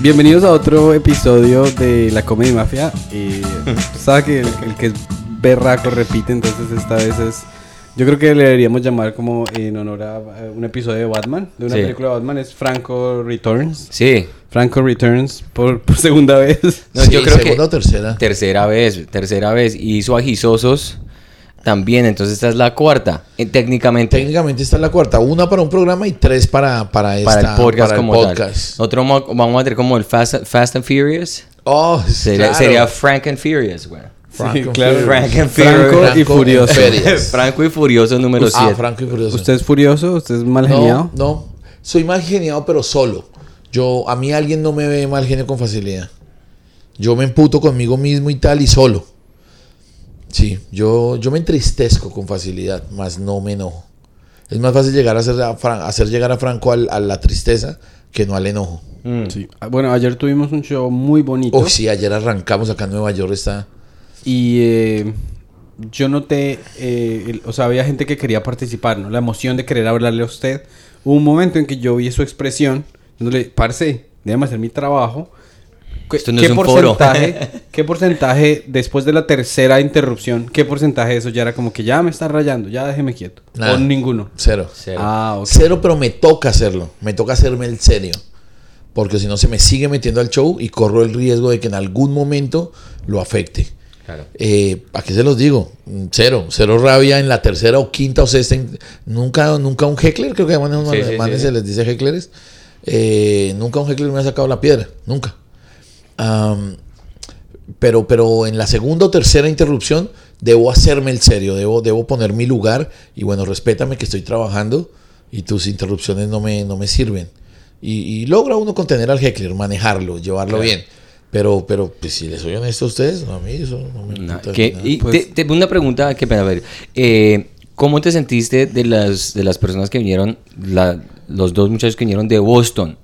Bienvenidos a otro episodio de La Comedy Mafia. Eh, Sabes que el, el que es berraco repite, entonces esta vez es. Yo creo que le deberíamos llamar como en honor a eh, un episodio de Batman, de una Sí. película de Batman, es Franco Returns. Sí. Franco Returns por, por segunda vez. No, Sí, yo creo que segunda o tercera. tercera vez, tercera vez. Y hizo agisosos también, entonces esta es la cuarta. eh, técnicamente, Técnicamente esta es la cuarta. Una para un programa y tres para, para, esta, para el podcast para el como podcast. tal. Otro mo- vamos a tener como el Fast, Fast and Furious. Oh, Sería, claro. sería Frank and Furious, güey. Franco Sí, claro. Frank and Franco Furious. y Furioso. Franco y Furioso número Ah, 7. Franco y Furioso. ¿Usted es furioso? ¿Usted es mal geniado? No, no. Soy mal geniado, pero solo. Yo, a mí alguien no me ve mal genio con facilidad. Yo me emputo conmigo mismo y tal, y solo. Sí, yo, yo me entristezco con facilidad, más no me enojo. Es más fácil llegar a hacer, a Fran- hacer llegar a Franco al- a la tristeza que no al enojo. Sí. Ah, Bueno, ayer tuvimos un show muy bonito. Oh, sí, ayer arrancamos acá en Nueva York, está... Y eh, yo noté, eh, el- o sea, había gente que quería participar, ¿no? La emoción de querer hablarle a usted. Hubo un momento en que yo vi su expresión, donde le, parce, déjame hacer mi trabajo. ¿Qué, Esto no qué es un foro. porcentaje, ¿Qué porcentaje, después de la tercera interrupción, qué porcentaje de eso ya era como que ya me está rayando, ya déjeme quieto? O ninguno. Cero. Cero. Ah, ok. Cero, pero me toca hacerlo. Me toca hacerme el serio. Porque si no se me sigue metiendo al show y corro el riesgo de que en algún momento lo afecte. Claro. Eh, ¿A qué se los digo? Mm, Cero. Cero rabia en la tercera o quinta o sexta. Nunca, nunca un heckler, creo que llaman a los Sí, sí, manes, sí. se les dice hecklers. Eh, nunca un heckler me ha sacado la piedra. Nunca. Am, pero, pero en la segunda o tercera interrupción debo hacerme el serio, debo, debo poner mi lugar y bueno, respétame que estoy trabajando y tus interrupciones no me, no me sirven. Y, y logra uno contener al heckler, manejarlo, llevarlo Claro. bien. Pero, pero pues, si les soy honesto a ustedes, a mí eso no me No, que- nada. y Pues- te, te- una pregunta, qué pena, a ver. eh, ¿Cómo te sentiste de las, de las personas que vinieron, la- los dos muchachos que vinieron de Boston,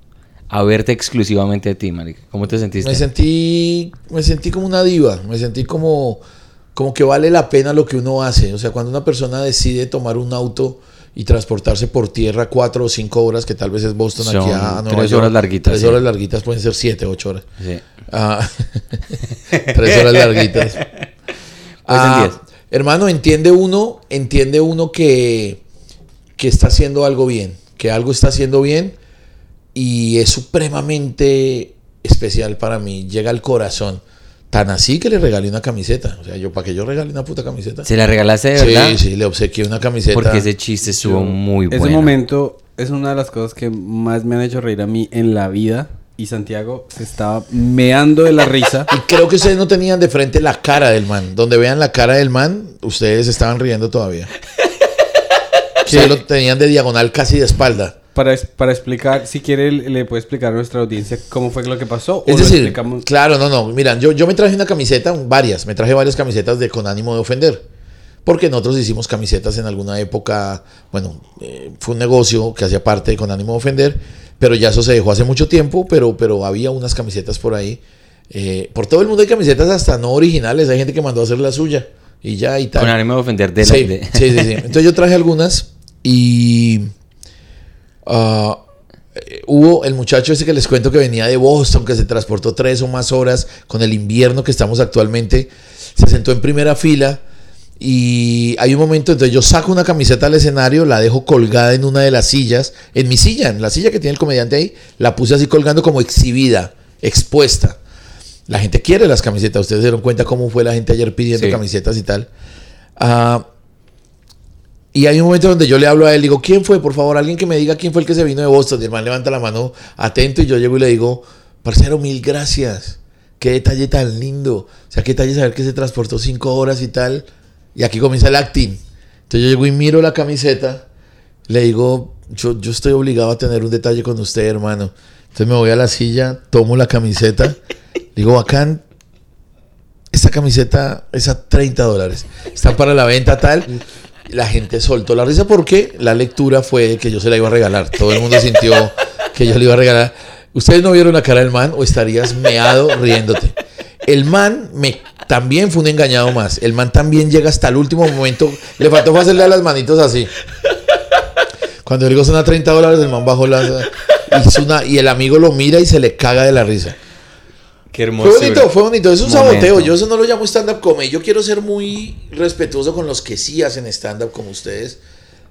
a verte exclusivamente a ti, marica? ¿Cómo te sentiste? Me sentí, me sentí como una diva, me sentí como, como que vale la pena lo que uno hace. O sea, cuando una persona decide tomar un auto y transportarse por tierra cuatro o cinco horas, que tal vez es Boston aquí a Nueva tres York, horas larguitas, Tres sí. horas larguitas pueden ser siete, ocho horas. Sí. Ah, tres horas larguitas. Ah, en diez. hermano, entiende uno, entiende uno que, que está haciendo algo bien, que algo está haciendo bien y es supremamente especial para mí. Llega al corazón. Tan así que le regalé una camiseta. O sea, yo, ¿para que yo regale una puta camiseta? ¿Se la regalaste de verdad? Sí, sí, le obsequié una camiseta. Porque ese chiste estuvo muy bueno. Ese momento es una de las cosas que más me han hecho reír a mí en la vida. Y Santiago se estaba meando de la risa. Y creo que ustedes no tenían de frente la cara del man. Donde vean la cara del man, ustedes estaban riendo todavía. Ustedes lo tenían de diagonal casi de espalda. Para, para explicar, si quiere, le puede explicar a nuestra audiencia cómo fue lo que pasó. o Es lo decir, explicamos- claro, no, no. Miran, yo, yo me traje una camiseta, varias, me traje varias camisetas de con ánimo de ofender. Porque nosotros hicimos camisetas en alguna época, bueno, eh, fue un negocio que hacía parte de con ánimo de ofender, pero ya eso se dejó hace mucho tiempo, pero, pero había unas camisetas por ahí. Eh, por todo el mundo hay camisetas hasta no originales, hay gente que mandó a hacer la suya y ya y tal. Con ánimo de ofender de la... Sí, de- sí, sí, sí. Entonces yo traje algunas y eh, hubo el muchacho ese que les cuento que venía de Boston, que se transportó tres o más horas con el invierno que estamos actualmente, se sentó en primera fila y hay un momento, entonces yo saco una camiseta al escenario, la dejo colgada en una de las sillas, en mi silla, en la silla que tiene el comediante ahí, la puse así colgando como exhibida, expuesta. La gente quiere las camisetas, ustedes se dieron cuenta cómo fue la gente ayer pidiendo Sí. camisetas y tal. Ah, y hay un momento donde yo le hablo a él, digo, ¿quién fue? Por favor, alguien que me diga quién fue el que se vino de Boston. Y el levanta la mano atento y yo llego y le digo, parcero, mil gracias. Qué detalle tan lindo. O sea, qué detalle saber que se transportó cinco horas y tal. Y aquí comienza el acting. Entonces yo llego y miro la camiseta. Le digo, yo, yo estoy obligado a tener un detalle con usted, hermano. Entonces me voy a la silla, tomo la camiseta. Digo, bacán, esta camiseta es a 30 dólares. Está para la venta tal. La gente soltó la risa porque la lectura fue que yo se la iba a regalar. Todo el mundo sintió que yo le iba a regalar. Ustedes no vieron la cara del man o estarías meado riéndote. El man me también fue un engañado más. El man también llega hasta el último momento. Le faltó hacerle a las manitos así. Cuando digo son a 30 dólares, el man bajó las. hizo una, y el amigo lo mira y se le caga de la risa. Qué hermoso. Fue bonito, fue bonito. Es un Momento. saboteo. Yo eso no lo llamo stand-up comedy. Yo quiero ser muy respetuoso con los que sí hacen stand-up como ustedes.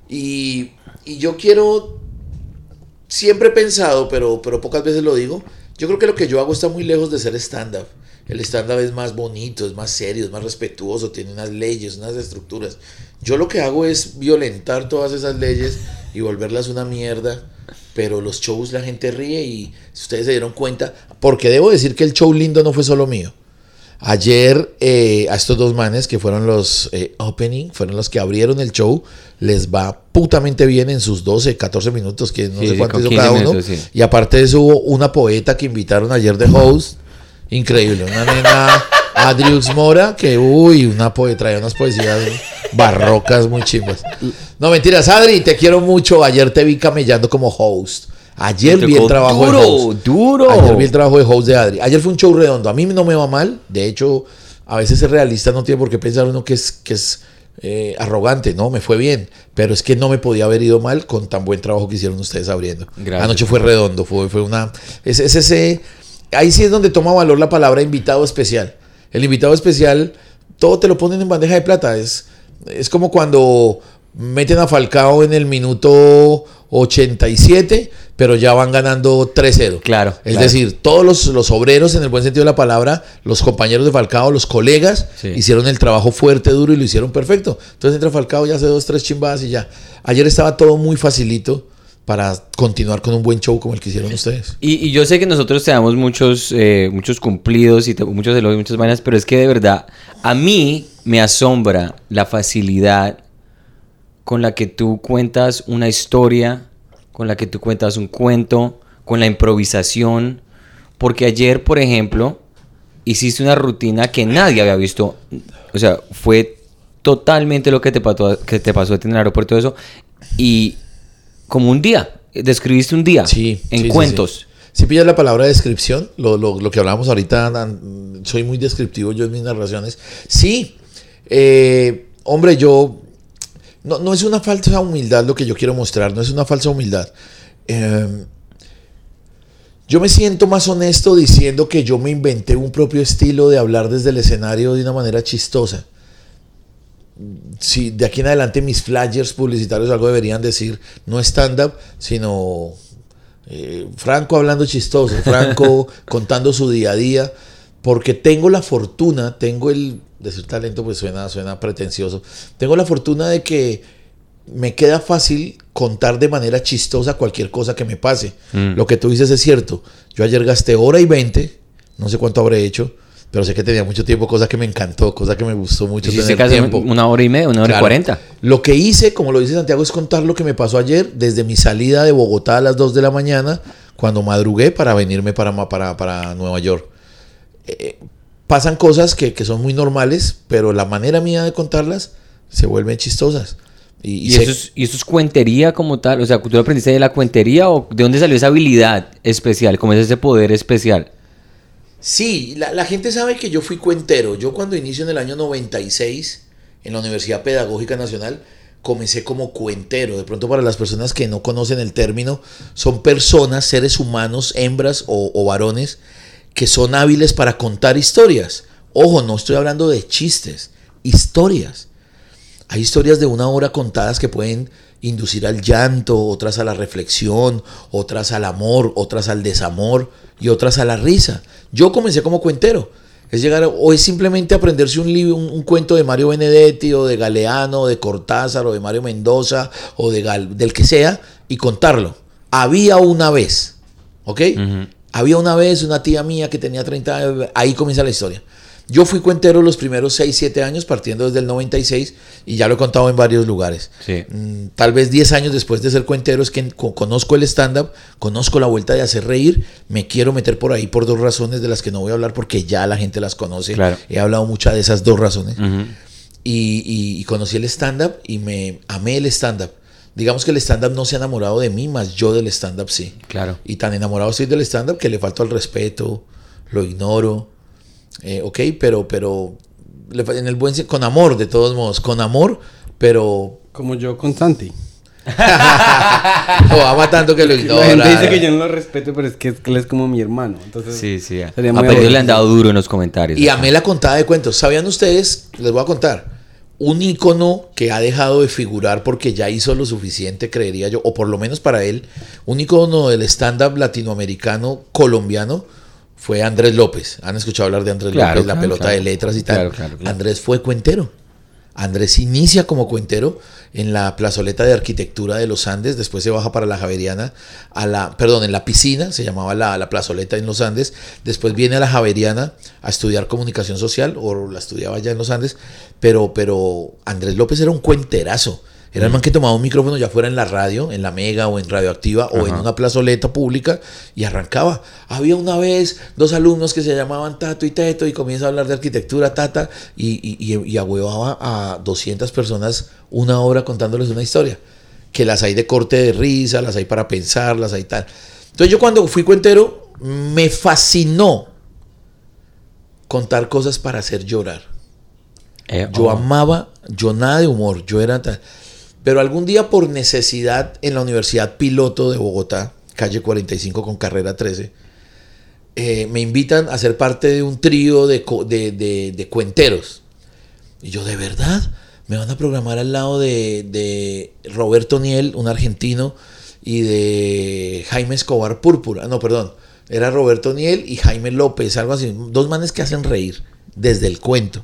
Y, y yo quiero. Siempre he pensado, pero, pero pocas veces lo digo. Yo creo que lo que yo hago está muy lejos de ser stand-up. El stand-up es más bonito, es más serio, es más respetuoso, tiene unas leyes, unas estructuras. Yo lo que hago es violentar todas esas leyes y volverlas una mierda. Pero los shows la gente ríe y si ustedes se dieron cuenta, porque debo decir que el show lindo no fue solo mío. Ayer eh, a estos dos manes que fueron los eh, opening, fueron los que abrieron el show, les va putamente bien en sus 12, 14 minutos, que no Sí, sé cuánto hizo 15 cada uno. minutos, sí. Y aparte de eso hubo una poeta que invitaron ayer de host, increíble, una nena Adriux Mora, que uy, una poeta, traía unas poesías barrocas muy chimbas. No, mentiras, Adri, te quiero mucho, ayer te vi camellando como host. Ayer vi el trabajo duro, de host. duro. Ayer vi el trabajo de host de Adri. Ayer fue un show redondo. A mí no me va mal. De hecho, a veces ser realista no tiene por qué pensar uno que es, que es eh, arrogante. No, me fue bien. Pero es que no me podía haber ido mal con tan buen trabajo que hicieron ustedes abriendo. Gracias. Anoche fue redondo. Fue, fue una. Es, es ese. Ahí sí es donde toma valor la palabra invitado especial. El invitado especial, todo te lo ponen en bandeja de plata. Es, es como cuando meten a Falcao en el minuto 87, pero ya van ganando 3-0. Claro, Es claro. decir, todos los, los obreros, en el buen sentido de la palabra, los compañeros de Falcao, los colegas, Sí. hicieron el trabajo fuerte, duro y lo hicieron perfecto. Entonces entra Falcao y hace dos, tres chimbadas y ya. Ayer estaba todo muy facilito para continuar con un buen show como el que hicieron ustedes. Y, y yo sé que nosotros te damos muchos, eh, muchos cumplidos y te- muchos elogios, muchas vainas, pero es que de verdad, a mí me asombra la facilidad con la que tú cuentas una historia, con la que tú cuentas un cuento, con la improvisación. Porque ayer, por ejemplo, hiciste una rutina que nadie había visto. O sea, fue totalmente lo que te pasó, que te pasó en el aeropuerto, eso. Y como un día, describiste un día Sí. en sí, sí, cuentos. sí. Si pillas la palabra descripción, lo, lo- lo que hablábamos ahorita, soy muy descriptivo yo en mis narraciones. Sí, eh, hombre, yo. No, no es una falsa humildad lo que yo quiero mostrar, no es una falsa humildad. Eh, yo me siento más honesto diciendo que yo me inventé un propio estilo de hablar desde el escenario de una manera chistosa. Si de aquí en adelante mis flyers publicitarios algo deberían decir no stand-up, sino eh, Franco hablando chistoso, Franco contando su día a día, porque tengo la fortuna, tengo el, decir talento pues suena, suena pretencioso, tengo la fortuna de que me queda fácil contar de manera chistosa cualquier cosa que me pase. Mm. Lo que tú dices es cierto. Yo ayer gasté hora y 20, no sé cuánto habré hecho, pero sé que tenía mucho tiempo, cosa que me encantó, cosa que me gustó mucho tener casi tiempo. una hora y media, una hora y Claro. cuarenta. Lo que hice, como lo dice Santiago, es contar lo que me pasó ayer desde mi salida de Bogotá a las 2 de la mañana, cuando madrugué para venirme para, para, para Nueva York. Eh, pasan cosas que, que son muy normales, pero la manera mía de contarlas se vuelven chistosas. Y, y ¿Y, sé- eso es, ¿Y eso es cuentería como tal? O sea, ¿tú aprendiste de la cuentería o de dónde salió esa habilidad especial? ¿Cómo es ese poder especial? Sí, la, gente sabe que yo fui cuentero. Yo cuando inicio en el año 96 en la Universidad Pedagógica Nacional, comencé como cuentero. De pronto para las personas que no conocen el término, son personas, seres humanos, hembras o varones, que son hábiles para contar historias. Ojo, no estoy hablando de chistes, historias. Hay historias de una hora contadas que pueden inducir al llanto, otras a la reflexión, otras al amor, otras al desamor y otras a la risa. Yo comencé como cuentero. Es llegar o es simplemente aprenderse un libro, un, un cuento de Mario Benedetti o de Galeano, o de Cortázar o de Mario Mendoza o de Gal- del que sea y contarlo. Había una vez, ¿ok? Había una vez una tía mía que tenía 30 años, ahí comienza la historia. Yo fui cuentero los primeros 6, 7 años, partiendo desde el 96, y ya lo he contado en varios lugares. Sí. Mm, Tal vez 10 años después de ser cuentero es que co- conozco el stand-up, conozco la vuelta de hacer reír, me quiero meter por ahí por dos razones de las que no voy a hablar porque ya la gente las conoce. Claro. He hablado muchas de esas dos razones. Y- y conocí el stand-up y me amé el stand-up. Digamos que el stand-up no se ha enamorado de mí, más yo del stand-up sí. Claro. Y tan enamorado estoy del stand-up que le falto al respeto, lo ignoro. Eh, ok, pero, pero en el buen con amor, de todos modos, con amor, pero Como yo con Santi. lo ama tanto que lo ignora. La gente dice que yo no lo respeto, pero es que, él es como mi hermano. Entonces, Sí, sí. A sería muy Pedro le han dado duro en los comentarios. Y amé la contada de cuentos. ¿Sabían ustedes? Les voy a contar. Un ícono que ha dejado de figurar porque ya hizo lo suficiente, creería yo, o por lo menos para él, un ícono del stand-up latinoamericano colombiano fue Andrés López. ¿Han escuchado hablar de Andrés Claro, López, la pelota claro. de letras y tal? Claro, claro, claro. Andrés fue cuentero. Andrés inicia como cuentero en la plazoleta de arquitectura de los Andes, después se baja para la Javeriana, a la, perdón, en la piscina, se llamaba la, la plazoleta en los Andes, después viene a la Javeriana a estudiar comunicación social, o la estudiaba ya en los Andes, pero, pero Andrés López era un cuenterazo. Era el man que tomaba un micrófono ya fuera en la radio, en la Mega o en Radioactiva o en una plazoleta pública y arrancaba. Había una vez dos alumnos que se llamaban Tato y Teto y comienza a hablar de arquitectura, Tata, y, y, y, y ahuevaba a 200 personas una hora contándoles una historia. Que las hay de corte de risa, las hay para pensar, las hay tal. Entonces yo cuando fui cuentero me fascinó contar cosas para hacer llorar. Eh, Yo oh. amaba, yo nada de humor, yo era tan... Pero algún día por necesidad en la Universidad Piloto de Bogotá, calle 45 con carrera 13, eh, me invitan a ser parte de un trío de, de, de- cuenteros. Y yo, ¿de verdad? Me van a programar al lado de, Roberto Niel, un argentino, y de Jaime Escobar Púrpura. No, perdón. Era Roberto Niel y Jaime López, algo así. Dos manes que hacen reír desde el cuento.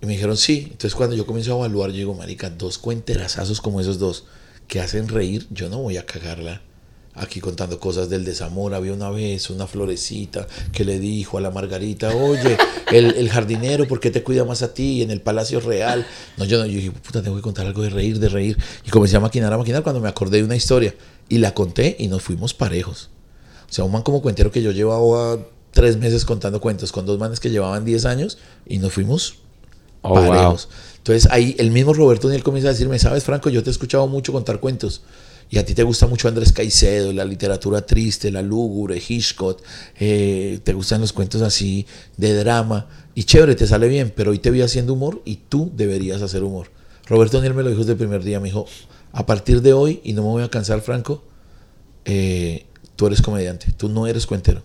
Y me dijeron sí. Entonces cuando yo comienzo a evaluar, yo digo, marica, dos cuenterazazos como esos dos que hacen reír, yo no voy a cagarla. Aquí contando cosas del desamor. Había una vez una florecita que le dijo a la Margarita, oye, el, el jardinero, ¿por qué te cuida más a ti en el Palacio Real? No, yo no, yo dije, puta, tengo que contar algo de reír, de reír. Y comencé a maquinar, a maquinar cuando me acordé de una historia. Y la conté y nos fuimos parejos. O sea, un man como cuentero que yo llevaba tres meses contando cuentos con dos manes que llevaban 10 años y nos fuimos Oh, wow. parejos. Entonces ahí el mismo Roberto Niel comienza a decirme, sabes Franco, yo te he escuchado mucho contar cuentos y a ti te gusta mucho Andrés Caicedo, la literatura triste, la lúgubre, Hitchcock, eh, te gustan los cuentos así de drama y chévere, te sale bien, pero hoy te vi haciendo humor y tú deberías hacer humor. Roberto Niel me lo dijo desde el primer día, me dijo, a partir de hoy, y no me voy a cansar Franco, eh, tú eres comediante, tú no eres cuentero.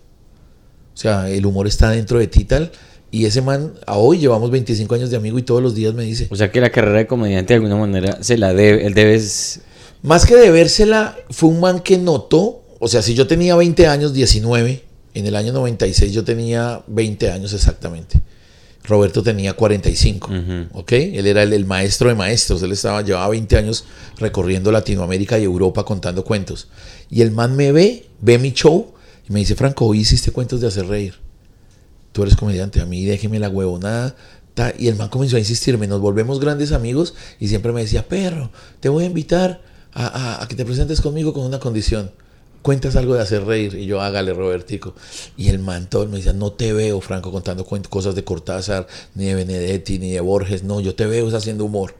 O sea, el humor está dentro de ti tal. Y ese man, a hoy llevamos 25 años de amigo y todos los días me dice, O sea que la carrera de comediante de alguna manera se la debe, él debe es- más que de vérsela, fue un man que notó, o sea, si yo tenía 20 años, 19, en el año 96 yo tenía 20 años exactamente. Roberto tenía 45, Ujú. ¿ok? Él era el, el maestro de maestros, él estaba, llevaba 20 años recorriendo Latinoamérica y Europa contando cuentos. Y el man me ve, ve mi show y me dice, Franco, hoy hiciste cuentos de hacer reír. Tú eres comediante, a mí déjeme la huevonada. ta". Y el man comenzó a insistirme, nos volvemos grandes amigos y siempre me decía, perro, te voy a invitar a, que te presentes conmigo con una condición. Cuentas algo de hacer reír. Y yo, hágale, Robertico. Y el man todo me decía, no te veo, Franco, contando cosas de Cortázar, ni de Benedetti, ni de Borges. No, yo te veo haciendo humor.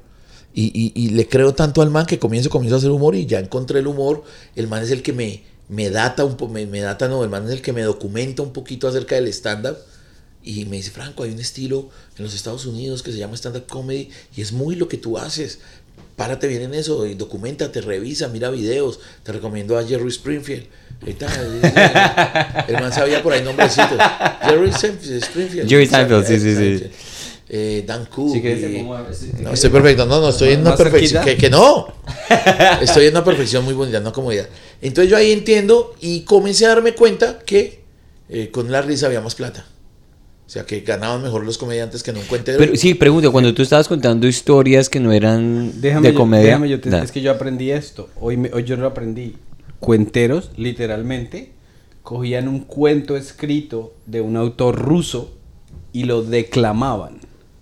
Y, y- y le creo tanto al man que comienzo, comienzo a hacer humor y ya encontré el humor. El man es el que me, me data un po- me, me data, no, el man es el que me documenta un poquito acerca del stand-up. Y me dice, Franco, hay un estilo en los Estados Unidos que se llama stand-up comedy y es muy lo que tú haces. Párate bien en eso y documentate, revisa, mira videos. Te recomiendo a Jerry Springfield. Ahí está, El man sabía por ahí nombrecitos. Jerry Springfield. Jerry Seinfeld, sí, sí, sí. Eh, Dan Cook. A- si- no, estoy perfecto. No, no, estoy en una ¿Más perfección. Que no. Estoy en una perfección muy bonita, no comodidad. Entonces yo ahí entiendo y comencé a darme cuenta que eh, con la risa había más plata. O sea, que ganaban mejor los comediantes que en un cuentero. Pero sí, pregunto, cuando tú estabas contando historias que no eran Déjame, de yo- comedia. déjame yo te- es que yo aprendí esto. Hoy, me- hoy yo lo aprendí. Cuenteros, literalmente, cogían un cuento escrito de un autor ruso y lo declamaban.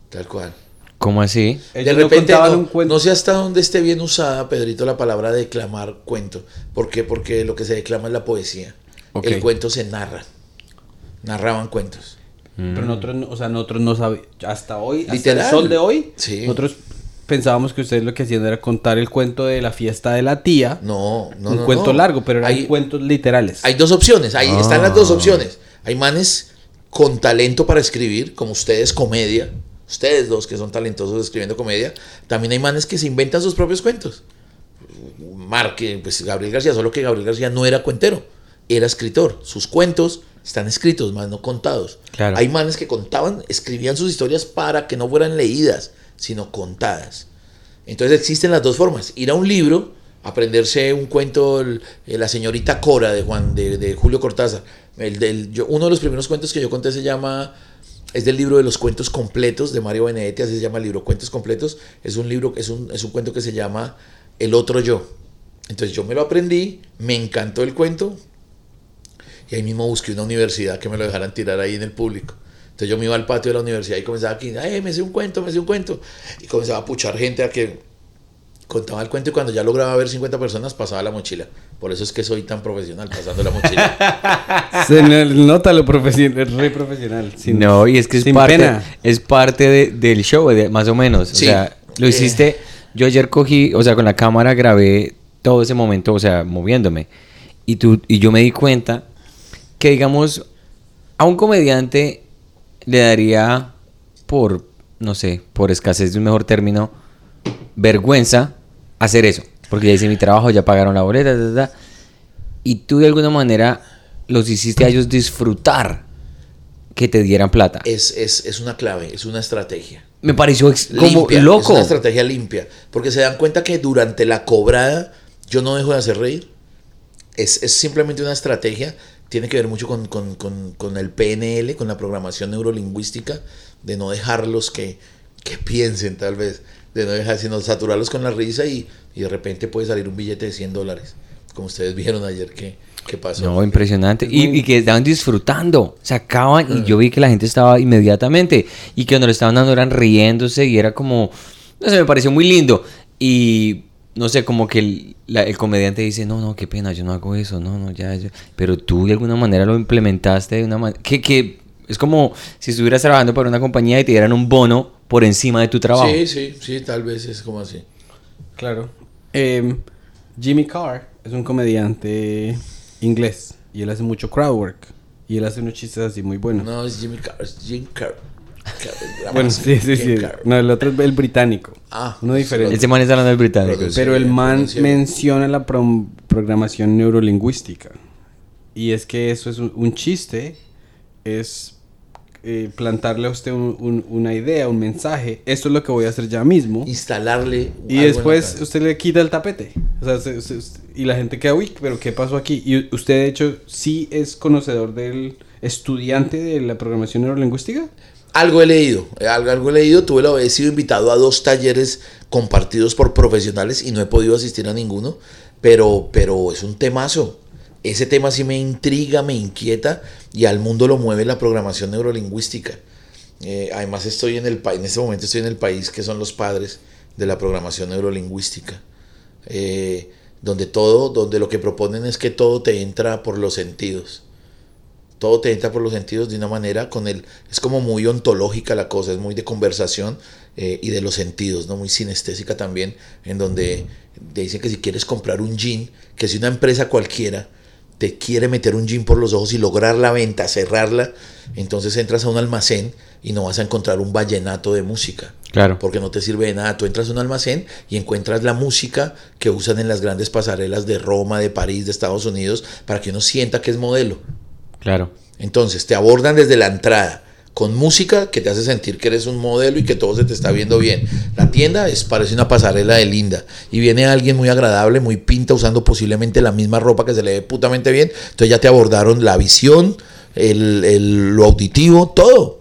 Tal cual. ¿Cómo así? De Ellos no repente, no, un cuento. no sé hasta dónde esté bien usada, Pedrito, la palabra declamar cuento. ¿Por qué? Porque lo que se declama es la poesía. El cuento se narra. Narraban cuentos. Pero nosotros, no- o sea, nosotros no sabíamos, hasta hoy, hasta Literal. el sol de hoy, Sí. nosotros pensábamos que ustedes lo que hacían era contar el cuento de la fiesta de la tía. No, no, un no, cuento no. largo, pero eran Hay- cuentos literales. Hay dos opciones, ahí están las dos Ah. opciones. Hay manes con talento para escribir, como ustedes, comedia. ustedes dos que son talentosos escribiendo comedia, también hay manes que se inventan sus propios cuentos. Marque, pues Gabriel García, solo que Gabriel García no era cuentero, era escritor. Sus cuentos están escritos, más no contados. Claro. Hay manes que contaban, escribían sus historias para que no fueran leídas, sino contadas. Entonces existen las dos formas. Ir a un libro, aprenderse un cuento, el- eh, La señorita Cora de, Juan, de, de Julio Cortázar. El del, yo- uno de los primeros cuentos que yo conté se llama, es del libro de los cuentos completos de Mario Benedetti, así se llama el libro, Cuentos Completos. Es un libro, es un, es un cuento que se llama El otro yo. Entonces yo me lo aprendí, me encantó el cuento, y ahí mismo busqué una universidad que me lo dejaran tirar ahí en el público. Entonces yo me iba al patio de la universidad y comenzaba aquí, ay, me sé un cuento, me sé un cuento. Y comenzaba a puchar gente a que contaba el cuento y cuando ya lograba ver 50 personas pasaba la mochila. Por eso es que soy tan profesional, pasando la mochila. Se nota lo profesional, es re profesional. sin- no, y es que es parte, pena. es parte de- del show, de- más o menos. Sí. O sea, lo Eh. hiciste. Yo ayer cogí, o sea, con la cámara grabé todo ese momento, o sea, moviéndome. Y, tú, y yo me di cuenta que, digamos, a un comediante le daría por, no sé, por escasez de un mejor término, vergüenza hacer eso. Porque ya hice mi trabajo, ya pagaron la boleta, ta, ta, ta. y tú de alguna manera los hiciste a ellos disfrutar que te dieran plata. es, es, es una clave, es una estrategia. Me pareció como Limpia, Es loco. una estrategia limpia. Porque se dan cuenta que durante la cobrada yo no dejo de hacer reír. Es, es simplemente una estrategia. Tiene que ver mucho con, con- con- con el PNL, con la programación neurolingüística, de no dejarlos que, que piensen tal vez, de no dejar, sino saturarlos con la risa y, y de repente puede salir un billete de 100 dólares. Como ustedes vieron ayer que, que pasó. No, impresionante. Y, y que estaban disfrutando. Se acaban y yo vi que la gente estaba inmediatamente. Y que cuando le estaban dando eran riéndose y era como... No sé, me pareció muy lindo. Y no sé, como que el, la- el comediante dice, no, no, qué pena, yo no hago eso, no, no, ya, ya". Pero tú de alguna manera lo implementaste de una manera... Que, que es como si estuvieras trabajando para una compañía y te dieran un bono por encima de tu trabajo. Sí, sí, sí, tal vez es como así. Claro. Em, Jimmy Carr es un comediante inglés y él hace mucho crowd work. Y él hace unos chistes así muy buenos. No, es Jimmy Carr, es Jim Carr. Bueno, sí, sí, sí. Carr. No, el otro es el británico. Ah, Uno diferente. Ese man está hablando del británico. Pero el man menciona la pro- programación neurolingüística. Y es que eso es un, un chiste, es eh, plantarle a usted un- un- una idea, un mensaje. Esto es lo que voy a hacer ya mismo. Instalarle. Y después usted le quita el tapete. O sea, se- se- y la gente queda, uy, pero ¿qué pasó aquí? Y usted, de hecho, sí es conocedor del estudiante de la programación neurolingüística. Algo he leído, eh, algo, algo he leído. Tuve la, he sido invitado a dos talleres compartidos por profesionales y no he podido asistir a ninguno. Pero, pero es un temazo. Ese tema sí me intriga, me inquieta y al mundo lo mueve la programación neurolingüística. Eh, además estoy en el país, en este momento estoy en el país que son los padres de la programación neurolingüística. Eh, donde todo, donde lo que proponen es que todo te entra por los sentidos todo te entra por los sentidos de una manera con el es como muy ontológica la cosa es muy de conversación eh, y de los sentidos no muy sinestésica también en donde te dicen que si quieres comprar un jean que si una empresa cualquiera te quiere meter un jean por los ojos y lograr la venta cerrarla entonces entras a un almacén y no vas a encontrar un vallenato de música Claro. porque no te sirve de nada. Tú entras a un almacén y encuentras la música que usan en las grandes pasarelas de Roma, de París, de Estados Unidos, para que uno sienta que es modelo. Claro. Entonces te abordan desde la entrada con música que te hace sentir que eres un modelo y que todo se te está viendo bien. La tienda es parece una pasarela de linda y viene alguien muy agradable, muy pinta, usando posiblemente la misma ropa que se le ve putamente bien. Entonces ya te abordaron la visión, el, el- lo auditivo, todo.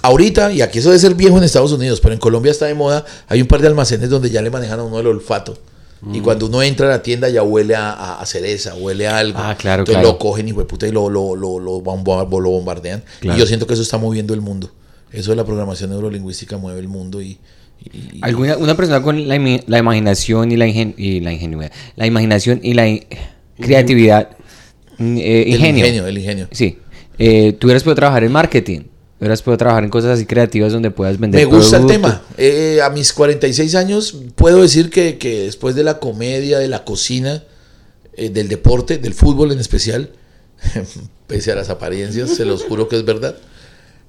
Ahorita, y aquí eso debe ser viejo en Estados Unidos, pero en Colombia está de moda, hay un par de almacenes donde ya le manejan a uno el olfato. Mm. Y cuando uno entra a la tienda ya huele a, a- a cereza, huele a algo. Ah, claro, Entonces claro. lo cogen y puta y lo, lo, lo, lo, bomba- lo bombardean. Claro. Y yo siento que eso está moviendo el mundo. Eso de la programación neurolingüística mueve el mundo y... y- y- Alguna, una persona con la, la imaginación y la, ingen- y la ingenuidad, la imaginación y la in- creatividad, eh, el ingenio. ingenio, el ingenio. Sí. Eh, tú hubieras podido trabajar en marketing, hubieras podido trabajar en cosas así creativas donde puedas vender. Me gusta el tema. Eh, a mis 46 años puedo decir que, que después de la comedia, de la cocina, eh, del deporte, del fútbol en especial, pese a las apariencias, se los juro que es verdad,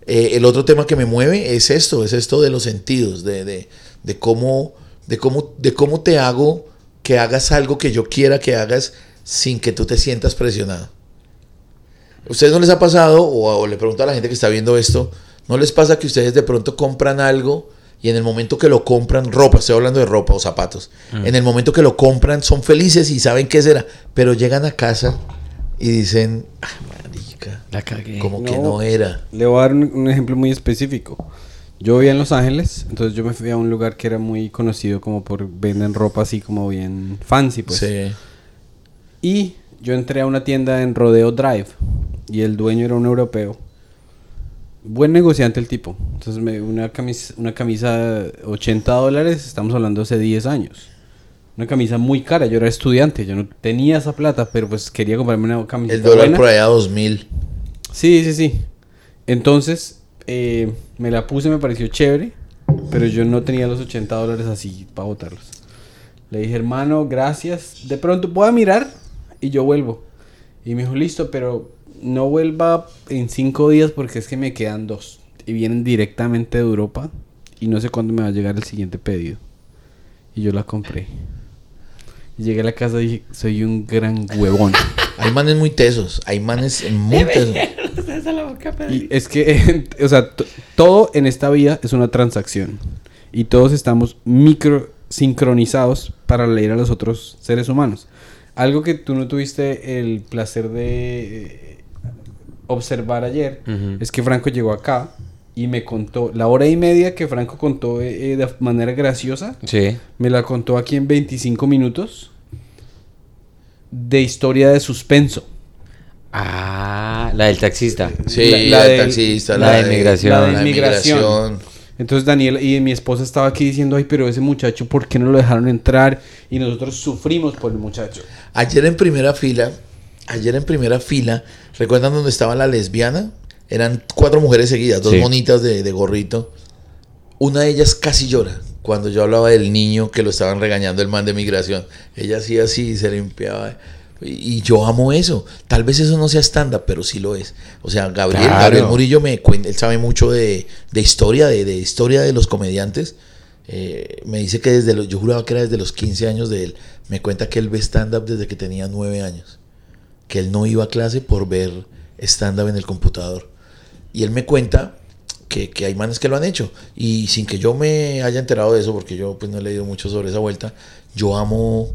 Eh, el otro tema que me mueve es esto, es esto de los sentidos, de, de, de cómo, de, cómo, de cómo te hago que hagas algo que yo quiera que hagas sin que tú te sientas presionado. ¿Ustedes no les ha pasado, o, o le pregunto a la gente que está viendo esto, no les pasa que ustedes de pronto compran algo y en el momento que lo compran, ropa, estoy hablando de ropa o zapatos, en el momento que lo compran son felices y saben qué será, pero llegan a casa y dicen, ah, marica, La cagué. como que No. no era. Le voy a dar un, un ejemplo muy específico. Yo vivía en Los Ángeles, entonces yo me fui a un lugar que era muy conocido como por venden ropa así como bien fancy, pues. Sí. Y yo entré a una tienda en Rodeo Drive y el dueño era un europeo. Buen negociante el tipo. Entonces me una camisa, una camisa de 80 dólares, estamos hablando hace 10 años. Una camisa muy cara, yo era estudiante, yo no tenía esa plata, pero pues quería comprarme una camisa El dólar buena. por allá 2000. Sí, sí, sí. Entonces, eh, me la puse, me pareció chévere, pero yo no tenía los 80 dólares así para botarlos. Le dije, hermano, gracias. De pronto voy a mirar y yo vuelvo. Y me dijo, listo, pero no vuelva en cinco días porque es que me quedan dos. Y vienen directamente de Europa y no sé cuándo me va a llegar el siguiente pedido. Y yo la compré. Y llegué a la casa y dije, soy un gran huevón. Hay manes muy tesos, hay manes muy tesos. Y es que, o sea, todo en esta vida es una transacción. Y todos estamos micro sincronizados para leer a los otros seres humanos. Algo que tú no tuviste el placer de eh, observar ayer es que Franco llegó acá y me contó la hora y media que Franco contó eh, eh, de manera graciosa. Sí. Me la contó aquí en 25 minutos de historia de suspenso. Ah, la del taxista. Sí, La- la, la del taxista, la de la de la inmigración. inmigración. Entonces Daniel y mi esposa estaba aquí diciendo, ay, pero ese muchacho, ¿por qué no lo dejaron entrar? Y nosotros sufrimos por el muchacho. Ayer en primera fila, ayer en primera fila, ¿recuerdan dónde estaba la lesbiana? Eran cuatro mujeres seguidas, dos Sí. monitas de, de gorrito. Una de ellas casi llora cuando yo hablaba del niño que lo estaban regañando el man de migración. Ella hacía así, se limpiaba. Y, yo amo eso. Tal vez eso no sea estándar, pero sí lo es. O sea, Gabriel, Claro. Gabriel Murillo me cuenta, él sabe mucho de, de historia, de, de historia de los comediantes. Eh, me dice que desde los, yo juraba que era desde los 15 años de él. Me cuenta que él ve stand-up desde que tenía 9 años. Que él no iba a clase por ver stand-up en el computador. Y él me cuenta que, que hay manes que lo han hecho. Y sin que yo me haya enterado de eso, porque yo pues no he leído mucho sobre esa vuelta, yo amo,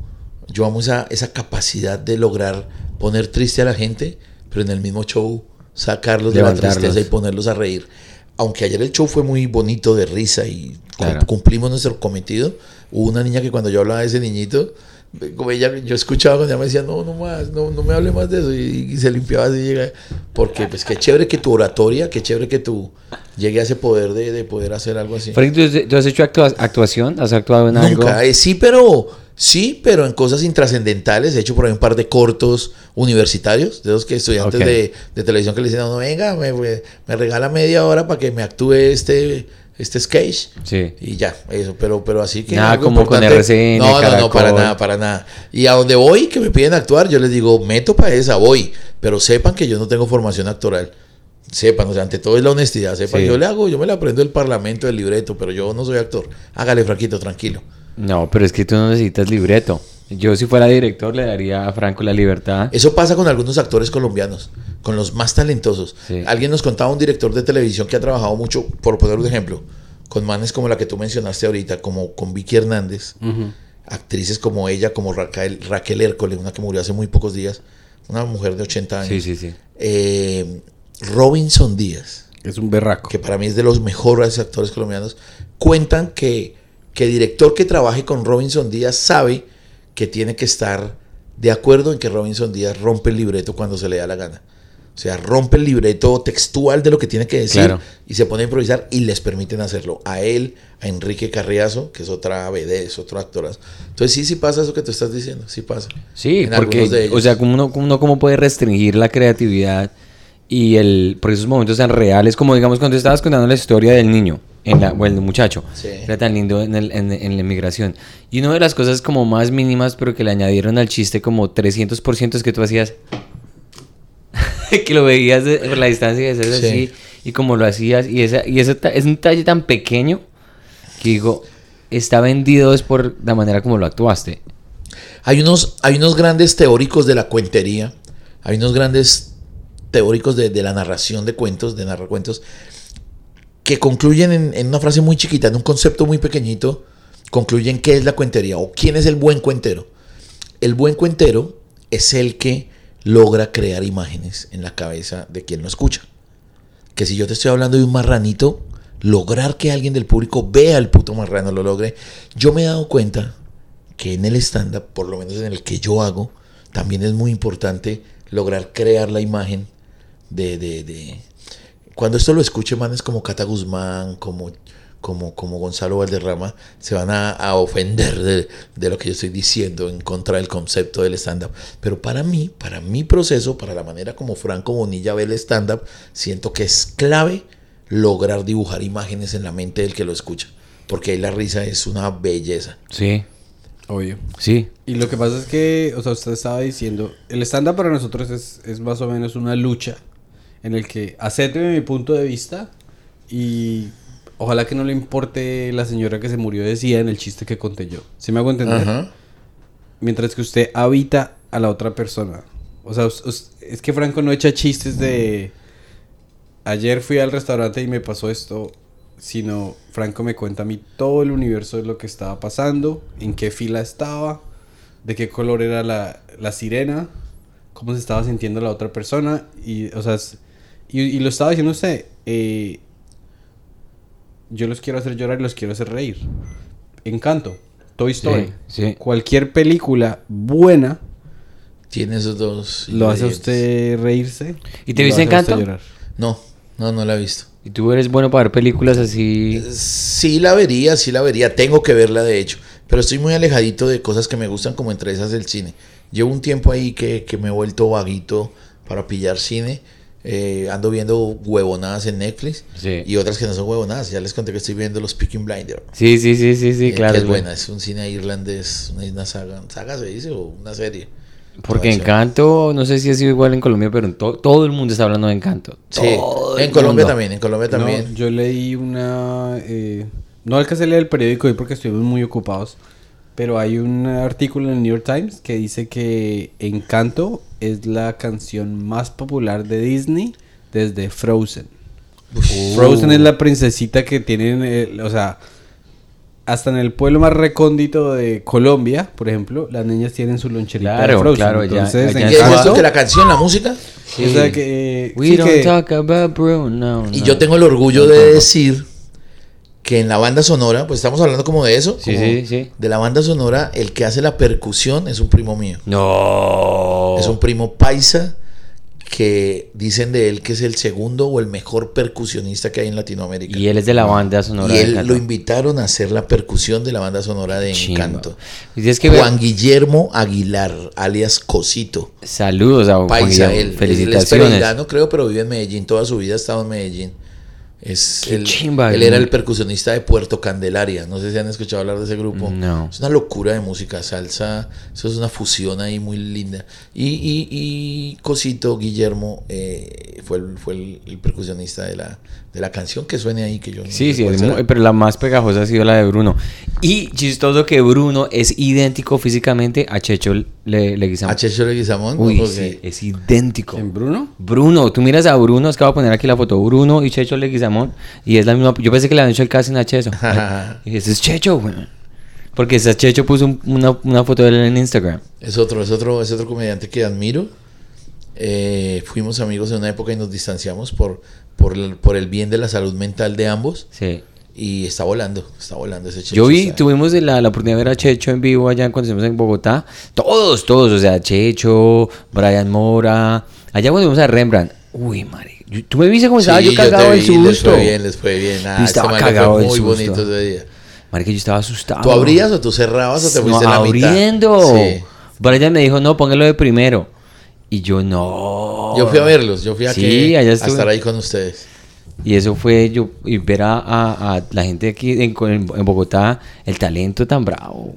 yo amo esa, esa capacidad de lograr poner triste a la gente, pero en el mismo show sacarlos de la tristeza y ponerlos a reír. Aunque ayer el show fue muy bonito de risa y Claro. cumplimos nuestro cometido, hubo una niña que cuando yo hablaba de ese niñito, como ella, yo escuchaba cuando ella me decía, no, no más, no, no me hable más de eso, y, y se limpiaba así, llega, porque pues qué chévere que tu oratoria, qué chévere que tú llegue a ese poder de, de poder hacer algo así. Frank, ¿tú, has hecho actua- actuación? ¿Has actuado en algo? Eh, sí, pero sí, pero en cosas intrascendentales. He hecho por ahí un par de cortos universitarios, de esos que estudiantes de, de televisión que le dicen a uno, venga, me, me regala media hora para que me actúe este, este sketch. Sí. Y ya, eso, pero, pero así que. Nada algo como con importante- RCN, No, no, no, para nada, para nada. Y a donde voy, que me piden actuar, yo les digo, meto para esa, voy. Pero sepan que yo no tengo formación actoral. Sepan, o sea, ante todo es la honestidad. Sepan, Sí. yo le hago, yo me la aprendo el parlamento, el libreto, pero yo no soy actor. Hágale, Franquito, tranquilo. No, pero es que tú no necesitas libreto. Yo si fuera director le daría a Franco la libertad. Eso pasa con algunos actores colombianos, con los más talentosos. Sí. Alguien nos contaba un director de televisión que ha trabajado mucho, por poner un ejemplo, con manes como la que tú mencionaste ahorita, como con Vicky Hernández, actrices como ella, como Raquel, Raquel Hércole, una que murió hace muy pocos días, una mujer de 80 años. Sí, sí, sí. Eh, Robinson Díaz, Es un berraco. que para mí es de los mejores actores colombianos, cuentan que, que director que trabaje con Robinson Díaz sabe que tiene que estar de acuerdo en que Robinson Díaz rompe el libreto cuando se le da la gana. O sea, rompe el libreto textual de lo que tiene que decir Claro. y se pone a improvisar y les permiten hacerlo. A él, a Enrique Carriazo, que es otra BD, es otro actorazo. Entonces sí, sí pasa eso que tú estás diciendo, sí pasa. Sí, En porque, algunos de ellos. o sea, uno, uno cómo puede restringir la creatividad y el, por esos momentos tan reales, como digamos cuando estabas contando la historia del niño, en la, o el muchacho, Sí. era tan lindo en, el- en- en la inmigración. Y una de las cosas como más mínimas, pero que le añadieron al chiste como 300% es que tú hacías, que lo veías de- por la distancia y decías Sí. así, y como lo hacías, y, esa, y ese es un detalle tan pequeño que digo, está vendido es por la manera como lo actuaste. Hay unos, hay unos grandes teóricos de la cuentería, hay unos grandes teóricos de, la narración de cuentos, de narrar cuentos, que concluyen en, una frase muy chiquita, en un concepto muy pequeñito, concluyen qué es la cuentería o quién es el buen cuentero. El buen cuentero es el que logra crear imágenes en la cabeza de quien lo escucha. Que si yo te estoy hablando de un marranito, lograr que alguien del público vea el puto marrano, lo logre. Yo me he dado cuenta que en el stand-up, por lo menos en el que yo hago, también es muy importante lograr crear la imagen de... de- de- Cuando esto lo escuche manes como Cata Guzmán, como, como, como Gonzalo Valderrama, se van a, a ofender de, de lo que yo estoy diciendo en contra del concepto del stand-up. Pero para mí, para mi proceso, para la manera como Franco Bonilla ve el stand-up, siento que es clave lograr dibujar imágenes en la mente del que lo escucha. Porque ahí la risa es una belleza. Sí, Obvio. sí. Y lo que pasa es que, o sea, usted estaba diciendo, el stand-up para nosotros es, es más o menos una lucha en el que acepte mi punto de vista y ojalá que no le importe la señora que se murió de SIDA en el chiste que conté yo. ¿Sí me hago entender? Ajá. Mientras que usted habita a la otra persona. O sea, es que Franco no echa chistes de... Ayer fui al restaurante y me pasó esto, sino Franco me cuenta a mí todo el universo de lo que estaba pasando, en qué fila estaba, de qué color era la, la sirena, cómo se estaba sintiendo la otra persona, y, o sea, es- y, y lo estaba diciendo usted, eh, yo los quiero hacer llorar y los quiero hacer reír. Encanto, Toy Story, sí. cualquier película buena Tiene esos dos. lo hace usted reírse. ¿Y te viste Encanto? llorar. No, no, no la he visto. ¿Y tú eres bueno para ver películas así? Sí la vería, sí la vería. Tengo que verla, de hecho. Pero estoy muy alejadito de cosas que me gustan, como entre esas el cine. Llevo un tiempo ahí que, que me he vuelto vaguito para pillar cine. Eh, ando viendo huevonadas en Netflix Sí. y otras que no son huevonadas. Ya les conté que estoy viendo los Peaking Blinder. Sí, sí, sí, sí, sí, eh, claro. que es buena, es un cine irlandés, una, saga. ¿Saga se dice o una serie? Porque Encanto, no sé si ha sido igual en Colombia, pero en to- todo el mundo está hablando de Encanto. Sí, en Colombia mundo. también, en Colombia también. No, yo leí una... eh, no alcancé a leer el periódico hoy porque estuvimos muy ocupados. Pero hay un artículo en el New York Times que dice que Encanto es la canción más popular de Disney desde Frozen. Frozen es la princesita que tienen, eh, o sea, hasta en el pueblo más recóndito de Colombia, por ejemplo, las niñas tienen su loncherita Claro, de Frozen. claro, Entonces, allá ¿Y es que la canción, la música? o sea que, We sí don't que- talk about Bruno. Y no. yo tengo el orgullo de decir que en la banda sonora, pues estamos hablando como de eso. Sí, como sí, sí. De la banda sonora, el que hace la percusión es un primo mío. No. Es un primo paisa que dicen de él que es el segundo o el mejor percusionista que hay en Latinoamérica. Y él es de la banda sonora. Y él lo invitaron a hacer la percusión de la banda sonora de. Encanto. Y es que Juan Guillermo Aguilar, alias Cosito. Saludos a Juan Paisa, Guillermo. él, él es Felicitaciones. creo, pero vive en Medellín. Toda su vida ha estado en Medellín. Es el- chimba, él era el percusionista de Puerto Candelaria. No sé si han escuchado hablar de ese grupo. No. Es una locura de música, salsa. Eso es una fusión ahí muy linda. Y, y, y Cosito Guillermo eh, fue, el, fue el, el percusionista de la, de la canción que suene ahí. que yo no Sí, sé sí, muy- pero la más pegajosa ha sido la de Bruno. Y chistoso que Bruno es idéntico físicamente a Checho Le- Leguizamón. A Checho Leguizamón. Uy, porque- sí, es idéntico. ¿En Bruno? Bruno, tú miras a Bruno, es que voy a poner aquí la foto, Bruno y Checho Leguizamón, y es la misma, yo pensé que le habían hecho el casting a Checho. y ese es Checho, güey. Porque ese Checho puso un- una, una foto de él en Instagram. Es otro, es otro, es otro comediante que admiro. Eh, fuimos amigos en una época y nos distanciamos por, por, el, por el bien de la salud mental de ambos. Sí. Y está volando, está volando ese Checho. Yo vi, está- tuvimos la, la oportunidad de ver a Checho en vivo allá cuando estuvimos en Bogotá. Todos, todos, o sea, Checho, Brian Mora. Allá cuando fuimos a Rembrandt. Uy, madre. Tú me viste cómo estaba Sí, yo cagado del vi, Les susto. fue bien, les fue bien. Ah, este estaba fue cagado del muy susto. bonito ese día. Marica, yo estaba asustado. ¿Tú abrías o tú cerrabas o te No, fuiste a la mitad? abriendo. Sí. Brian me dijo, no, póngalo de primero. Y yo, no. Yo fui a verlos, yo fui a, Sí, que- allá a estar ahí con ustedes. Y eso fue yo, y ver a, a- a la gente aquí en, Bogotá, el talento tan bravo.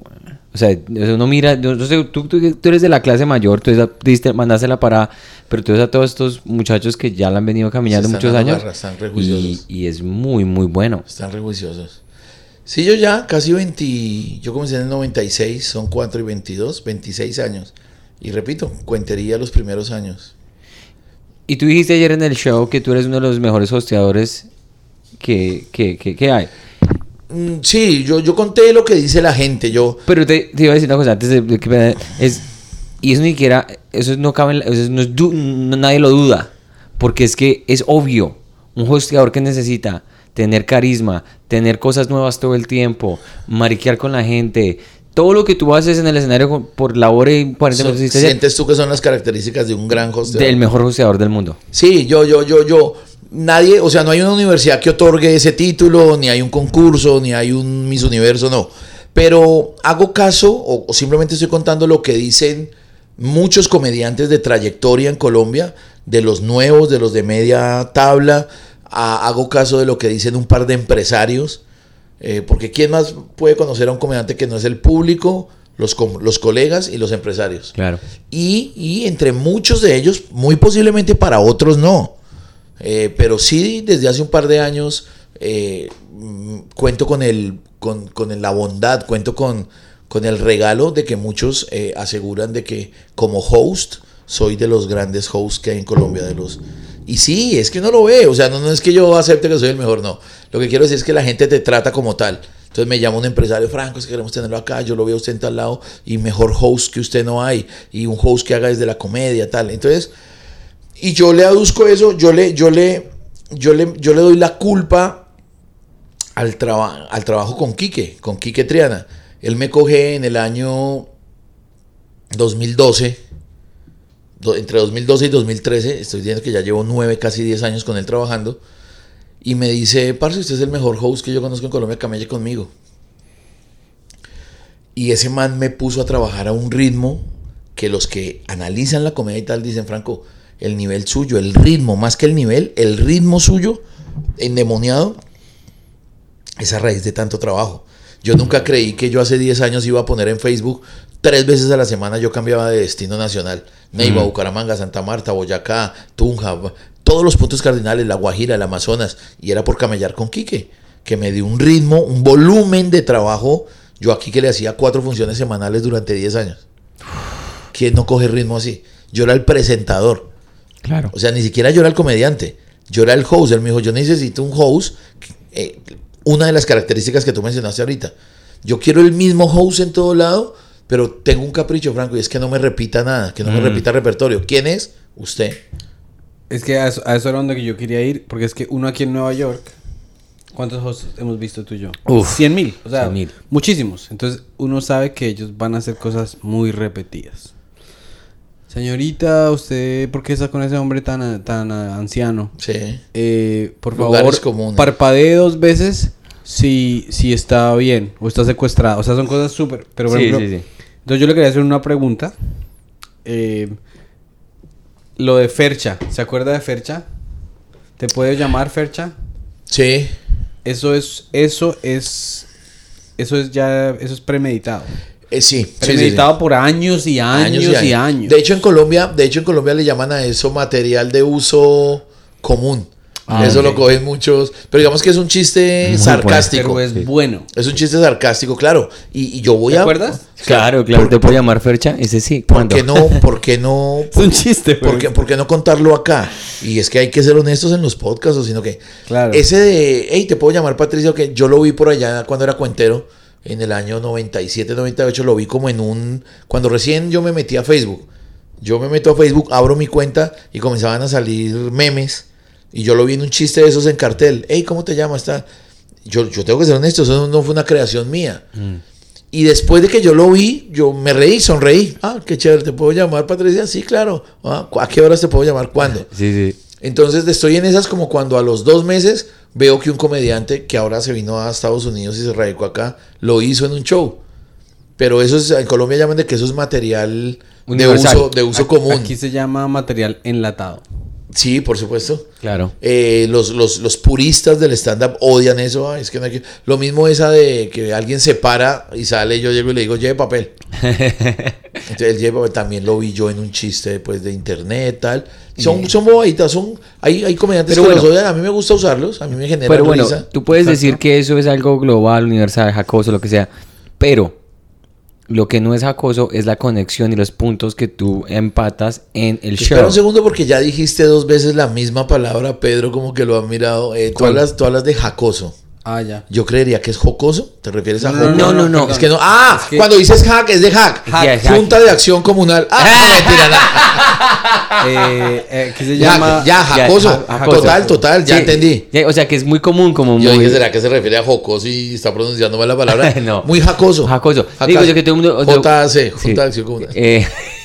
O sea, uno mira, yo no sé, tú, tú- tú eres de la clase mayor, tú diste, mandaste la parada, pero tú ves a todos estos muchachos que ya la han venido caminando muchos años garra, están y, es muy, muy bueno. Están re juiciosos. Sí, yo ya casi 20, yo comencé en el 96, son 4 y 22, 26 años. Y repito, cuentería los primeros años. Y tú dijiste ayer en el show que tú eres uno de los mejores hosteadores que, que, que, que hay. Mm, sí, yo, yo conté lo que dice la gente, yo... Pero te, te iba a decir una cosa antes de, de que es y eso ni siquiera eso no cabe eso no es no- nadie lo duda porque es que es obvio un hosteador que necesita tener carisma tener cosas nuevas todo el tiempo mariquear con la gente todo lo que tú haces en el escenario por la hora y 40 Son- minutos asistencia, ¿Sientes tú que son las características de un gran hosteador? del mejor hosteador del mundo Sí, yo, yo, yo, yo. Nadie, o sea, no hay una universidad que otorgue ese título, ni hay un concurso, ni hay un Miss Universo, no. Pero hago caso, o, o simplemente estoy contando lo que dicen muchos comediantes de trayectoria en Colombia, de los nuevos, de los de media tabla. A- hago caso de lo que dicen un par de empresarios. Eh, porque ¿quién más puede conocer a un comediante que no es el público, los, com- los colegas y los empresarios? claro Y, y entre muchos de ellos, muy posiblemente para otros no. Eh, pero sí, desde hace un par de años eh, mm, cuento con, el, con, con el- la bondad, cuento con, con el regalo de que muchos eh, aseguran de que como host soy de los grandes hosts que hay en Colombia. De los, y sí, es que uno lo ve, o sea, no, no es que yo acepte que soy el mejor, no. Lo que quiero decir es que la gente te trata como tal. Entonces me llama un empresario, Franco, es que queremos tenerlo acá, yo lo veo a usted en tal lado y mejor host que usted no hay y un host que haga desde la comedia, tal. Entonces, y yo le aduzco eso, yo le, yo le, yo le, yo le doy la culpa al, traba- al trabajo con Quique, con Quique Triana. Él me coge en el año 2012, do- entre 2012 y 2013, estoy diciendo que ya llevo nueve, casi 10 años con él trabajando, y me dice, parce, usted es el mejor host que yo conozco en Colombia, camelle conmigo. Y ese man me puso a trabajar a un ritmo que los que analizan la comedia y tal dicen, Franco, el nivel suyo, el ritmo, más que el nivel, el ritmo suyo, endemoniado, es a raíz de tanto trabajo. Yo nunca creí que yo hace 10 años iba a poner en Facebook tres veces a la semana yo cambiaba de destino nacional. Neiva, Bucaramanga, Santa Marta, Boyacá, Tunja, todos los puntos cardinales, La Guajira, el Amazonas, y era por camellar con Quique, que me dio un ritmo, un volumen de trabajo. Yo aquí que le hacía cuatro funciones semanales durante 10 años. ¿Quién no coge ritmo así? Yo era el presentador. claro O sea, ni siquiera yo era el comediante. Yo era el host. Él me dijo, yo necesito un host. eh, una de las características que tú mencionaste ahorita. Yo quiero el mismo host en todo lado, pero tengo un capricho, Franco, y es que no me repita nada, que no me Mm. repita repertorio. ¿Quién es? Usted. Es que a eso, a eso era donde yo quería ir, porque es que uno aquí en Nueva York, ¿cuántos hosts hemos visto tú y yo? Uf, 100 mil, o sea, 100,000. muchísimos. Entonces uno sabe que ellos van a hacer cosas muy repetidas. Señorita, ¿usted por qué está con ese hombre tan, tan anciano? Sí. Eh, por Lugares favor, comunes. parpadee dos veces si, si está bien o está secuestrado. O sea, son cosas súper... Pero, por Sí, ejemplo, sí, sí. Entonces yo le quería hacer una pregunta. Eh, lo de Fercha, ¿se acuerda de Fercha? ¿Te puedo llamar Fercha? Sí. Eso es, eso es, eso es ya, eso es premeditado. Eh, sí. sí, sí, sí. Premeditado por años y años, y años. De hecho, en Colombia, de hecho, en Colombia le llaman a eso material de uso común. Ah, eso lo cogen muchos. Pero digamos que es un chiste Muy sarcástico. pero es Sí. bueno. Es un chiste sarcástico, claro. Y, y yo voy ¿Te a. acuerdas? claro claro te puedo llamar Fercha ese sí ¿Por ¿cuándo? qué no? ¿Por qué no? Es un chiste, ¿Por qué, por qué no contarlo acá? Y es que hay que ser honestos en los podcasts, o sino que. Claro. Ese de. Hey, te puedo llamar Patricio, que yo lo vi por allá cuando era cuentero. En el año 97, 98, lo vi como en un. Cuando recién yo me metí a Facebook. Yo me meto a Facebook, abro mi cuenta y comenzaban a salir memes. Y yo lo vi en un chiste de esos en cartel. Hey, ¿cómo te llamas? Tal. Yo, yo tengo que ser honesto, eso no fue una creación mía. Y después de que yo lo vi, yo me reí, sonreí. Ah, qué chévere, ¿te puedo llamar, Patricia? Sí, claro. Ah, ¿A qué horas te puedo llamar? ¿Cuándo? sí sí Entonces estoy en esas como cuando a los dos meses veo que un comediante que ahora se vino a Estados Unidos y se radicó acá, lo hizo en un show. Pero eso es, en Colombia llaman de que eso es material de Universal. uso, de uso Aquí- común. Aquí se llama material enlatado. Sí, por supuesto. Claro. Eh, los, los, los puristas del stand-up odian eso. Ay, es que no hay que- Lo mismo esa de que alguien se para y sale, yo llego y le digo, lleve papel. Entonces, el lleve papel también lo vi yo en un chiste pues, de internet, tal. Son, son bobaditas, son, hay, hay comediantes Pero que bueno. los odian, a mí me gusta usarlos, a mí me genera Pero bueno, risa. tú puedes decir que eso es algo global, universal, jacoso, lo que sea. Pero lo que no es jacoso es la conexión y los puntos que tú empatas en el Espera show. un segundo porque ya dijiste dos veces la misma palabra, Pedro, como que lo han mirado. Eh, tú, ¿Cuál? hablas, tú hablas de jacoso. Ah, ya. Yo creería que es jocoso. ¿Te refieres a jocoso? no, no, no. Es que no. Ah, Es que- cuando dices hack es de hack. Hack, hack. Junta de Acción Comunal. Ah, no, mentira, no. Eh, eh, ¿Qué se Ya, llama? ya, jacoso. ja- jacoso. Total, total, ya Sí, entendí. ya, o sea que es muy común como Yo muy... dije, ¿será que se refiere a jocoso y está pronunciando mal la palabra? No. Muy jacoso. Jacoso. Jaca- Digo yo que todo el mundo- JAC, Sí. Junta de Acción Comunal. Eh,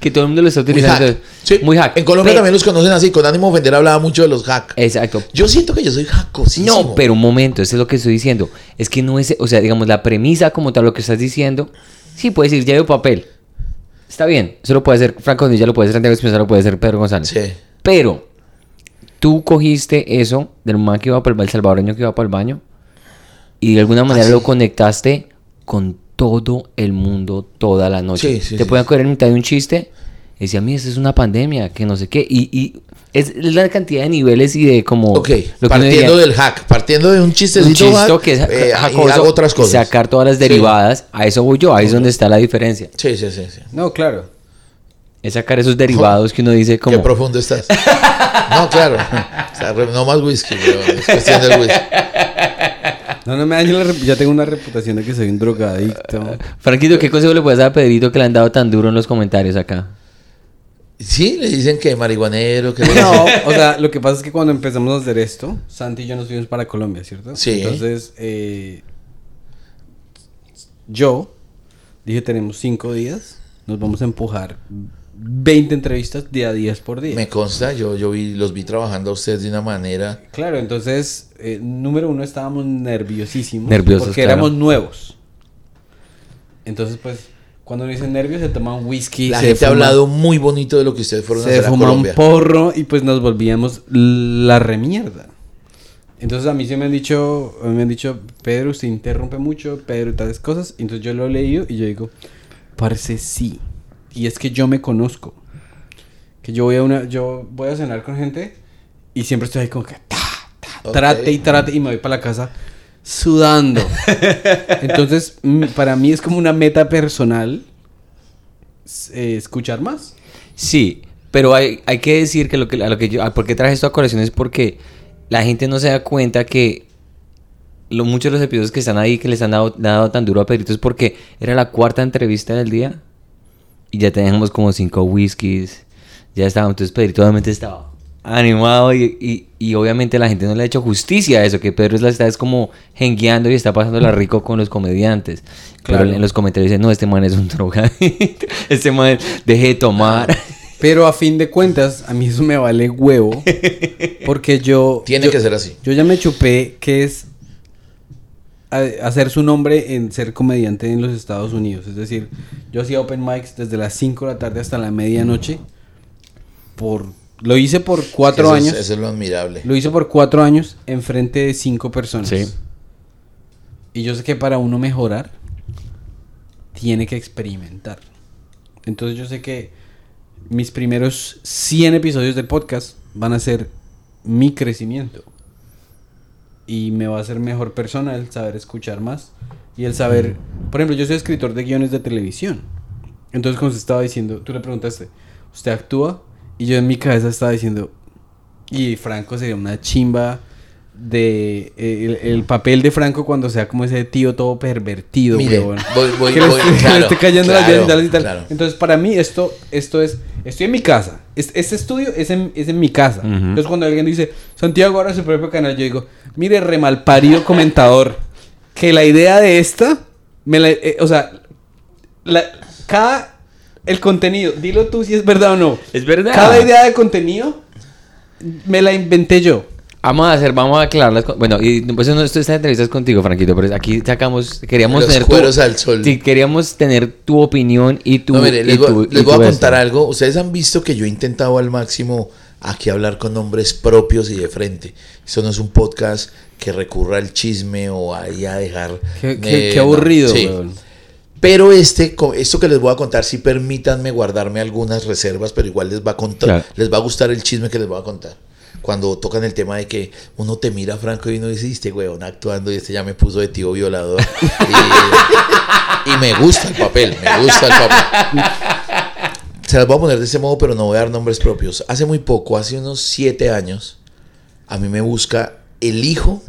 que todo el mundo lo está Muy utilizando. hack. Sí, Muy hack. En Colombia también los conocen así. Con ánimo de ofender hablaba mucho de los hack. Exacto. Yo siento que yo soy jacosísimo. No, pero un momento, eso es lo que estoy diciendo. Es que no es, o sea, digamos, la premisa como tal, lo que estás diciendo, sí, puedes decir, ya veo papel. Está bien, eso lo puede hacer Franco ya lo puede hacer Santiago Espinosa, lo puede hacer Pedro González. Sí. Pero, tú cogiste eso del man que iba para el, el salvadoreño que iba para el baño y de alguna manera sí. lo conectaste con todo el mundo toda la noche. Sí, sí, Te sí. podían coger en mitad de un chiste y decía, mira, esta es una pandemia, que no sé qué. Y, y es, la cantidad de niveles y de como... Ok, lo partiendo diría- del hack, partiendo de un un chistecito chisto hack, que es eh, y jacoso, hago otras cosas. sacar todas las Sí. derivadas, a eso voy yo, ahí es donde está la diferencia. Sí, sí, sí. sí. No, claro. Es sacar esos derivados que uno dice Qué como... profundo estás. no, claro. O sea, no más whisky, weón, es cuestión del whisky. No, no me daño la Ya tengo una reputación de que soy un drogadicto. Franquito, ¿qué consejo le puedes dar a Pedrito que le han dado tan duro en los comentarios acá? Sí, le dicen que marihuanero, que... No, o sea, lo que pasa es que cuando empezamos a hacer esto, Santi y yo nos fuimos para Colombia, ¿cierto? Sí. Entonces, eh, yo dije, tenemos cinco días, nos vamos a empujar 20 entrevistas día a 10 por día. Me consta, yo, yo vi, los vi trabajando a ustedes de una manera... Claro, entonces, eh, número uno, estábamos nerviosísimos. Nerviosos, Porque claro. éramos nuevos. Entonces, pues, cuando uno dice nervios, se toma un whisky. La se gente ha hablado muy bonito de lo que ustedes fueron a se hacer a fuma un Colombia. porro y pues nos volvíamos la remierda. Entonces a mí se me han dicho, me han dicho, Pedro, usted interrumpe mucho, Pedro, y tales cosas. Entonces yo lo he leído y yo digo, parece sí. Y es que yo me conozco. Que yo voy a una, yo voy a cenar con gente y siempre estoy ahí como que ta, ta, trate y trate y me voy para la casa sudando. Entonces, para mí es como una meta personal eh, escuchar más. Sí, pero hay, hay que decir que lo que, a lo que yo, a por qué traje esto a colación es porque la gente no se da cuenta que lo, muchos de los episodios que están ahí que les han dado, dado tan duro a Pedrito es porque era la cuarta entrevista del día y ya teníamos como cinco whiskies, ya estábamos, entonces Pedrito obviamente estaba animado y, y- y obviamente la gente no le ha hecho justicia a eso, que Pedro es la está es como jengueando y está pasándola rico con los comediantes. Claro. Pero en los comentarios dicen, no, este man es un drogadicto, este man deje de tomar. Pero a fin de cuentas, a mí eso me vale huevo. Porque yo. Tiene yo- que ser así. Yo ya me chupé que es hacer su nombre en ser comediante en los Estados Unidos. Es decir, yo hacía open mics desde las 5 de la tarde hasta la medianoche. Por, lo hice por cuatro Eso es- años. Eso es lo admirable. Lo hice por cuatro años en frente de cinco personas. Sí. Y yo sé que para uno mejorar, tiene que experimentar. Entonces yo sé que mis primeros 100 episodios del podcast van a ser mi crecimiento. Y me va a hacer mejor persona el saber escuchar más. Y el saber... Por ejemplo, yo soy escritor de guiones de televisión. Entonces, como se estaba diciendo, tú le preguntaste, ¿usted actúa? Y yo en mi cabeza estaba diciendo, y Franco sería una chimba de eh, el, el papel de Franco cuando sea como ese tío todo pervertido, Mire, huevón. voy- voy- que le voy- esté, que le claro, esté cayendo las claro, yalas y tal. claro. Entonces, para mí esto esto es estoy en mi casa. Es- Este estudio es en, es en mi casa. Entonces, cuando alguien dice, "Santiago ahora su propio canal", yo digo, "Mire, remalparido comentador, que la idea de esta me la, eh, o sea, la, cada el contenido, dilo tú si es verdad o no. Es verdad. Cada idea de contenido me la inventé yo. Vamos a hacer, vamos a aclarar las cosas. Bueno, y pues no, esto, esta entrevista es contigo, Franquito, pero aquí sacamos, queríamos Los tener cueros al sol. Sí, queríamos tener tu opinión y tu... No, mire, y les, voy- tu- les y voy a tu contar esto. algo. Ustedes han visto que yo he intentado al máximo aquí hablar con nombres propios y de frente. Esto no es un podcast que recurra al chisme o ahí a dejar... Qué, eh, qué- qué no, aburrido, sí. weón. Pero este, esto que les voy a contar, sí permítanme guardarme algunas reservas, pero igual les va a contar, Claro. les va a gustar el chisme que les voy a contar. Cuando tocan el tema de que uno te mira Franco y uno dice, este weón actuando y este ya me puso de tío violador. y, y me gusta el papel, me gusta el papel. Se las voy a poner de este modo, pero no voy a dar nombres propios. Hace muy poco, hace unos siete años, a mí me busca el hijo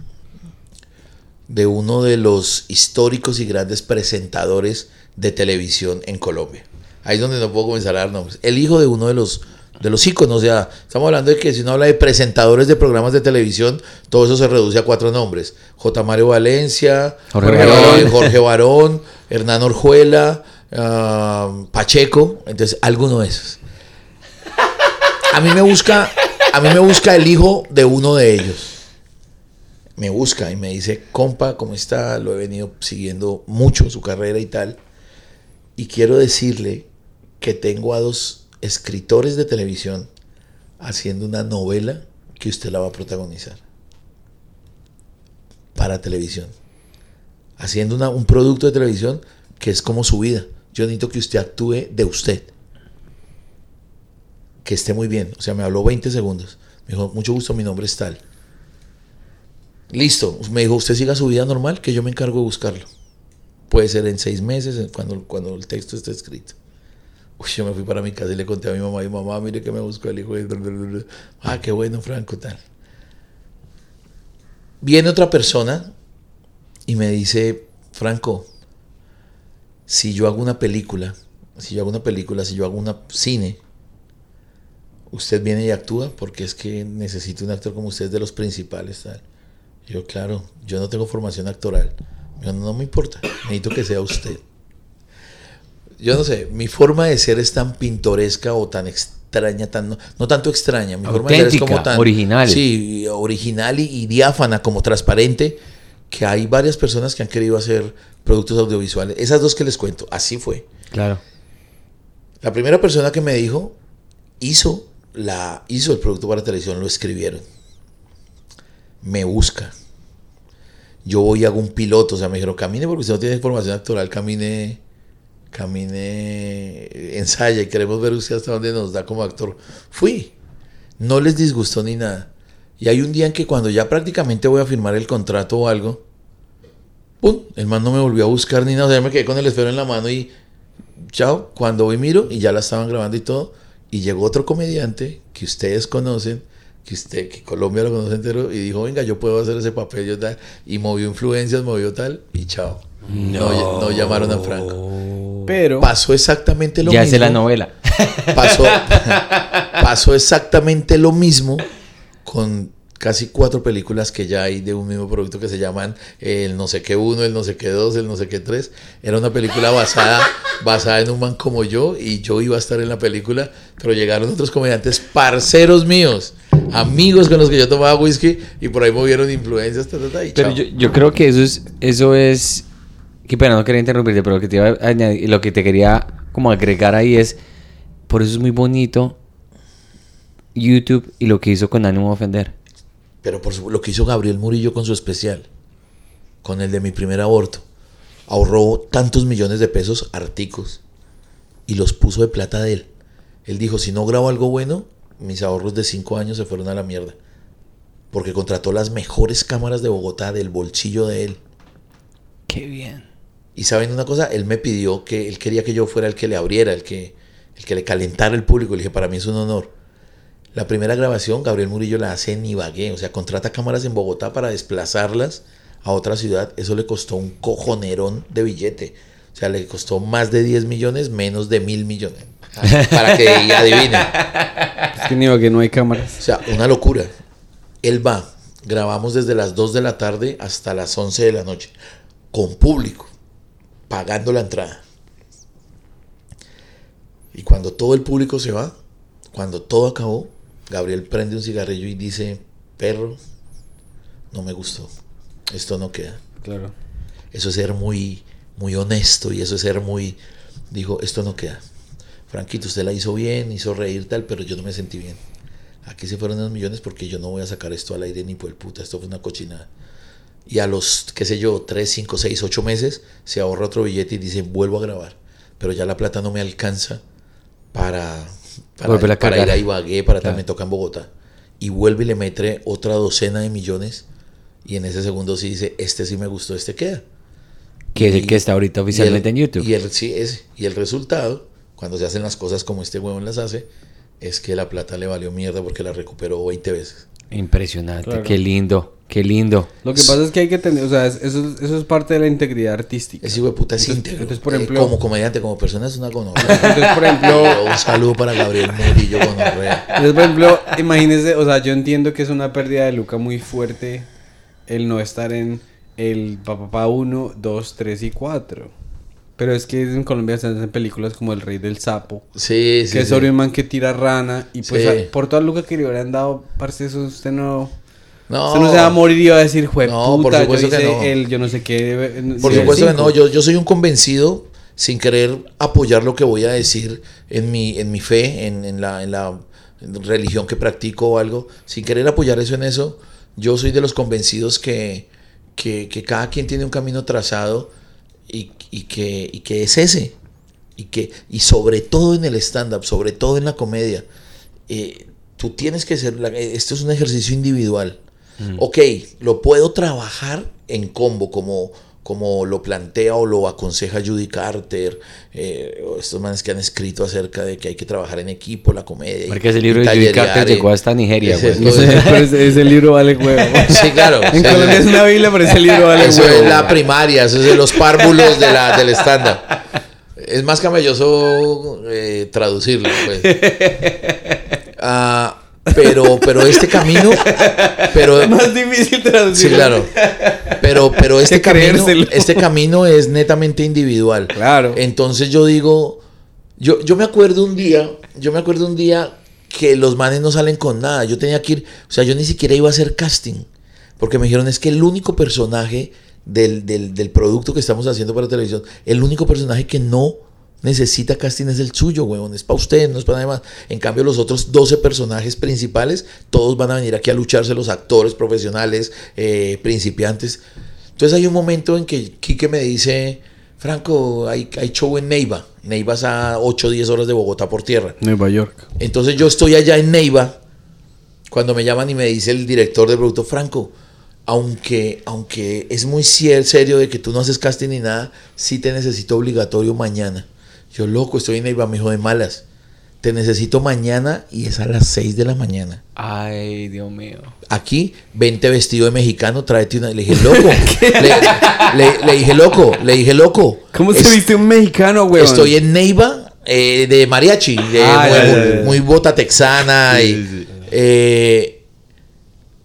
de uno de los históricos y grandes presentadores de televisión en Colombia. Ahí es donde no puedo comenzar a dar nombres. El hijo de uno de los de los íconos, o sea, estamos hablando de que si uno habla de presentadores de programas de televisión, todo eso se reduce a cuatro nombres. J. Mario Valencia, Jorge Barón. Jorge Barón, Hernán Orjuela, ah, Pacheco, entonces alguno de esos. A mí me busca, a mí me busca el hijo de uno de ellos me busca y me dice, compa, ¿cómo está? Lo he venido siguiendo mucho su carrera y tal. Y quiero decirle que tengo a dos escritores de televisión haciendo una novela que usted la va a protagonizar. Para televisión. Haciendo una- un producto de televisión que es como su vida. Yo necesito que usted actúe de usted. Que esté muy bien. O sea, me habló 20 segundos. Me dijo, mucho gusto, mi nombre es tal. Listo. Me dijo, usted siga su vida normal, que yo me encargo de buscarlo. Puede ser en seis meses, cuando, cuando el texto esté escrito. Uy, yo me fui para mi casa y le conté a mi mamá, y mamá, mire que me buscó el hijo. Ah, qué bueno, Franco, tal. Viene otra persona y me dice, Franco, si yo hago una película, si yo hago una película, si yo hago una cine, usted viene y actúa porque es que necesito un actor como usted de los principales, tal. Yo, claro, yo no tengo formación actoral. Yo, no me importa, necesito que sea usted. Yo no sé, mi forma de ser es tan pintoresca o tan extraña, tan no, no tanto extraña, mi forma de ser es como tan original. Sí, original y, y diáfana, como transparente, que hay varias personas que han querido hacer productos audiovisuales. Esas dos que les cuento, así fue. Claro. La primera persona que me dijo hizo la hizo el producto para televisión, lo escribieron. Me busca. Yo voy y hago un piloto, o sea, me dijeron, camine porque usted no tiene formación actoral, camine, camine, ensaya y queremos ver usted hasta dónde nos da como actor. Fui. No les disgustó ni nada. Y hay un día en que cuando ya prácticamente voy a firmar el contrato o algo, ¡pum! El man no me volvió a buscar ni nada. O sea, yo me quedé con el esfero en la mano y chao. Cuando voy miro y ya la estaban grabando y todo. Y llegó otro comediante que ustedes conocen, que usted, que Colombia lo conoce entero, y dijo, venga, yo puedo hacer ese papel, yo tal. Y movió influencias, movió tal, y chao. No, no llamaron a Franco. Pero. Pasó exactamente lo ya mismo. sé la novela. Pasó, pasó exactamente lo mismo con casi cuatro películas que ya hay de un mismo producto que se llaman el no sé qué uno, el no sé qué dos, el no sé qué tres. Era una película basada, basada en un man como yo y yo iba a estar en la película, pero llegaron otros comediantes, parceros míos, amigos con los que yo tomaba whisky y por ahí movieron influencias, ta, ta, ta, y Pero yo, yo creo que eso es, eso es, qué pena, no quería interrumpirte, pero lo que te iba a añadir, lo que te quería como agregar ahí es, por eso es muy bonito YouTube y lo que hizo con ánimo de ofender. Pero por lo que hizo Gabriel Murillo con su especial, con el de mi primer aborto, ahorró tantos millones de pesos articos y los puso de plata de él. Él dijo, si no grabo algo bueno, mis ahorros de cinco años se fueron a la mierda. Porque contrató las mejores cámaras de Bogotá del bolsillo de él. Qué bien. Y saben una cosa, él me pidió que él quería que yo fuera el que le abriera, el que, el que le calentara el público. Le dije, para mí es un honor. La primera grabación, Gabriel Murillo la hace en Ibagué, o sea, contrata cámaras en Bogotá para desplazarlas a otra ciudad. Eso le costó un cojonerón de billete. O sea, le costó más de 10 millones, menos de mil millones. Para que adivinen. Es que ni que no hay cámaras. O sea, una locura. Él va, grabamos desde las 2 de la tarde hasta las 11 de la noche, con público, pagando la entrada. Y cuando todo el público se va, cuando todo acabó, Gabriel prende un cigarrillo y dice, perro, no me gustó, esto no queda. Claro. Eso es ser muy, muy honesto y eso es ser muy... Dijo, esto no queda. Franquito, usted la hizo bien, hizo reír tal, pero yo no me sentí bien. aquí se fueron unos millones porque yo no voy a sacar esto al aire ni por el puta, esto fue una cochinada. Y a los, qué sé yo, 3, 5, 6, 8 meses, se ahorra otro billete y dice, vuelvo a grabar. Pero ya la plata no me alcanza para, para, cargar. ir a Ibagué, para Claro. también tocar en Bogotá. Y vuelve y le mete otra docena de millones. Y en ese segundo sí dice, este sí me gustó, este queda. Que es el que está ahorita y oficialmente el- en YouTube. Y el, sí, ese. y el resultado, cuando se hacen las cosas como este huevón las hace, es que la plata le valió mierda porque la recuperó 20 veces. Impresionante, Claro. qué lindo, qué lindo. Lo que pasa es que hay que tener, o sea, es- eso, eso es parte de la integridad artística. Ese hijo de puta es Entonces- íntegro. entonces, por Eh, ejemplo- como comediante, como persona es una gonorrea. Entonces, por ejemplo, un saludo para Gabriel Murillo gonorrea. entonces, por ejemplo, imagínese, o sea, yo entiendo que es una pérdida de Luca muy fuerte el no estar en el Papá 1, 2, 3 y 4. Pero es que en Colombia se hacen películas como El Rey del Sapo. Sí, sí. que es sí. sobre un man que tira rana. Y pues Sí. a- por toda Luca que le hubieran dado, parce, eso usted no... No, Usted no se va a morir y va a decir, jue No, por yo supuesto que no. el yo no sé qué. eh, Por sí, el supuesto que no, yo, yo soy un convencido sin querer apoyar lo que voy a decir en mi, en mi fe, en, en la, en la religión que practico o algo, sin querer apoyar eso en eso, yo soy de los convencidos que, que, que cada quien tiene un camino trazado y, y que, y que es ese. Y, que, y sobre todo en el stand-up, sobre todo en la comedia, eh, tú tienes que ser, la- eh, esto es un ejercicio individual. Ok, lo puedo trabajar en combo, como, como lo plantea o lo aconseja Judy Carter, eh, estos manes que han escrito acerca de que hay que trabajar en equipo, la comedia. y- Porque ese libro de Judy Carter llegó hasta Nigeria, Ese güey. ese, ese libro vale huevo. Sí, claro. En sí, Colombia es una biblia, pero ese libro vale Eso huevo. es la primaria, eso es de los párvulos de la, del stand-up. Es más camelloso eh, traducirlo, pues. Ah, pero, pero este camino, pero Es más difícil traducir. sí, claro. Pero, pero este camino, creérselo. este camino es netamente individual. Claro. Entonces yo digo, yo, yo me acuerdo un día, yo me acuerdo un día que los manes no salen con nada. Yo tenía que ir, o sea, yo ni siquiera iba a hacer casting. Porque me dijeron, es que el único personaje del, del, del producto que estamos haciendo para televisión, el único personaje que no necesita casting es el suyo, weón. Es para usted, no es para nadie más. En cambio, los otros 12 personajes principales, todos van a venir aquí a lucharse, los actores profesionales, eh, principiantes. Entonces hay un momento en que Quique me dice, Franco, hay, hay show en Neiva. Neiva es a 8 o 10 horas de Bogotá por tierra. Nueva York. Entonces yo estoy allá en Neiva, cuando me llaman y me dice el director de producto, Franco, aunque, aunque es muy serio de que tú no haces casting ni nada, sí te necesito obligatorio mañana. Yo, loco, estoy en Neiva, me dijo de malas. Te necesito mañana y es a las 6 de la mañana. Ay, Dios mío. Aquí, vente vestido de mexicano, tráete una. Le dije, loco. le, le- le dije, loco, le dije, loco. ¿Cómo se viste un mexicano, güey? Estoy en Neiva eh, de mariachi, de Ah, muy, bota texana. Sí, y, sí, sí. eh,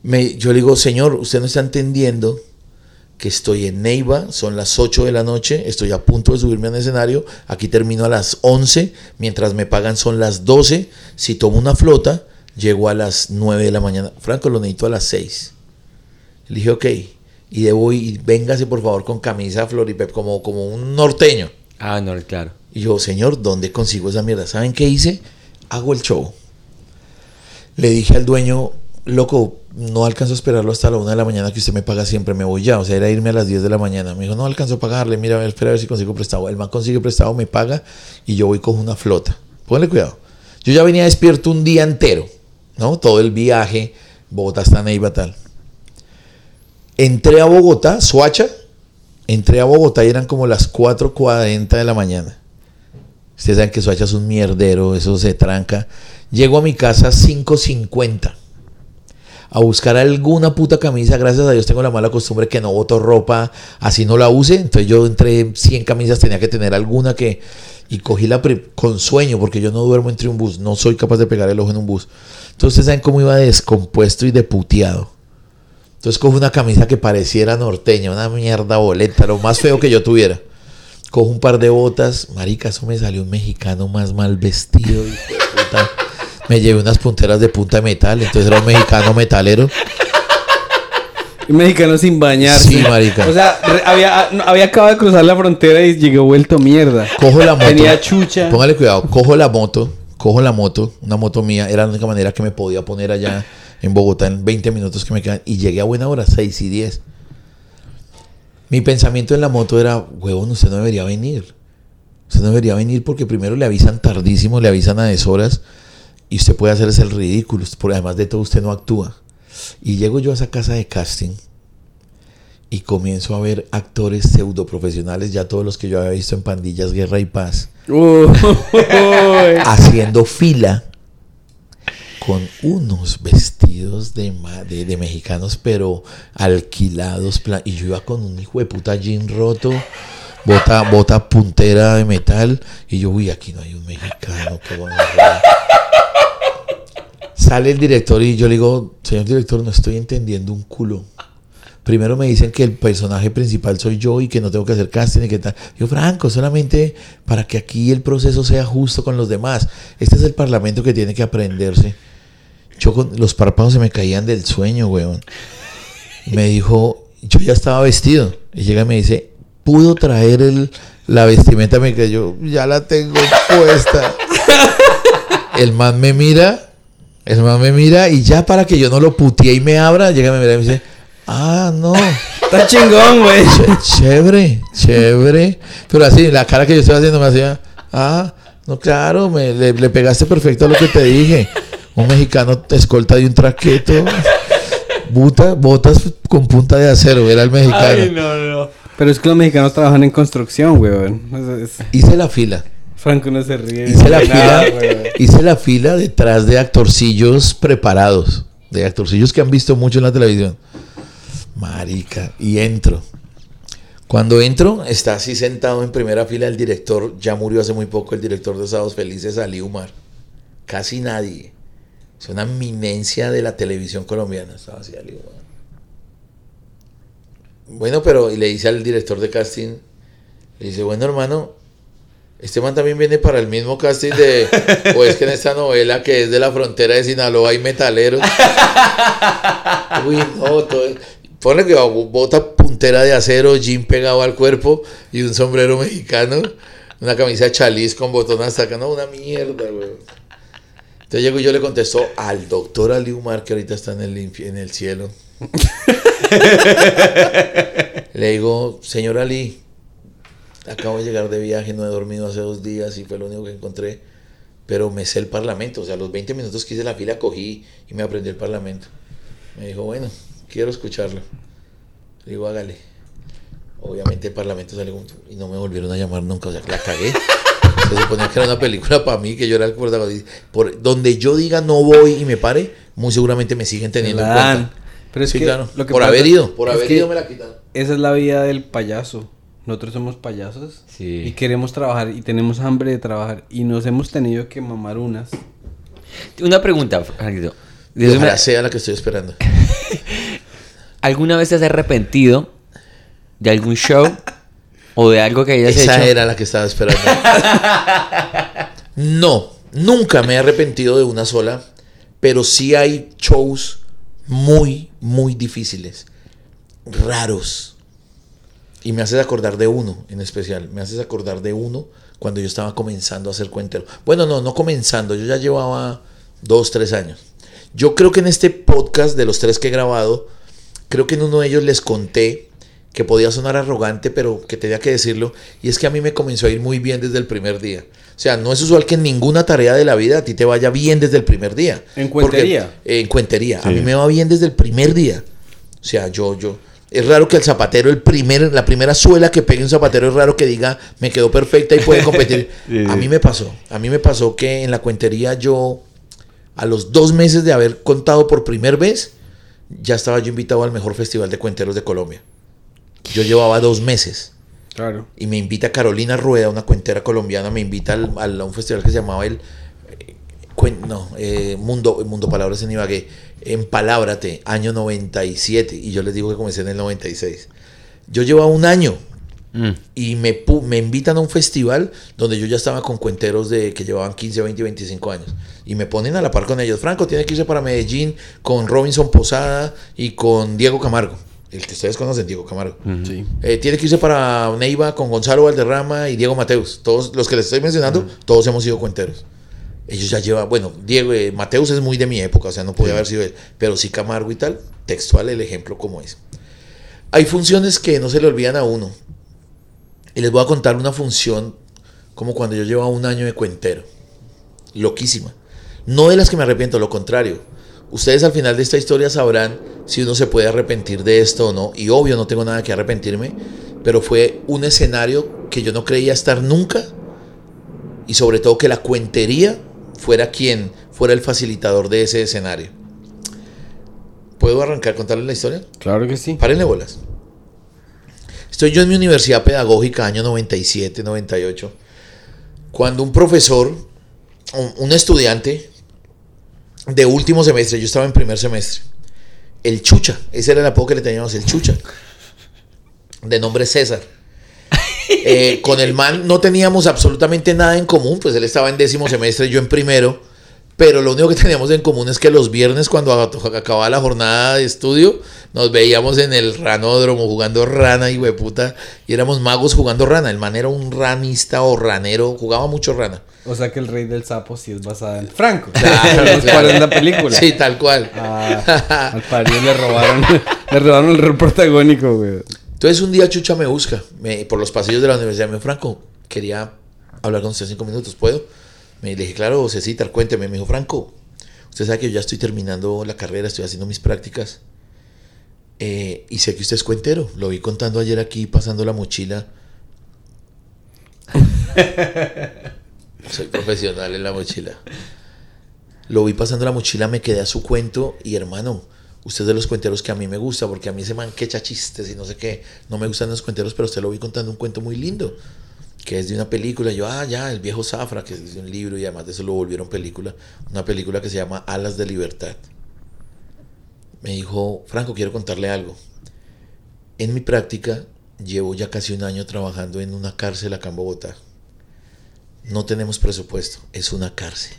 me- yo le digo, señor, usted no está entendiendo que estoy en Neiva, son las 8 de la noche, estoy a punto de subirme al escenario, aquí termino a las 11, mientras me pagan son las 12, si tomo una flota, llego a las 9 de la mañana. Franco, lo necesito a las 6. Le dije, ok, y debo ir, véngase por favor con camisa Floripep, como, como un norteño. Ah, no, claro. Y yo, señor, ¿dónde consigo esa mierda? ¿Saben qué hice? Hago el show. Le dije al dueño, loco, no alcanzo a esperarlo hasta la una de la mañana que usted me paga siempre, me voy ya. O sea, era irme a las 10 de la mañana. Me dijo, no alcanzo a pagarle, mira, espera a ver si consigo prestado. El man consigue prestado, me paga y yo voy con una flota. Póngale cuidado. Yo ya venía despierto un día entero, ¿no? Todo el viaje, Bogotá hasta Neiva, tal. Entré a Bogotá, Suacha, entré a Bogotá y eran como las 4.40 de la mañana. Ustedes saben que Soacha es un mierdero, eso se tranca. Llego a mi casa 5.50 a buscar alguna puta camisa. Gracias a Dios tengo la mala costumbre que no boto ropa, así no la use. Entonces yo entre 100 camisas tenía que tener alguna que... Y cogí la con sueño, porque yo no duermo entre un bus, no soy capaz de pegar el ojo en un bus. Entonces saben cómo iba descompuesto y deputeado. Entonces cojo una camisa que pareciera norteña, una mierda boleta, lo más feo que yo tuviera. Cojo un par de botas, marica, eso me salió un mexicano más mal vestido. puta. Me llevé unas punteras de punta de metal, entonces era un mexicano metalero. Un mexicano sin bañarse. Sí, marica. O sea, re- había, ah, había acabado de cruzar la frontera y llegó vuelto mierda. Cojo la moto. Tenía chucha. Póngale cuidado, cojo la moto, cojo la moto, una moto mía, era la única manera que me podía poner allá en Bogotá en 20 minutos que me quedan. Y llegué a buena hora, 6 y 10. Mi pensamiento en la moto era, huevón, usted no debería venir. Usted no debería venir porque primero le avisan tardísimo, le avisan a deshoras y usted puede hacerse el ridículo. Porque además de todo usted no actúa. Y llego yo a esa casa de casting y comienzo a ver actores pseudo profesionales, ya todos los que yo había visto en Pandillas, Guerra y Paz, haciendo fila con unos vestidos de, de, de mexicanos, pero alquilados. Y yo iba con un hijo de puta jean roto, bota, bota puntera de metal. Y yo, uy, aquí no hay un mexicano, qué gonorrea". Sale el director y yo le digo, señor director, no estoy entendiendo un culo. Primero me dicen que el personaje principal soy yo y que no tengo que hacer casting y que tal. Yo, Franco, solamente para que aquí el proceso sea justo con los demás. Este es el parlamento que tiene que aprenderse. Yo con los párpados se me caían del sueño, weón. Me dijo, yo ya estaba vestido. Y llega y me dice, ¿pudo traer el, la vestimenta? Me yo ya la tengo puesta. El man me mira, el man me mira y ya para que yo no lo putee y me abra, llega me mira y me dice, ah, no. Está chingón, güey. Ch- chévere, chévere. Pero así, la cara que yo estoy haciendo me hacía, ah, no, claro, me, le, le pegaste perfecto a lo que te dije. Un mexicano escolta de un traqueto, buta, botas con punta de acero, era el mexicano. no, no. Pero es que los mexicanos trabajan en construcción, weón. Es- es- Hice la fila, Franco no se ríe. hice la nada, fila, hice la fila detrás de actorcillos preparados, de actorcillos que han visto mucho en la televisión. Marica, y entro. Cuando entro, está así sentado en primera fila el director, ya murió hace muy poco el director de Sábados Felices, Ali Umar. Casi nadie. Es una eminencia de la televisión colombiana. Estaba así Ali Umar. Bueno, pero y le dice al director de casting, le dice, bueno hermano, este man también viene para el mismo casting de, o es que en esta novela que es de la frontera de Sinaloa hay metaleros. Uy, no, todo, ponle que bota puntera de acero, jean pegado al cuerpo y un sombrero mexicano, una camisa chaliz con botón hasta acá, no, una mierda, güey. Entonces llego y yo le contesto al doctor Ali Umar, que ahorita está en el, en el cielo. le digo, señor Ali, acabo de llegar de viaje, no he dormido hace dos días y fue lo único que encontré. Pero me sé el parlamento, o sea, los 20 minutos que hice la fila cogí y me aprendí el parlamento. Me dijo, bueno, quiero escucharlo. Le digo, hágale. Obviamente el parlamento como- y no me volvieron a llamar nunca, o sea, la cagué. Se suponía que era una película para mí, que yo era el protagonista. Por donde yo diga no voy y me pare, muy seguramente me siguen teniendo en cuenta. Pero es sí, que claro. lo que por haber ido, por haber ido me la quitan. Esa es la vida del payaso. Nosotros somos payasos Sí. y queremos trabajar y tenemos hambre de trabajar y nos hemos tenido que mamar unas. Una pregunta, eso ojalá sea la que estoy esperando. ¿Alguna vez te has arrepentido de algún show o de algo que hayas Esa hecho? era la que estaba esperando. no, nunca me he arrepentido de una sola, pero sí hay shows muy, muy difíciles, raros. Y me haces acordar de uno en especial. Me haces acordar de uno cuando yo estaba comenzando a hacer cuentero. Bueno, no, no comenzando. Yo ya llevaba dos, tres años. Yo creo que en este podcast de los tres que he grabado, creo que en uno de ellos les conté que podía sonar arrogante, pero que tenía que decirlo. Y es que a mí me comenzó a ir muy bien desde el primer día. O sea, no es usual que en ninguna tarea de la vida a ti te vaya bien desde el primer día. ¿En Porque- cuentería? eh, en cuentería. A mí me va bien desde el primer día. O sea, yo, yo. Es raro que el zapatero, el primer, la primera suela que pegue un zapatero, es raro que diga, me quedó perfecta y puede competir. Sí, A sí. mí me pasó. A mí me pasó que en la cuentería yo, a los dos meses de haber contado por primera vez, ya estaba yo invitado al mejor festival de cuenteros de Colombia. Yo llevaba dos meses Claro. y me invita Carolina Rueda, una cuentera colombiana, me invita al, al- a un festival que se llamaba el eh, no, eh, Mundo, Mundo Palabras en Ibagué, Empalabráte, año 97, y yo les digo que comencé en el 96. Yo llevaba un año Mm. y me, me invitan a un festival donde yo ya estaba con cuenteros de que llevaban 15, 20, 25 años. Y me ponen a la par con ellos. Franco tiene que irse para Medellín con Robinson Posada y con Diego Camargo. El que ustedes conocen, Diego Camargo. Sí. Eh, tiene que irse para Neiva con Gonzalo Valderrama y Diego Mateus. Todos los que les estoy mencionando, todos hemos sido cuenteros. Ellos ya llevan, bueno, Diego, eh, Mateus es muy de mi época, o sea, no podía haber sido él, pero sí Camargo y tal, textual el ejemplo como es. Hay funciones que no se le olvidan a uno. Y les voy a contar una función como cuando yo llevaba un año de cuentero. Loquísima. No de las que me arrepiento, lo contrario. Ustedes al final de esta historia sabrán si uno se puede arrepentir de esto o no. Y obvio no tengo nada que arrepentirme, pero fue un escenario que yo no creía estar nunca. Y sobre todo que la cuentería fuera quien fuera el facilitador de ese escenario. ¿Puedo arrancar contarles la historia? Claro que sí. Párenle bolas. Estoy yo en mi universidad pedagógica, año 97, 98, cuando un profesor, un, un estudiante de último semestre, yo estaba en primer semestre, el Chucha, ese era el apodo que le teníamos, el Chucha, de nombre César. Eh, con el man no teníamos absolutamente nada en común, pues él estaba en décimo semestre, yo en primero, pero lo único que teníamos en común es que los viernes cuando acababa la jornada de estudio, nos veíamos en el ranódromo jugando rana y hueputa, y éramos magos jugando rana. El man era un ranista o ranero, jugaba mucho rana. O sea que el rey del sapo sí es basada en Franco. Claro, ¿Sabes claro. ¿Cuál es la película? Sí, tal cual. Ah, al parido le robaron, le robaron el rol protagónico, güey. Entonces un día Chucha me busca me- por los pasillos de la universidad. Me dijo, Franco, quería hablar con usted cinco minutos, ¿puedo? Me le dije, claro, Cecitar, cuénteme. Me dijo, Franco, usted sabe que yo ya estoy terminando la carrera, estoy haciendo mis prácticas. eh, y sé que usted es cuentero. Lo vi contando ayer aquí, pasando la mochila. Soy profesional en la mochila. Lo vi pasando la mochila, me quedé a su cuento y hermano, usted es de los cuenteros que a mí me gusta, porque a mí ese man que echa chistes y no sé qué, no me gustan los cuenteros, pero usted lo vi contando un cuento muy lindo, que es de una película. Yo, ah, ya, El viejo Zafra, que es de un libro y además de eso lo volvieron película, una película que se llama Alas de Libertad. Me dijo, Franco, quiero contarle algo. En mi práctica llevo ya casi un año trabajando en una cárcel acá en Bogotá. No tenemos presupuesto, es una cárcel.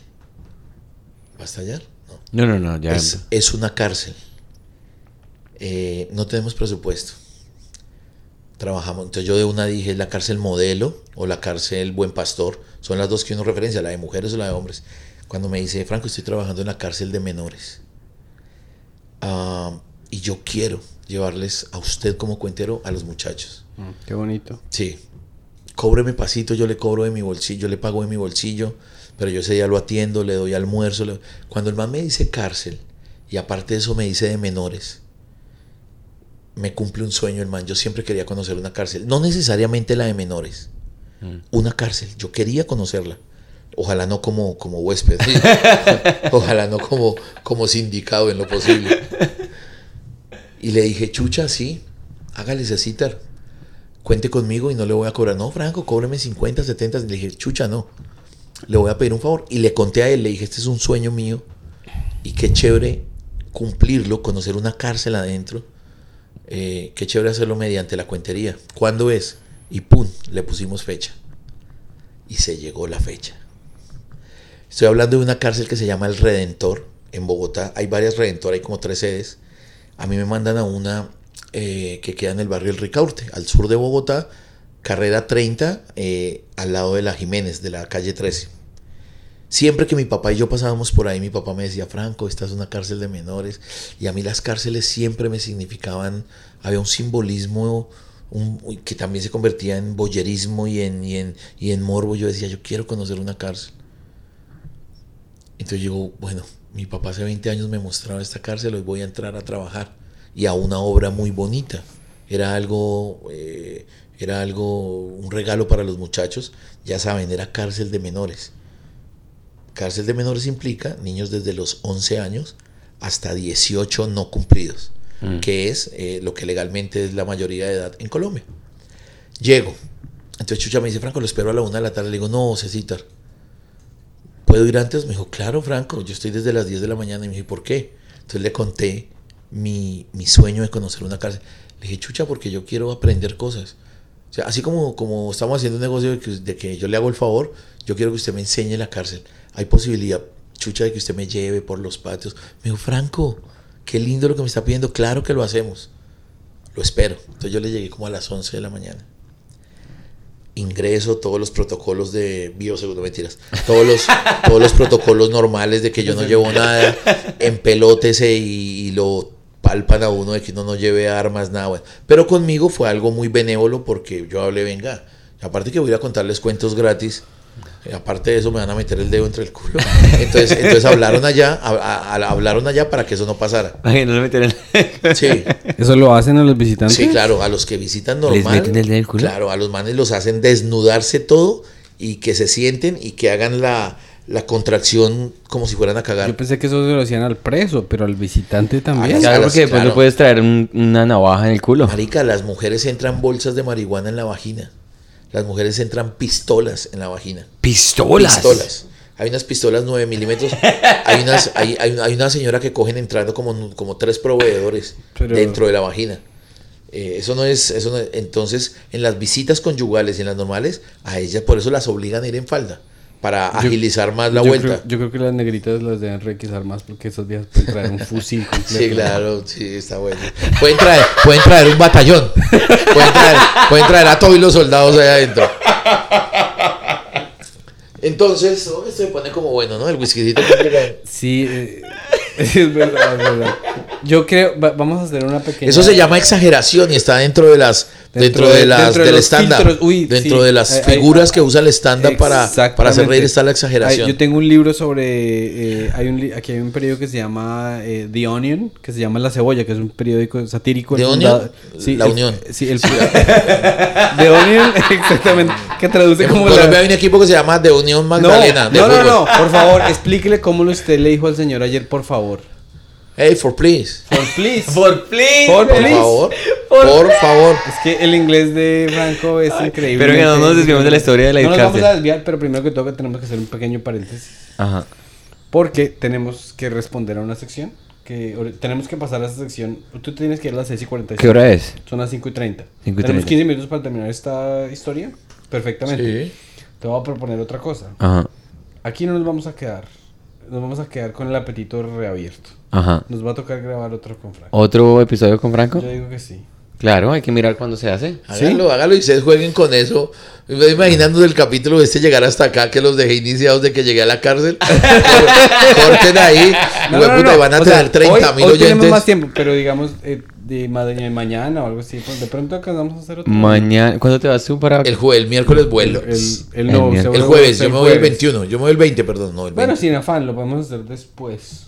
¿Va a estallar? No. No, no, no, ya. Es, es una cárcel. Eh, no tenemos presupuesto. Trabajamos. Entonces yo de una dije la cárcel modelo o la cárcel buen pastor. Son las dos que uno referencia, la de mujeres o la de hombres. Cuando me dice, Franco, estoy trabajando en la cárcel de menores. Ah, y yo quiero llevarles a usted como cuentero a los muchachos. Mm, Qué bonito. Sí. Cóbreme pasito, yo le cobro de mi bolsillo, yo le pago de mi bolsillo, pero yo ese día lo atiendo, le doy almuerzo. le- Cuando el man me dice cárcel, y aparte de eso me dice de menores, me cumple un sueño el man. Yo siempre quería conocer una cárcel, no necesariamente la de menores, una cárcel. Yo quería conocerla. Ojalá no como, como huésped, ¿sí? ojalá no como, como sindicado en lo posible. Y le dije, chucha, sí, hágale ese citar cuente conmigo y no le voy a cobrar. No, Franco, cóbreme 50, 70. Le dije, chucha, no. Le voy a pedir un favor. Y le conté a él, le dije, este es un sueño mío. Y qué chévere cumplirlo, conocer una cárcel adentro. Eh, qué chévere hacerlo mediante la cuentería. ¿Cuándo es? Y pum, le pusimos fecha. Y se llegó la fecha. Estoy hablando de una cárcel que se llama El Redentor en Bogotá. Hay varias Redentor, hay como tres sedes. A mí me mandan a una eh, que queda en el barrio El Ricaurte, al sur de Bogotá, carrera 30, eh, al lado de la Jiménez, de la calle 13. Siempre que mi papá y yo pasábamos por ahí, mi papá me decía, Franco, esta es una cárcel de menores. Y a mí las cárceles siempre me significaban, había un simbolismo que también se convertía en boyerismo y en, y, en, morbo. Yo decía, yo quiero conocer una cárcel. Entonces digo, bueno, mi papá hace 20 años me mostraba esta cárcel, hoy voy a entrar a trabajar. Y a una obra muy bonita. Era algo, eh, era algo, un regalo para los muchachos. Ya saben, era cárcel de menores. Cárcel de menores implica niños desde los 11 años hasta 18 no cumplidos, que es eh, lo que legalmente es la mayoría de edad en Colombia. Llego. Entonces Chucha me dice, Franco, lo espero a la una de la tarde. Le digo, no, Cecitar. ¿Puedo ir antes? Me dijo, claro, Franco, yo estoy desde las 10 de la mañana. Y me dijo, ¿por qué? Entonces le conté mi, mi sueño de conocer una cárcel. Le dije, chucha, porque yo quiero aprender cosas. O sea, así como, como estamos haciendo un negocio de que, de que yo le hago el favor, yo quiero que usted me enseñe la cárcel. Hay posibilidad, chucha, de que usted me lleve por los patios. Me dijo, Franco, qué lindo lo que me está pidiendo. Claro que lo hacemos. Lo espero. Entonces yo le llegué como a las 11 de la mañana. ingreso, todos los protocolos de bioseguridad, mentiras, todos los, todos los protocolos normales de que yo no llevo nada, empelótese y, y lo palpan a uno de que uno no lleve armas, nada. bueno. Pero conmigo fue algo muy benévolo porque yo hablé, venga, aparte que voy a contarles cuentos gratis, aparte de eso me van a meter el dedo entre el culo. Entonces, entonces hablaron allá, a- a- a- hablaron allá para que eso no pasara. Ay, no le meten el... Sí, ¿Eso lo hacen a los visitantes? sí, claro, a los que visitan ¿Les normal. meten el dedo en el culo? Claro, a los manes los hacen desnudarse todo y que se sienten y que hagan la, la contracción como si fueran a cagar. Yo pensé que eso se lo hacían al preso, pero al visitante también. Ah, Claro, porque después claro. no puedes traer un- una navaja en el culo. Marica, las mujeres entran bolsas de marihuana en la vagina. Las mujeres entran pistolas en la vagina. ¡Pistolas! Pistolas. Hay unas pistolas 9 milímetros. Hay, unas, hay, hay, una- hay una señora que cogen entrando como, como tres proveedores Pero- dentro de la vagina. Eh, eso no es, eso no es- Entonces, en las visitas conyugales y en las normales, a ellas por eso las obligan a ir en falda. Para Yo- agilizar más la yo vuelta. Creo, yo creo que las negritas las deben requisar más porque esos días pueden traer un fusil completo. Sí, claro, sí, está bueno. Pueden traer, pueden traer un batallón. Pueden traer, pueden traer a todos los soldados allá adentro. Entonces, oh, esto se pone como bueno, ¿no? El whiskycito. Sí, eh, es verdad, es verdad. Yo creo, va- vamos a hacer una pequeña... Eso se llama exageración y está dentro de las dentro, Dentro de, de- las dentro de del los estándar. Uy, dentro sí. de las Hay- hay- figuras que usa el estándar para, para hacer reír está la Hay- exageración. yo tengo un libro sobre. eh, hay un, li- aquí hay un periódico que se llama eh, The Onion, que se llama La Cebolla, que es un periódico satírico. ¿The Onion? sí, La el- Unión. Sí, el. The Onion, exactamente. Que traduce en como Colombia la. hay un equipo que se llama De Unión No, Magdalena. de no, no, fútbol. no, por favor, explíquele cómo lo usted le dijo al señor ayer, por favor. Hey, for please. For please. Por please. Por Por please. favor. Por Por favor. Es que el inglés de Franco es increíble. pero que no nos desviemos de la historia de la No nos vamos a desviar, pero primero que todo que tenemos que hacer un pequeño paréntesis. Ajá. Porque tenemos que responder a una sección. Que tenemos que pasar a esa sección. Tú tienes que ir a las 6 y 45. ¿Qué hora es? Son las 5 y 30. 5 y Tenemos 30. 15 minutos para terminar esta historia. Perfectamente. Sí. Te voy a proponer otra cosa. Ajá. Aquí no nos vamos a quedar. Nos vamos a quedar con el apetito reabierto. Ajá. Nos va a tocar grabar otro con Frank. ¿Otro episodio con Franco? Yo digo que sí. Claro, hay que mirar cuándo se hace. Háganlo, háganlo y ustedes jueguen con eso. Me estoy imaginando del capítulo este llegar hasta acá, que los dejé iniciados de que llegué a la cárcel. Corten ahí. No, no, puta, no. van a O sea, tener 30 mil hoy, hoy tenemos oyentes. más tiempo, pero digamos eh, de ma- de mañana o algo así. pues, de pronto alcanzamos a hacer otro. Mañana, ¿cuándo te vas tú para...? El, jue- el miércoles vuelo. El, el, El El jueves, yo me voy el jueves. 21. Yo me voy el 20, perdón, no el 20. Bueno, sin afán, lo podemos hacer después.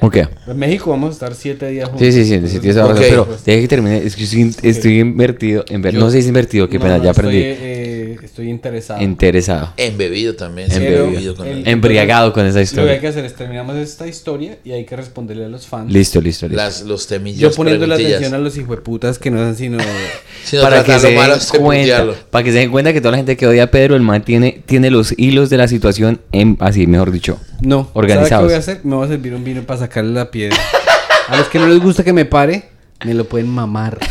Ok. En México vamos a estar siete días juntos. Sí, sí, sí, sí, tienes razón, Ok. pero deja que termine. Es que estoy, estoy invertido en ver. Yo- no sé si invertido, qué No, pena, no, ya estoy, aprendí. Estoy interesado. Interesado. Embebido también. sí, Embebido. embebido con El- él. Embriagado con esa Lo que hay historia. que hacer es terminamos esta historia y hay que responderle a los fans. Listo, listo, listo. Las, los temillas. Yo poniendo la atención a los hijueputas que no dan sino. Sino para que se den cuenta, para que se den cuenta que toda la gente que odia a Pedro, el man tiene, tiene los hilos de la situación en, así, mejor dicho. No. Organizados. ¿Sabes qué voy a hacer? Me voy a servir un vino para sacarle la piedra. A los que no les gusta que me pare, me lo pueden mamar.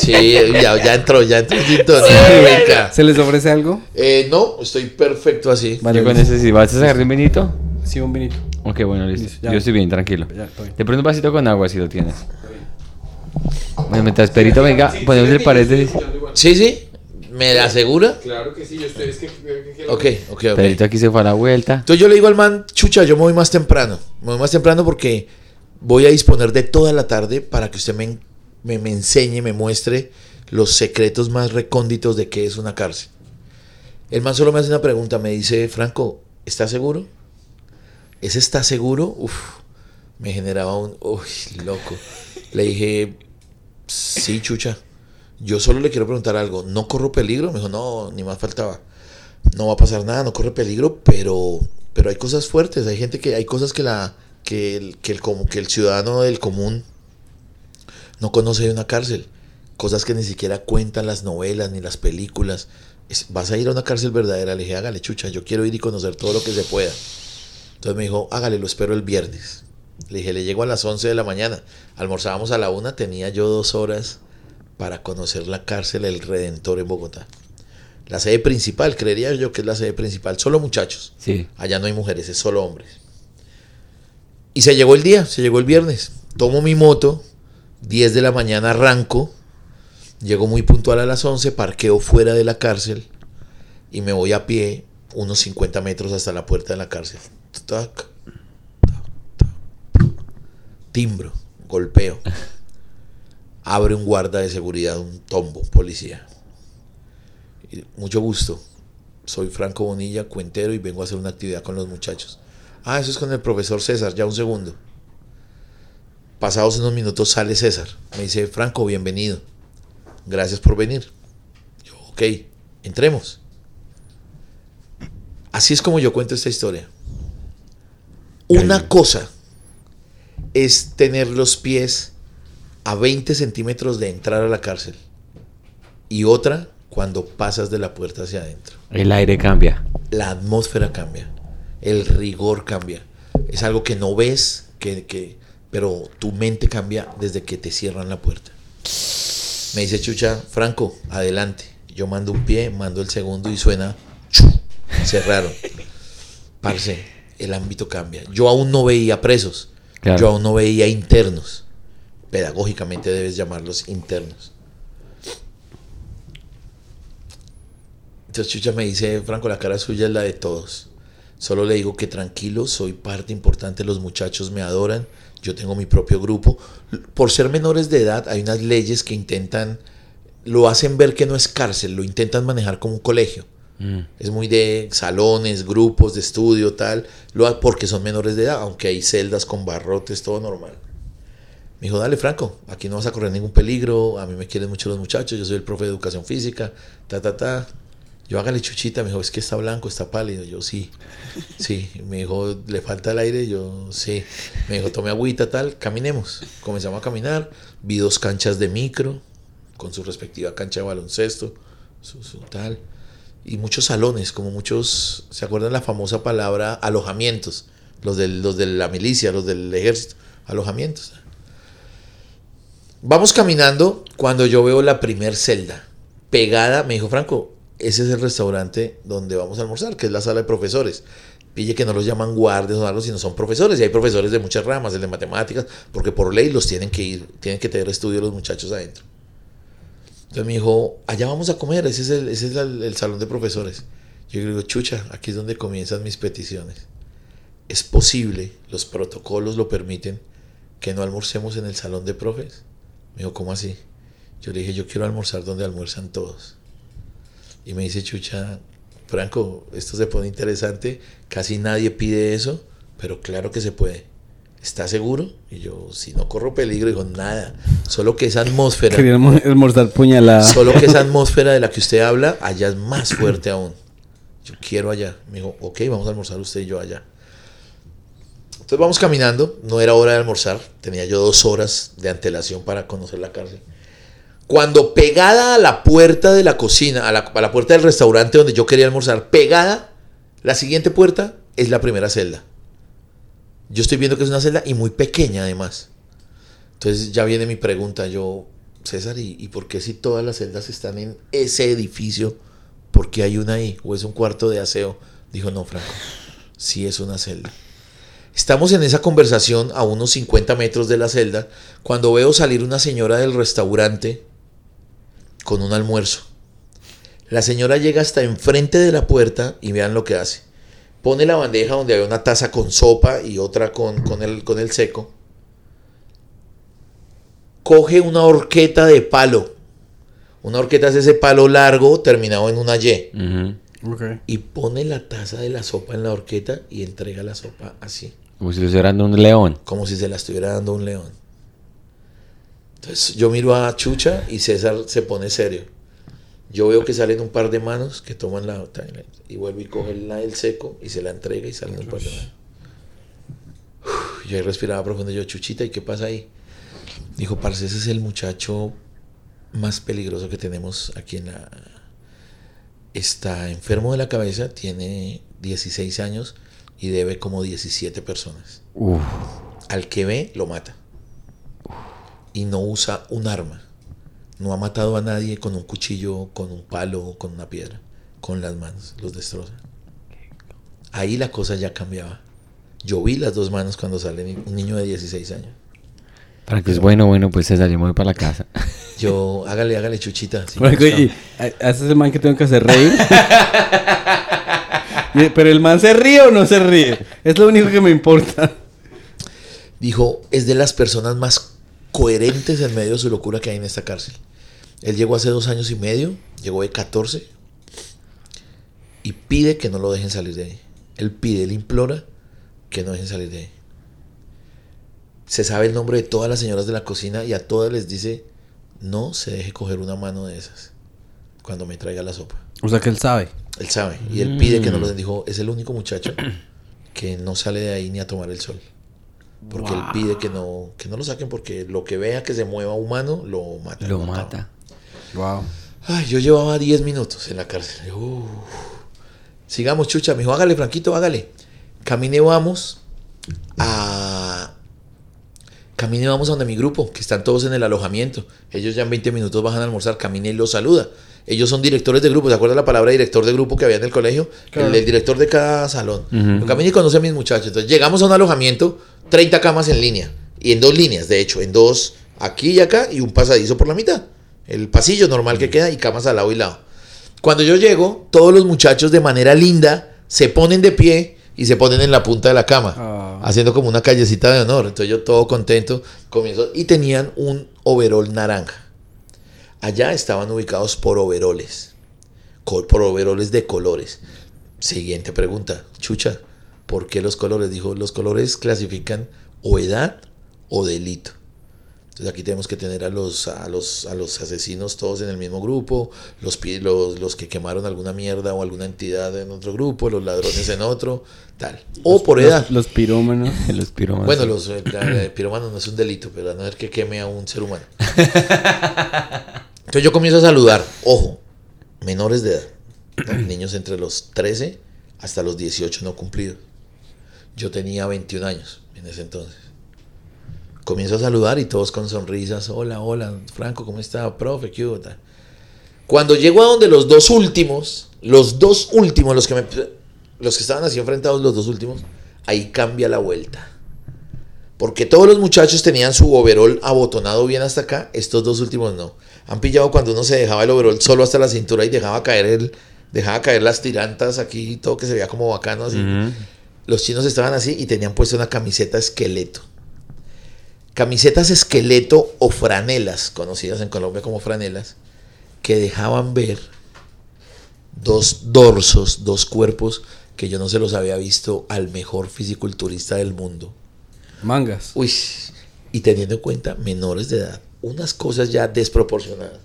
Sí, ya, ya entró, ya entró en sintonía. ¿Se les ofrece algo? Eh, no, estoy perfecto así. Vale, Yo con ese sí. ¿Vas a sacar de un vinito? Sí, un vinito. Ok, bueno, listo. Yo estoy bien, tranquilo. Ya, estoy bien. De pronto un vasito con agua si lo tienes. Bueno, mientras Perito venga, ponemos el paréntesis. Sí, sí, me la asegura. Claro que sí, yo estoy. Es que. Ok, ok, ok. Perito aquí se fue a la vuelta. Entonces yo le digo al man, chucha, yo me voy más temprano. Me voy más temprano porque voy a disponer de toda la tarde para que usted me, me, enseñe, me muestre los secretos más recónditos de qué es una cárcel. El man solo me hace una pregunta, me dice, Franco, ¿estás seguro? ¿Ese está seguro? Uf, me generaba un, uy, loco. Le dije, sí, chucha. Yo solo le quiero preguntar algo. ¿No corro peligro? Me dijo, no, ni más faltaba. No va a pasar nada, no corre peligro, pero, pero hay cosas fuertes. Hay gente que, hay cosas que la, que el, que el, que el ciudadano del común no conoce de una cárcel. Cosas que ni siquiera cuentan las novelas ni las películas. Es- vas a ir a una cárcel verdadera. Le dije, hágale, chucha, yo quiero ir y conocer todo lo que se pueda. Entonces me dijo, hágale, lo espero el viernes. Le dije, le llego a las 11 de la mañana. Almorzábamos a la una, tenía yo dos horas para conocer la cárcel El Redentor en Bogotá. La sede principal, creería yo que es la sede principal. Solo muchachos. Sí. Allá no hay mujeres, es solo hombres. Y se llegó el día, se llegó el viernes. Tomo mi moto, 10 de la mañana arranco. Llego muy puntual a las 11, parqueo fuera de la cárcel. y me voy a pie unos 50 metros hasta la puerta de la cárcel. Timbro, golpeo. Abre un guarda de seguridad, un tombo, policía. Mucho gusto. Soy Franco Bonilla, cuentero, y vengo a hacer una actividad con los muchachos. Ah, eso es con el profesor César, ya un segundo. Pasados unos minutos sale César. Me dice, Franco, bienvenido. Gracias por venir. Yo, ok, entremos. Así es como yo cuento esta historia. Una cosa es tener los pies a 20 centímetros de entrar a la cárcel. Y otra cuando pasas de la puerta hacia adentro. El aire cambia. La atmósfera cambia. El rigor cambia. Es algo que no ves, que, que- pero tu mente cambia desde que te cierran la puerta. Me dice Chucha, Franco, adelante. Yo mando un pie, mando el segundo y suena. ¡chu! Cerraron. Parce, el ámbito cambia. Yo aún no veía presos. Claro. Yo aún no veía internos. Pedagógicamente debes llamarlos internos. Entonces Chucha me dice, Franco, la cara suya es la de todos. Solo le digo que tranquilo, soy parte importante, los muchachos me adoran, yo tengo mi propio grupo. Por ser menores de edad hay unas leyes que intentan, lo hacen ver que no es cárcel, lo intentan manejar como un colegio. Mm. Es muy de salones, grupos de estudio, tal, lo porque son menores de edad, aunque hay celdas con barrotes, todo normal. Me dijo, dale Franco, aquí no vas a correr ningún peligro, a mí me quieren mucho los muchachos, yo soy el profe de educación física, ta, ta, ta. Yo hágale chuchita, me dijo, es que está blanco, está pálido. Yo, sí, sí. Me dijo, le falta el aire. Yo, sí. Me dijo, tome agüita, tal, caminemos. Comenzamos a caminar. Vi dos canchas de micro, con su respectiva cancha de baloncesto, su, su tal. Y muchos salones, como muchos, ¿se acuerdan la famosa palabra alojamientos? Los, del, los de la milicia, los del ejército, alojamientos. Vamos caminando cuando yo veo la primer celda pegada. Me dijo, Franco, ese es el restaurante donde vamos a almorzar, que es la sala de profesores. Pille que no los llaman guardias o algo, sino son profesores. Y hay profesores de muchas ramas, el de matemáticas, porque por ley los tienen que ir, tienen que tener estudio los muchachos adentro. Entonces me dijo, allá vamos a comer, ese es el, ese es el, salón de profesores. Yo le digo, chucha, aquí es donde comienzan mis peticiones. Es posible, los protocolos lo permiten, que no almorcemos en el salón de profes. Me dijo, ¿cómo así? Yo le dije, yo quiero almorzar donde almuerzan todos. Y me dice Chucha, Franco, esto se pone interesante, casi nadie pide eso, pero claro que se puede. ¿Está seguro? Y yo, si no corro peligro, digo, nada, solo que esa atmósfera, almorzar puñalada. solo que esa atmósfera de la que usted habla, allá es más fuerte aún. Yo quiero allá. Me dijo, ok, vamos a almorzar usted y yo allá. Entonces vamos caminando, no era hora de almorzar, tenía yo dos horas de antelación para conocer la cárcel. Cuando pegada a la puerta de la cocina, a la, puerta del restaurante donde yo quería almorzar, pegada, la siguiente puerta es la primera celda. Yo estoy viendo que es una celda y muy pequeña además. Entonces ya viene mi pregunta, yo, César, ¿y, y por qué si todas las celdas están en ese edificio, por qué hay una ahí? ¿O es un cuarto de aseo? Dijo, no, Franco, sí es una celda. Estamos en esa conversación a unos 50 metros de la celda cuando veo salir una señora del restaurante con un almuerzo. La señora llega hasta enfrente de la puerta y vean lo que hace. Pone la bandeja donde había una taza con sopa y otra con, con, el, con el seco. Coge una horqueta de palo. Una horqueta es ese palo largo terminado en una Y. Y pone la taza de la sopa en la horqueta y entrega la sopa así Como si lo estuvieran dando un león. como si se la estuviera dando un león. Entonces yo miro a Chucha y César se pone serio. Yo veo que salen un par de manos que toman la y vuelve y coge la del seco y se la entrega y salen un par de manos. Uf, yo ahí respiraba profundo. Yo, Chuchita, ¿y qué pasa ahí? Dijo, parce, ese es el muchacho más peligroso que tenemos aquí en la... Está enfermo de la cabeza, tiene 16 años y debe como 17 personas Uf. al que ve lo mata. Y no usa un arma. No ha matado a nadie con un cuchillo, con un palo, con una piedra. Con las manos, los destroza. Ahí la cosa ya cambiaba. Yo vi las dos manos cuando sale un niño de 16 años. Para que es bueno, bueno, pues yo me voy para la casa. Yo, hágale, hágale, chuchita. y a- haces el man que tengo que hacer reír. Pero el man se ríe o no se ríe. Es lo único que me importa. Dijo, es de las personas más coherentes en medio de su locura que hay en esta cárcel. Él llegó hace dos años y medio, llegó de 14 y pide que no lo dejen salir de ahí. Él pide, él implora que no dejen salir de ahí. Se sabe el nombre de todas las señoras de la cocina y a todas les dice, no se deje coger una mano de esas cuando me traiga la sopa. O sea que él sabe. Él sabe y él pide que no lo den. Dijo, es el único muchacho que no sale de ahí ni a tomar el sol. Porque él pide que no, que no lo saquen porque lo que vea que se mueva humano lo mata. Lo mata. Wow. Ay, yo llevaba 10 minutos en la cárcel. Uf. Sigamos, chucha. Me dijo, hágale, Franquito, hágale. Camine, vamos a... Camine, vamos a donde mi grupo, que están todos en el alojamiento. Ellos ya en 20 minutos bajan a almorzar. Camine y los saluda. Ellos son directores de grupo. ¿Se acuerdan la palabra director de grupo que había en el colegio? Claro. El, el director de cada salón. Ujú. Camine y conoce a mis muchachos. Entonces llegamos a un alojamiento, 30 camas en línea. Y en dos líneas, de hecho. En dos, aquí y acá, y un pasadizo por la mitad. El pasillo normal que queda y camas al lado y lado. Cuando yo llego, todos los muchachos de manera linda se ponen de pie y se ponen en la punta de la cama, Ah. haciendo como una callecita de honor. Entonces yo todo contento comienzo y tenían un overol naranja. Allá estaban ubicados por overoles, por overoles de colores. Siguiente pregunta, Chucha, ¿por qué los colores? Dijo, los colores clasifican o edad o delito. Entonces aquí tenemos que tener a los, a los, a los asesinos todos en el mismo grupo, los, los, los que quemaron alguna mierda o alguna entidad en otro grupo, los ladrones en otro, tal. O por edad. Los, los pirómanos. Los piromanos. Bueno, los eh, piromanos no es un delito, pero a no ser que queme a un ser humano. Entonces yo comienzo a saludar, ojo, menores de edad, niños entre los 13 hasta los 18 no cumplidos. Yo tenía 21 años en ese entonces. Comienzo a saludar y todos con sonrisas, hola, hola, Franco, ¿cómo está? Profe, ¿qué hubo?", tal. Cuando llego a donde los dos últimos, los dos últimos, los que me, los que estaban así enfrentados, los dos últimos, ahí cambia la vuelta. Porque todos los muchachos tenían su overol abotonado bien hasta acá, estos dos últimos no. Han pillado cuando uno se dejaba el overol solo hasta la cintura y dejaba caer el, dejaba caer las tirantas aquí y todo que se veía como bacano así. Los chinos estaban así y tenían puesto una camiseta esqueleto. Camisetas esqueleto o franelas, conocidas en Colombia como franelas, que dejaban ver dos dorsos, dos cuerpos que yo no se los había visto al mejor fisiculturista del mundo. Mangas. Uy, y teniendo en cuenta menores de edad, unas cosas ya desproporcionadas.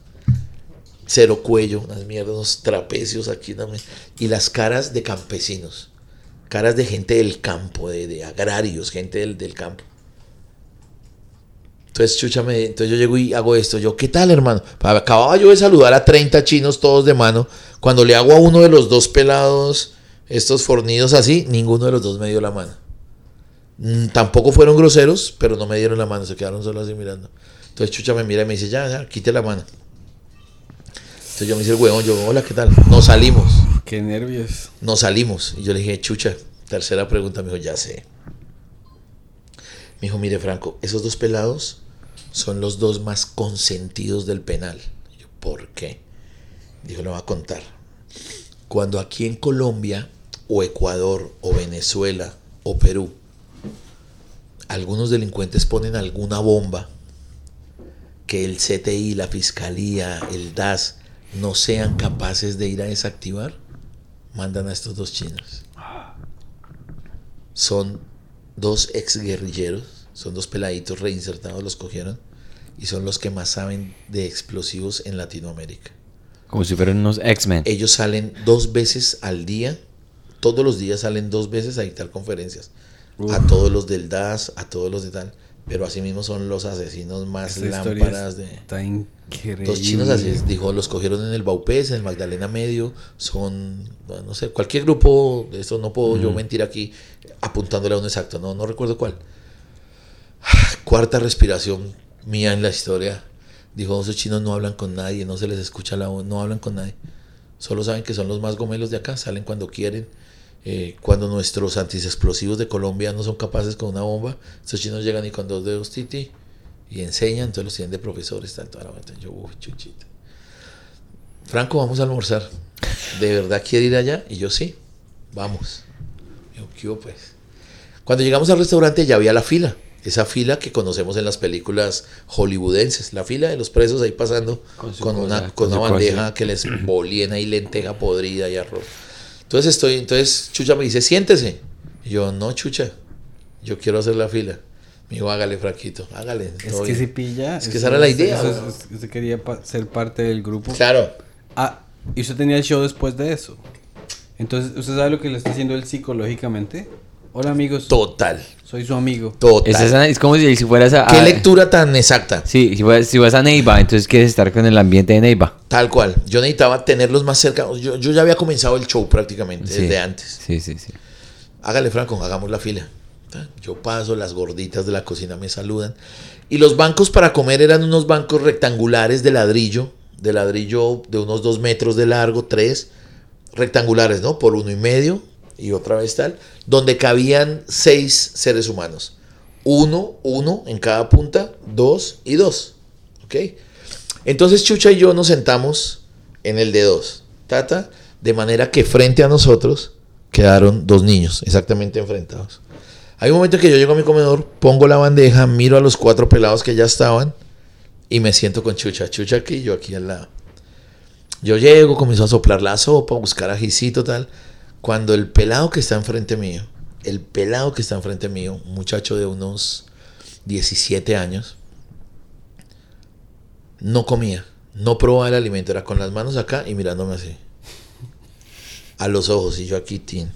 Cero cuello, unas mierdas, unos trapecios aquí también. Y las caras de campesinos, caras de gente del campo, de, de agrarios, gente del, del campo. Entonces, chúchame, entonces yo llego y hago esto. Yo, ¿qué tal, hermano? Acababa yo de saludar a 30 chinos todos de mano. Cuando le hago a uno de los dos pelados, estos fornidos así, ninguno de los dos me dio la mano. Mm, Tampoco fueron groseros, pero no me dieron la mano, se quedaron solo así mirando. Entonces Chucha me mira y me dice, ya, ya, quite la mano. Entonces yo me hice el huevón, yo, hola, ¿qué tal? Nos salimos, Qué nervios. nos salimos. Y yo le dije, Chucha, tercera pregunta, me dijo, ya sé. Me dijo, mire Franco, esos dos pelados son los dos más consentidos del penal. Y yo, ¿por qué? Dijo, le voy a contar. Cuando aquí en Colombia, o Ecuador, o Venezuela, o Perú, algunos delincuentes ponen alguna bomba que el CTI, la Fiscalía, el DAS no sean capaces de ir a desactivar, mandan a estos dos chinos. Son dos exguerrilleros, son dos peladitos reinsertados, los cogieron y son los que más saben de explosivos en Latinoamérica. Como si fueran unos X-Men. Ellos salen dos veces al día, todos los días salen dos veces a dictar conferencias. A todos los del DAS, a todos los de tal. Pero asimismo son los asesinos más Esta lámparas de... Está increíble. Dos chinos así, dijo, los cogieron en el Baupés, en el Magdalena Medio, son, bueno, no sé, cualquier grupo de estos, no puedo yo mentir aquí apuntándole a uno exacto, no, no recuerdo cuál. Cuarta respiración mía en la historia, dijo, esos chinos no hablan con nadie, no se les escucha la voz, no hablan con nadie. Solo saben que son los más gomelos de acá, salen cuando quieren. Eh, cuando nuestros antiexplosivos de Colombia no son capaces con una bomba, estos chinos llegan y con dos dedos, titi, Y enseñan, entonces los tienen de profesores, tal, toda la vuelta. Yo, uy, chuchita. Franco, vamos a almorzar. ¿De verdad quiere ir allá? Y yo, sí, vamos. Yo, ¿qué pues? Cuando llegamos al restaurante ya había la fila. Esa fila que conocemos en las películas hollywoodenses. La fila de los presos ahí pasando Con una, cosa, con con una su bandeja cosa. que les bolían ahí lenteja podrida y arroz. Entonces estoy, entonces Chucha me dice, siéntese. Y yo, no, Chucha, yo quiero hacer la fila. Me dijo, hágale, Fraquito, hágale. Es que bien". se pilla. Es que esa era la idea, es- usted quería pa- ser parte del grupo. Claro. Ah, y usted tenía el show después de eso. Entonces, ¿usted sabe lo que le está haciendo él psicológicamente? Hola amigos, Total, soy su amigo. total. Es, esa- es como si, si fueras a... Qué a- lectura tan exacta. Sí, si fueras, si vas a Neiva, entonces quieres estar con el ambiente de Neiva. Tal cual. Yo necesitaba tenerlos más cerca. Yo, yo ya había comenzado el show prácticamente Sí. desde antes. Sí, sí, sí. Hágale, Franco, hagamos la fila. Yo paso, las gorditas de la cocina me saludan. Y los bancos para comer eran unos bancos rectangulares de ladrillo, de ladrillo de unos dos metros de largo, tres rectangulares, ¿no? Por uno y medio y otra vez tal, donde cabían seis seres humanos. Uno, uno en cada punta, dos y dos. ¿Ok? Entonces Chucha y yo nos sentamos en el de dos. Tata, de manera que frente a nosotros quedaron dos niños, exactamente enfrentados. Hay un momento en que yo llego a mi comedor, pongo la bandeja, miro a los cuatro pelados que ya estaban y me siento con Chucha. Chucha aquí y yo aquí al lado. Yo llego, comienzo a soplar la sopa, a buscar ajicito, tal. Cuando el pelado que está enfrente mío, el pelado que está enfrente mío, un muchacho de unos 17 años, no comía, no probaba el alimento, era con las manos acá y mirándome así. A los ojos y yo aquí, tin.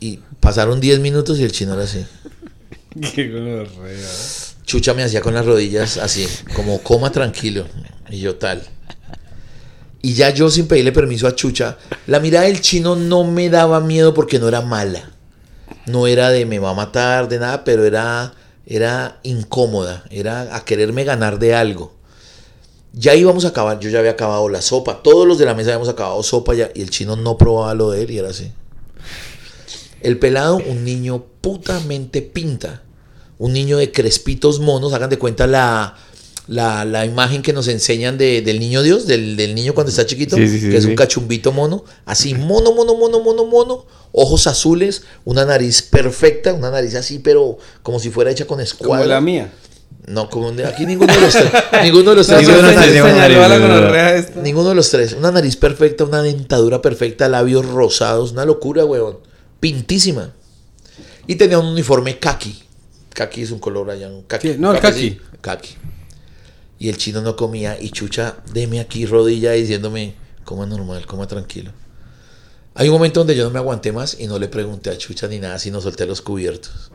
Y pasaron 10 minutos y el chino era así. Qué gonorrea. Chucha me hacía con las rodillas así, como coma tranquilo. Y yo tal. Y ya yo sin pedirle permiso a Chucha, la mirada del chino no me daba miedo porque no era mala. No era de me va a matar, de nada, pero era, era incómoda. Era a quererme ganar de algo. Ya íbamos a acabar, yo ya había acabado la sopa. Todos los de la mesa habíamos acabado sopa ya, y el chino no probaba lo de él y era así. El pelado, un niño putamente pinta. Un niño de crespitos monos. Hagan de cuenta la, la, la imagen que nos enseñan de- del niño Dios, del, del niño cuando está chiquito, Sí, sí, sí, que es un cachumbito mono. Así, mono, mono, mono, mono, mono. Ojos azules, una nariz perfecta, una nariz así, pero como si fuera hecha con Como escuadra. la mía. No, como de- aquí ninguno de los tres. ninguno de los tres. Ninguno de los tres una nariz, no, no, no. gonorrea esta. Ninguno de los tres. Una nariz perfecta, una dentadura perfecta, labios rosados, una locura, weón. Pintísima. Y tenía un uniforme kaki. Kaki es un color allá. Kaki, Sí, no, el sí, Kaki. Y el chino no comía. Y Chucha, deme aquí rodilla diciéndome, coma normal, coma tranquilo. Hay un momento donde yo no me aguanté más y no le pregunté a Chucha ni nada, sino solté los cubiertos.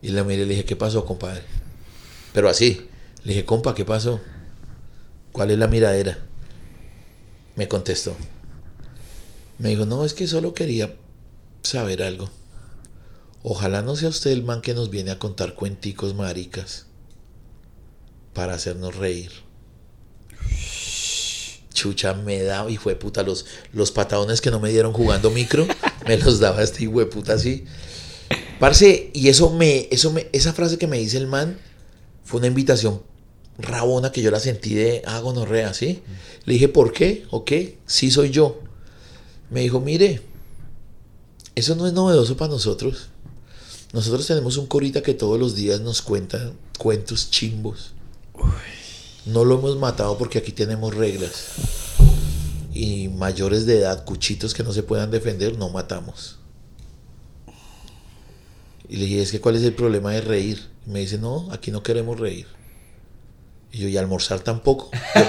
Y le miré y le dije, ¿qué pasó, compadre? Pero así. Le dije, compa, ¿qué pasó? ¿Cuál es la miradera? Me contestó. Me dijo, no, es que solo quería saber algo. Ojalá no sea usted el man que nos viene a contar cuenticos maricas para hacernos reír. Chucha me daba, y fue puta, los, los patadones que no me dieron jugando micro, me los daba este hijo de puta así. Parce, y eso me, eso me, esa frase que me dice el man fue una invitación rabona que yo la sentí de ah, gonorrea, ¿sí? Le dije, ¿por qué? ¿O qué? Sí soy yo. Me dijo, mire, eso no es novedoso para nosotros. Nosotros tenemos un corita que todos los días nos cuenta cuentos chimbos. No lo hemos matado porque aquí tenemos reglas. Y mayores de edad, cuchitos que no se puedan defender, no matamos. Y le dije, es que ¿cuál es el problema de reír? Y me dice, no, aquí no queremos reír. Y yo, y almorzar tampoco. Yo-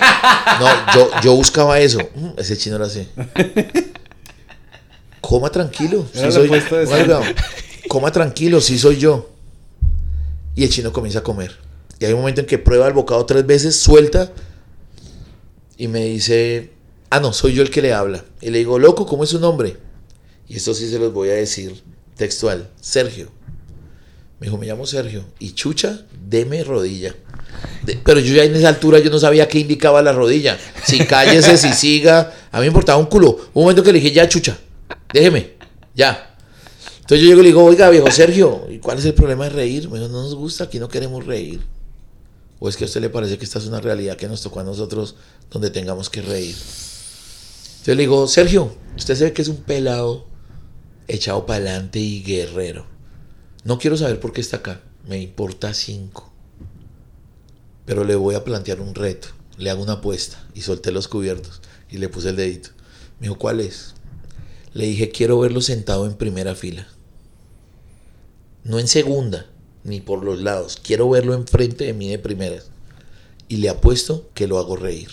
no, yo, yo buscaba eso. Mm, ese chino era así. Coma tranquilo. Sí soy, coma tranquilo, sí soy yo. Y el chino comienza a comer. Y hay un momento en que prueba el bocado tres veces, suelta y me dice, ah, no, soy yo el que le habla. Y le digo, loco, ¿cómo es su nombre? Y esto sí se los voy a decir textual, Sergio. Me dijo, me llamo Sergio. Y chucha, deme rodilla. De- pero yo ya en esa altura yo no sabía qué indicaba la rodilla. Si cállese, si siga. A mí me importaba un culo. Un momento que le dije, ya chucha, déjeme, ya. Entonces yo llego y le digo, oiga, viejo Sergio, ¿y cuál es el problema de reír? Me dijo, no nos gusta, aquí no queremos reír. ¿O es que a usted le parece que esta es una realidad que nos tocó a nosotros donde tengamos que reír? Entonces le digo, Sergio, usted se que es un pelado echado para adelante y guerrero. No quiero saber por qué está acá, me importa cinco. Pero le voy a plantear un reto, le hago una apuesta y solté los cubiertos y le puse el dedito. Me dijo, ¿cuál es? Le dije, quiero verlo sentado en primera fila. No en segunda, ni por los lados. Quiero verlo enfrente de mí de primeras. Y le apuesto que lo hago reír.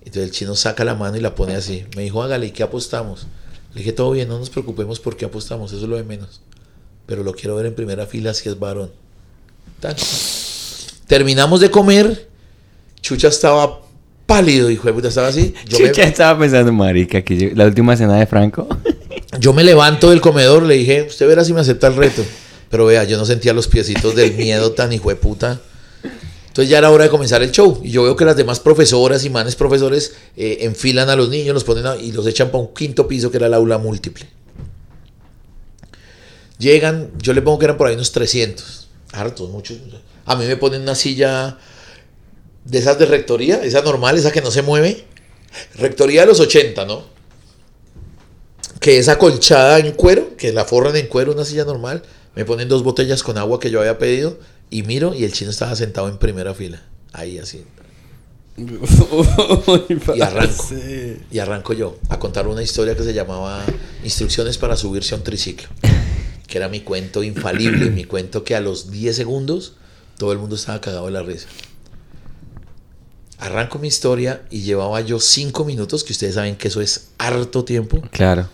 Entonces el chino saca la mano y la pone así. Me dijo, hágale, ¿y qué apostamos? Le dije, todo bien, no nos preocupemos por qué apostamos, eso es lo de menos. Pero lo quiero ver en primera fila si es varón. Tan. Terminamos de comer. Chucha estaba pálido, hijo de puta, estaba así. Yo me- Chucha estaba pensando, marica, que yo- la última cena de Franco. Yo me levanto del comedor, le dije, usted verá si me acepta el reto. Pero vea, yo no sentía los piecitos del miedo tan hijo de puta. Entonces ya era hora de comenzar el show. Y yo veo que las demás profesoras y manes profesores eh, enfilan a los niños, los ponen a- y los echan para un quinto piso que era el aula múltiple. Llegan, yo le pongo que eran por ahí unos 300. Hartos, muchos. A mí me ponen una silla de esas de rectoría, esa normal, esa que no se mueve. Rectoría de los 80, ¿no? que es acolchada en cuero, que la forran en cuero, una silla normal. Me ponen dos botellas con agua que yo había pedido y miro y el chino estaba sentado en primera fila. Ahí así. Y arranco. Y arranco yo a contar una historia que se llamaba Instrucciones para subirse a un triciclo. Que era mi cuento infalible, mi cuento que a los 10 segundos todo el mundo estaba cagado de la risa. Arranco mi historia y llevaba yo 5 minutos, que ustedes saben que eso es harto tiempo Claro.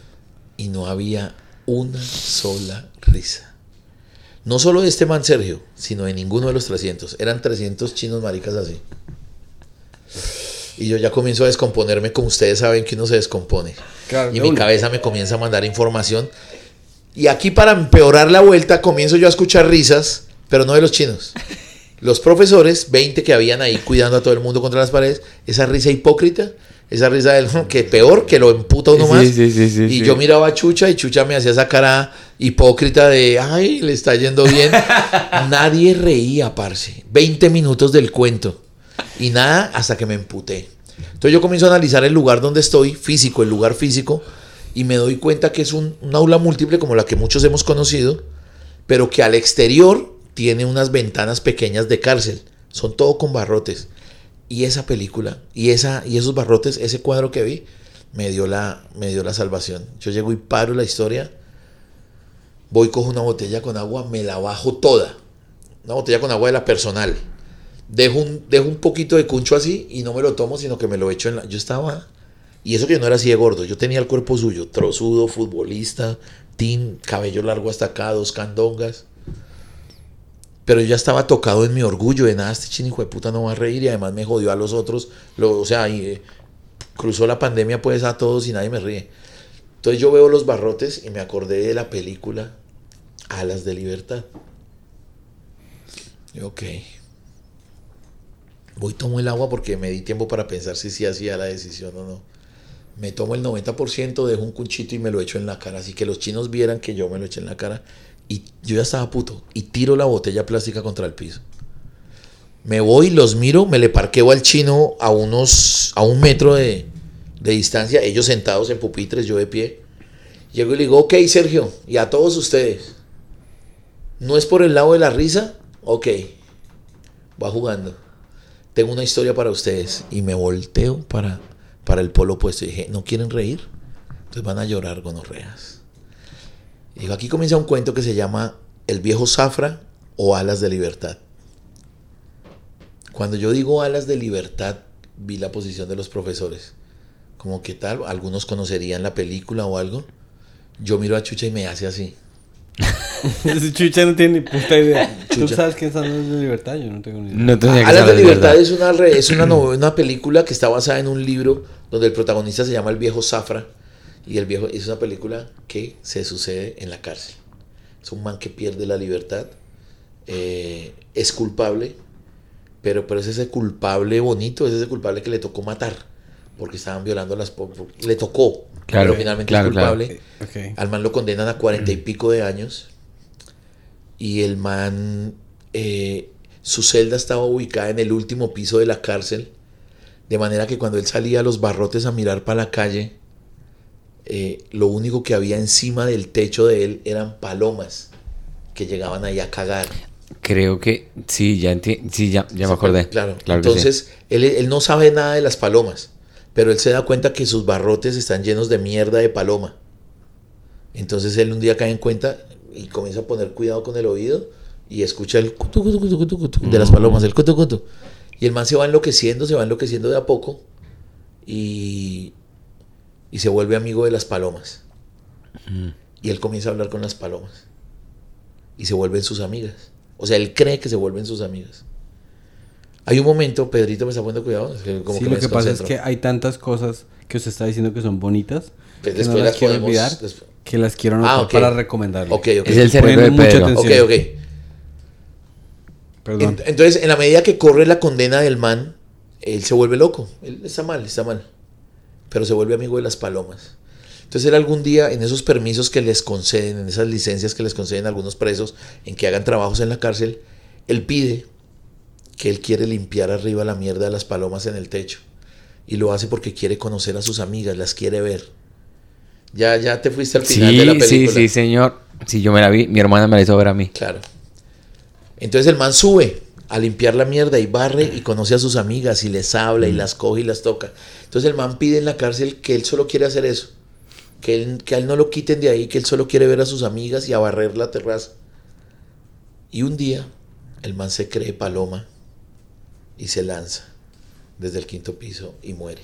y no había una sola risa. No solo de este man Sergio, sino de ninguno de los 300. Eran 300 chinos maricas así. Y yo ya comienzo a descomponerme como ustedes saben que uno se descompone. Claro, y mi una. cabeza me comienza a mandar información. Y aquí para empeorar la vuelta comienzo yo a escuchar risas, pero no de los chinos. Los profesores, 20 que habían ahí cuidando a todo el mundo contra las paredes, esa risa hipócrita, esa risa del que peor, que lo emputa uno Sí, más. sí, sí, sí, y yo miraba a Chucha y Chucha me hacía esa cara hipócrita de, ay, le está yendo bien. Nadie reía, parce. 20 minutos del cuento. Y nada hasta que me emputé. Entonces yo comienzo a analizar el lugar donde estoy, físico, el lugar físico, y me doy cuenta que es un, un aula múltiple como la que muchos hemos conocido, pero que al exterior tiene unas ventanas pequeñas de cárcel. Son todo con barrotes. Y esa película, y, esa, y esos barrotes, ese cuadro que vi, me dio, la, me dio la salvación. Yo llego y paro la historia, voy, cojo una botella con agua, me la bajo toda. Una botella con agua de la personal. Dejo un, dejo un poquito de cuncho así y no me lo tomo, sino que me lo echo en la... Yo estaba... Y eso que no era así de gordo, yo tenía el cuerpo suyo, trozudo, futbolista, tin, cabello largo hasta acá, dos candongas. Pero yo ya estaba tocado en mi orgullo de nada, este chino hijo de puta no va a reír y además me jodió a los otros. Lo, o sea, y, eh, cruzó la pandemia pues a todos y nadie me ríe. Entonces yo veo los barrotes y me acordé de la película Alas de Libertad. Y, ok. Voy, tomo el agua porque me di tiempo para pensar si sí hacía la decisión o no. Me tomo el 90%, dejo un cuchito y me lo echo en la cara. Así que los chinos vieran que yo me lo eché en la cara. Y yo ya estaba puto. Y tiro la botella plástica contra el piso. Me voy, los miro, me le parqueo al chino a unos, a un metro de, distancia, ellos sentados en pupitres, yo de pie. Llego y le digo, ok Sergio, y a todos ustedes, ¿no es por el lado de la risa? Ok, va jugando. Tengo una historia para ustedes. Y me volteo para, para el polo opuesto y dije, ¿no quieren reír? Entonces van a llorar gonorreas. Y digo, aquí comienza un cuento que se llama El viejo zafra o Alas de Libertad. Cuando yo digo alas de libertad, vi la posición de los profesores. Como que tal, algunos conocerían la película o algo. Yo miro a Chucha y me hace así. Chucha no tiene ni puta idea. ¿Tú sabes quién son de libertad? Yo no tengo ni idea. No tenía que Alas de libertad es una, re- es una, no- una película que está basada en un libro donde el protagonista se llama el viejo Zafra. Y el viejo es una película que se sucede en la cárcel. Es un man que pierde la libertad. eh, es culpable. Pero, pero es ese culpable bonito, es ese culpable que le tocó matar. porque estaban violando las... Le tocó, Claro, pero finalmente claro, es claro. culpable. Ok. Al man lo condenan a cuarenta y pico de años. Y el man, eh, su celda estaba ubicada en el último piso de la cárcel. De manera que cuando él salía a los barrotes a mirar para la calle, eh, lo único que había encima del techo de él eran palomas que llegaban ahí a cagar. Creo que sí, ya sí, ya, ya me acordé. Claro. Claro sí. Entonces, él, él no sabe nada de las palomas, pero él se da cuenta que sus barrotes están llenos de mierda de paloma. Entonces él un día cae en cuenta y comienza a poner cuidado con el oído y escucha el cutu, cutu, cutu, cutu, de las palomas, el cutu, cutu. Y el man se va enloqueciendo, se va enloqueciendo de a poco y, y se vuelve amigo de las palomas. Y él comienza a hablar con las palomas. Y se vuelven sus amigas. O sea, él cree que se vuelven sus amigas. Hay un momento, Pedrito me está poniendo cuidado. como sí, que lo que pasa es que hay tantas cosas que usted está diciendo que son bonitas Pues que después no las las quiero podemos- olvidar, después- que las quiero anotar Ah, ok. para recomendarle. Ok, ok. Es el cerebro de mucha atención. Ok, ok. Perdón. Ent- Entonces, en la medida que corre la condena del man, él se vuelve loco. Él está mal, está mal. Pero se vuelve amigo de las palomas. Entonces, él algún día, en esos permisos que les conceden, en esas licencias que les conceden a algunos presos, en que hagan trabajos en la cárcel, él pide que él quiere limpiar arriba la mierda de las palomas en el techo. Y lo hace porque quiere conocer a sus amigas, las quiere ver. Ya, ya te fuiste al final de la Sí, sí, película. sí, señor. Sí, yo me la vi. Mi hermana me la hizo ver a mí. Claro. Entonces el man sube a limpiar la mierda y barre y conoce a sus amigas y les habla y las coge y las toca. Entonces el man pide en la cárcel que él solo quiere hacer eso. Que, él- que a él no lo quiten de ahí, que él solo quiere ver a sus amigas y a barrer la terraza. Y un día el man se cree paloma y se lanza desde el quinto piso y muere.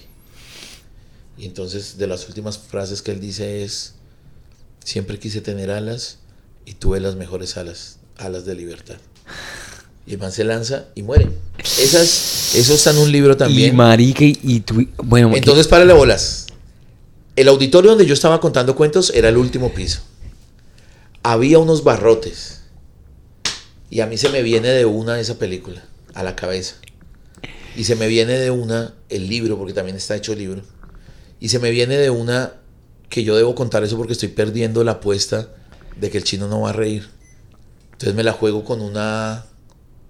Y entonces de las últimas frases que él dice es, siempre quise tener alas y tuve las mejores alas, alas de libertad. Y el man se lanza y muere. Esas, eso está en un libro también. Y marica y, tú... Bueno, Entonces, párale bolas. El auditorio donde yo estaba contando cuentos era el último piso. Había unos barrotes. Y a mí se me viene de una esa película, a la cabeza. Y se me viene de una el libro, porque también está hecho el libro. Y se me viene de una que yo debo contar eso porque estoy perdiendo la apuesta de que el chino no va a reír. Entonces me la juego con una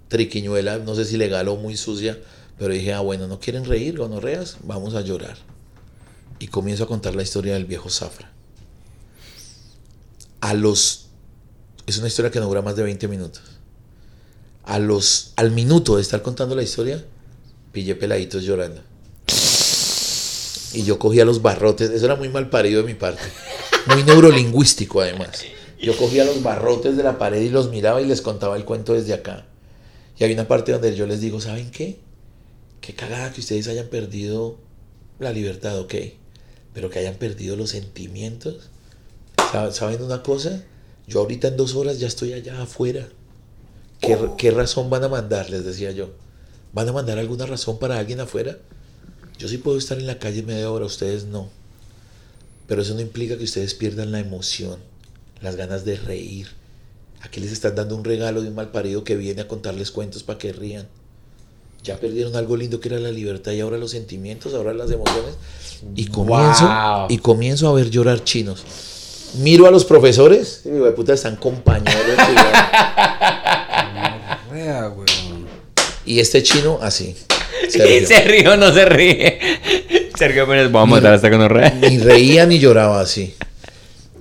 triquiñuela, no sé si legal o muy sucia, pero dije, ah, bueno, no quieren reír, gonorreas, vamos a llorar. Y comienzo a contar la historia del viejo Zafra. A los... Es una historia que no dura más de 20 minutos. A los... Al minuto de estar contando la historia, pillé peladitos llorando. Y yo cogía los barrotes, eso era muy mal parido de mi parte. Muy neurolingüístico además. Yo cogía los barrotes de la pared y los miraba y les contaba el cuento desde acá. Y hay una parte donde yo les digo, ¿saben qué? Qué cagada que ustedes hayan perdido la libertad, ok. Pero que hayan perdido los sentimientos. Sa- ¿Saben una cosa? Yo ahorita en dos horas ya estoy allá afuera. ¿Qué, qué razón van a mandar? Les decía yo. ¿Van a mandar alguna razón para alguien afuera? Yo sí puedo estar en la calle media hora, ustedes no. Pero eso no implica que ustedes pierdan la emoción, las ganas de reír. Aquí les están dando un regalo de un mal parido que viene a contarles cuentos para que rían. Ya perdieron algo lindo que era la libertad y ahora los sentimientos, ahora las emociones. Y comienzo, Wow. y comienzo a ver llorar chinos. Miro a los profesores, y digo, "De puta, están compañeros. Rea, y este chino así. ¿Y Sergio. se ríe o no se ríe? Sergio Pérez, vamos a matar hasta que nos ríe. Ni reía ni lloraba así.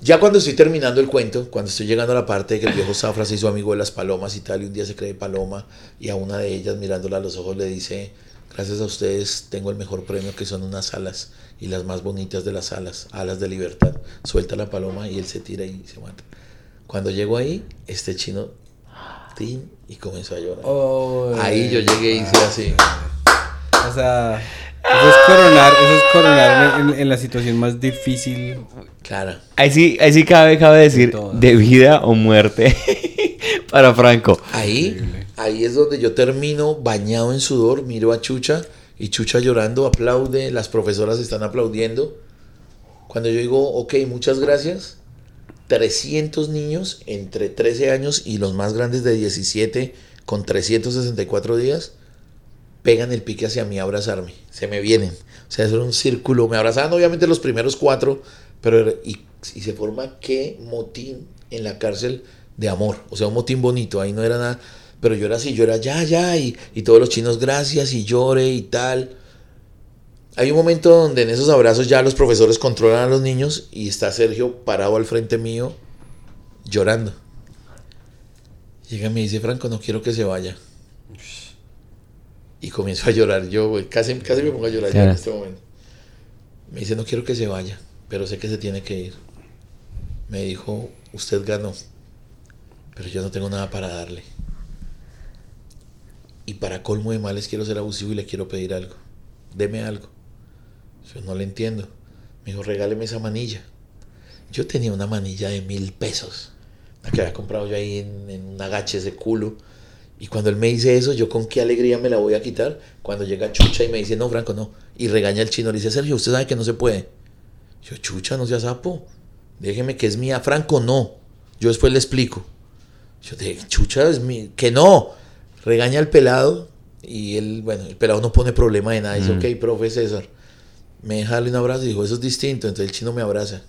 Ya cuando estoy terminando el cuento, cuando estoy llegando a la parte de que el viejo Zafra se hizo amigo de las palomas y tal, y un día se cree paloma, y a una de ellas mirándola a los ojos le dice, gracias a ustedes tengo el mejor premio que son unas alas, y las más bonitas de las alas, alas de libertad. Suelta la paloma y él se tira y se mata. Cuando llego ahí, este chino, tin, y comenzó a llorar. Oh, ahí yo llegué y hice así. O sea, eso es coronar, eso es coronar en, en la situación más difícil. Claro. Ahí sí, ahí sí cabe, cabe decir de vida o muerte para Franco. Ahí, ahí es donde yo termino bañado en sudor, miro a Chucha y Chucha llorando, aplaude, las profesoras están aplaudiendo. Cuando yo digo, ok, muchas gracias, 300 niños entre 13 años y los más grandes de 17 con 364 días pegan el pique hacia mí a abrazarme. Se me vienen. O sea, eso era un círculo. Me abrazaban obviamente los primeros cuatro, pero y se forma qué motín en la cárcel de amor. O sea, un motín bonito. Ahí no era nada. Pero yo era así, yo era ya, ya. Y, y todos los chinos, gracias, y llore y tal. Hay un momento donde en esos abrazos ya los profesores controlan a los niños y está Sergio parado al frente mío llorando. Llega y me dice, Franco, no quiero que se vaya. Y comienzo a llorar yo, güey. Casi, casi me pongo a llorar ya en este momento. Me dice, no quiero que se vaya, pero sé que se tiene que ir. Me dijo, usted ganó, pero yo no tengo nada para darle. Y para colmo de males quiero ser abusivo y le quiero pedir algo. Deme algo. Yo no le entiendo. Me dijo, regáleme esa manilla. Yo tenía una manilla de mil pesos. La que había comprado yo ahí en, en un agache de culo. Y cuando él me dice eso, yo con qué alegría me la voy a quitar. Cuando llega Chucha y me dice, no, Franco, no. Y regaña al chino. Le dice, Sergio, usted sabe que no se puede. Yo, Chucha, no sea sapo. Déjeme que es mía. Franco, no. Yo después le explico. Yo dije, Chucha, es mi... Que no. Regaña al pelado. Y él, bueno, el pelado no pone problema de nada. Dice, Mm. ok, profe César. Me deja darle un abrazo y dijo, eso es distinto. Entonces el chino me abraza.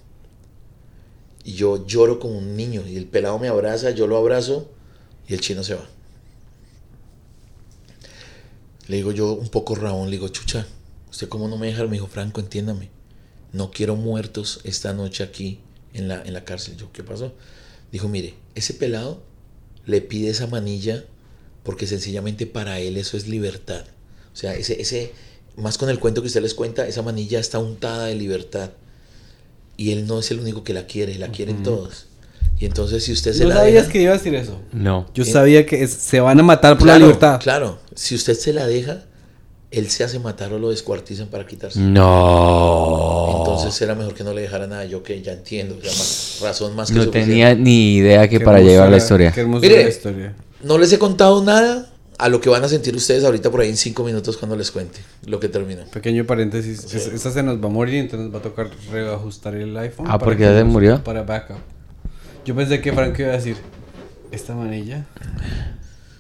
Y yo lloro como un niño. Y el pelado me abraza, yo lo abrazo y el chino se va. Le digo yo un poco rabón, le digo, chucha, ¿usted cómo no me deja? Me dijo, Franco, entiéndame. No quiero muertos esta noche aquí en la, en la cárcel. Yo, ¿qué pasó? Dijo, mire, ese pelado le pide esa manilla porque sencillamente para él eso es libertad. O sea, ese, ese, más con el cuento que usted les cuenta, esa manilla está untada de libertad. Y él no es el único que la quiere, la quieren todos. Y entonces si usted se ¿No la sabías deja, que iba a decir eso? No. Yo Eh, sabía que es- se van a matar por claro, la libertad. Claro, si usted se la deja, él se hace matar o lo descuartizan para quitarse. No. Entonces era mejor que no le dejara nada. Yo que ya entiendo, ya más, razón más que no suficiente. tenía ni idea que Qué para llevar la historia. Qué Mire. la historia. No les he contado nada a lo que van a sentir ustedes ahorita por ahí en cinco minutos cuando les cuente lo que terminó. Pequeño paréntesis. es- esa se nos va a morir, entonces nos va a tocar reajustar el iPhone. Ah, ¿porque que ya se murió? Para backup. Yo pensé que Frank iba a decir, esta manilla.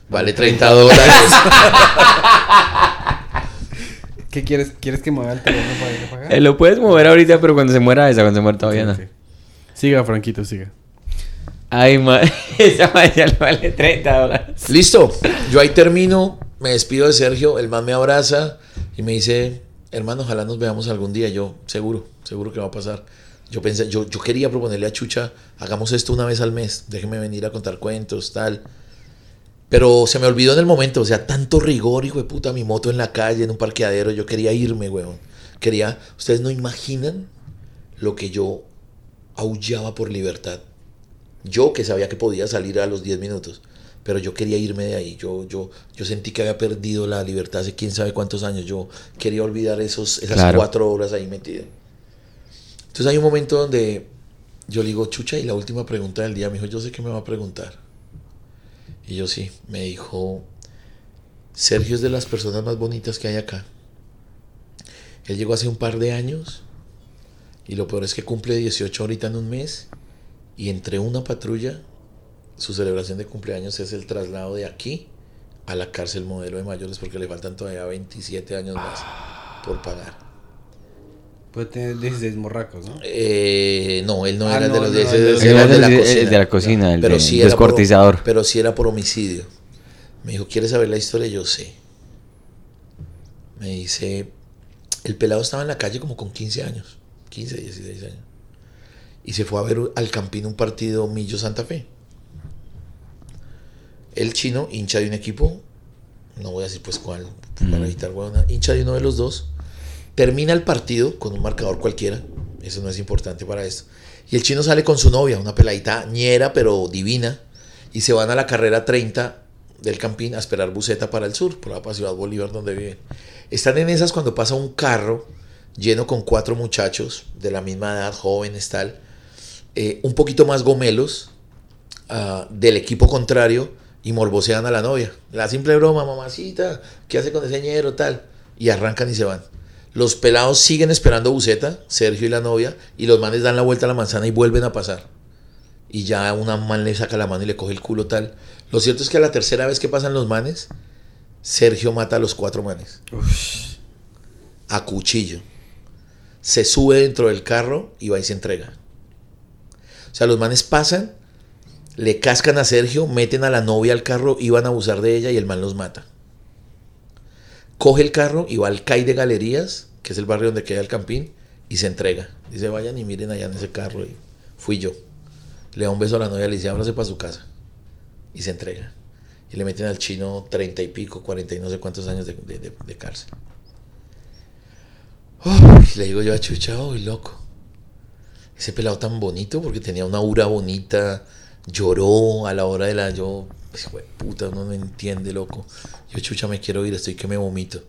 Vale 30 dólares. ¿Qué quieres? ¿Quieres que mueva el teléfono para ir a pagar? Eh, lo puedes mover ahorita, pero cuando se muera esa, cuando se muera todavía no. Ok. Siga, Franquito, siga. Ay, ma esa le vale 30 dólares. Listo, yo ahí termino, me despido de Sergio, el man me abraza y me dice, hermano, ojalá nos veamos algún día. Yo, seguro, seguro que va a pasar. Yo pensé, yo, yo quería proponerle a Chucha, hagamos esto una vez al mes, déjeme venir a contar cuentos, tal. Pero se me olvidó en el momento, o sea, tanto rigor, hijo de puta, mi moto en la calle, en un parqueadero, yo quería irme, weón. Quería, ustedes no imaginan lo que yo aullaba por libertad. Yo que sabía que podía salir a los 10 minutos, pero yo quería irme de ahí. Yo, yo, yo sentí que había perdido la libertad hace quién sabe cuántos años. Yo quería olvidar esos, esas Claro. cuatro horas ahí metido. Entonces hay un momento donde yo le digo, chucha, y la última pregunta del día, me dijo, yo sé que me va a preguntar. Y yo sí, me dijo, Sergio es de las personas más bonitas que hay acá. Él llegó hace un par de años y lo peor es que cumple 18 ahorita en un mes y entre una patrulla, su celebración de cumpleaños es el traslado de aquí a la cárcel modelo de mayores porque le faltan todavía 27 años más por pagar. Puede tener 16 morracos, ¿no? Eh, no, él no Ah, era el de no, los no, 10, el de ese los- era el de la cocina. el de la cocina, el pero de- sí era por- descuartizador. pero sí era por homicidio. Me dijo, ¿quieres saber la historia? Yo sé. Me dice, el pelado estaba en la calle como con 15 años, 15, 16 años. Y se fue a ver al Campín un partido Millo Santa Fe. El chino, hincha de un equipo, no voy a decir pues cuál, para Mm. evitar huevona, hincha de uno de los dos, termina el partido con un marcador cualquiera, eso no es importante para esto. Y el chino sale con su novia, una peladita ñera pero divina, y se van a la carrera 30 del Campín a esperar buseta para el sur, por la Ciudad Bolívar donde viven. Están en esas cuando pasa un carro lleno con cuatro muchachos de la misma edad, jóvenes tal, eh, un poquito más gomelos ah, del equipo contrario y morbosean a la novia. La simple broma, mamacita, ¿qué hace con ese ñero tal? Y arrancan y se van. Los pelados siguen esperando buceta, Sergio y la novia, y los manes dan la vuelta a la manzana y vuelven a pasar. Y ya una man le saca la mano y le coge el culo tal. Lo cierto es que a la tercera vez que pasan los manes, Sergio mata a los cuatro manes. A cuchillo. Se sube dentro del carro y va y se entrega. O sea, los manes pasan, le cascan a Sergio, meten a la novia al carro, iban a abusar de ella y el man los mata. Coge el carro y va al CAI de Galerías, que es el barrio donde queda el campín, y se entrega. Dice, vayan y miren allá en ese carro. Y fui yo. Le da un beso a la novia, le dice, ábrase para su casa. Y se entrega. Y le meten al chino treinta y pico, cuarenta y no sé cuántos años de, de- cárcel. Uy, le digo yo a Chucha, uy, loco. Ese pelado tan bonito porque tenía una aura bonita, lloró a la hora de la. Yo, puta, uno no entiende, loco. Yo, Chucha, me quiero ir, estoy que me vomito.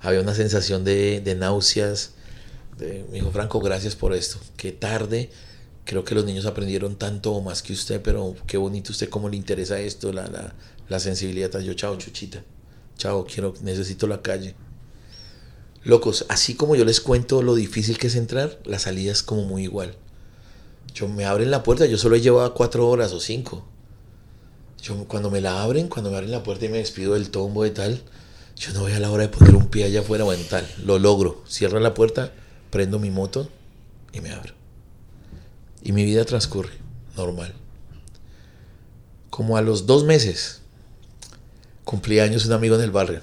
Había una sensación de, de náuseas. de- me dijo, Franco, gracias por esto. Qué tarde. Creo que los niños aprendieron tanto o más que usted, pero qué bonito usted, cómo le interesa esto, la, la, la sensibilidad. Yo, chao, Chuchita. Chao, quiero, necesito la calle. Locos, así como yo les cuento lo difícil que es entrar, la salida es como muy igual. Yo me abren la puerta, yo solo he llevado cuatro horas o cinco. Yo cuando me la abren, cuando me abren la puerta y me despido del tombo de tal, yo no voy a la hora de poner un pie allá afuera o en tal. Lo logro. Cierro la puerta, prendo mi moto y me abro. Y mi vida transcurre normal. Como a los dos meses, cumplí años un amigo en el barrio.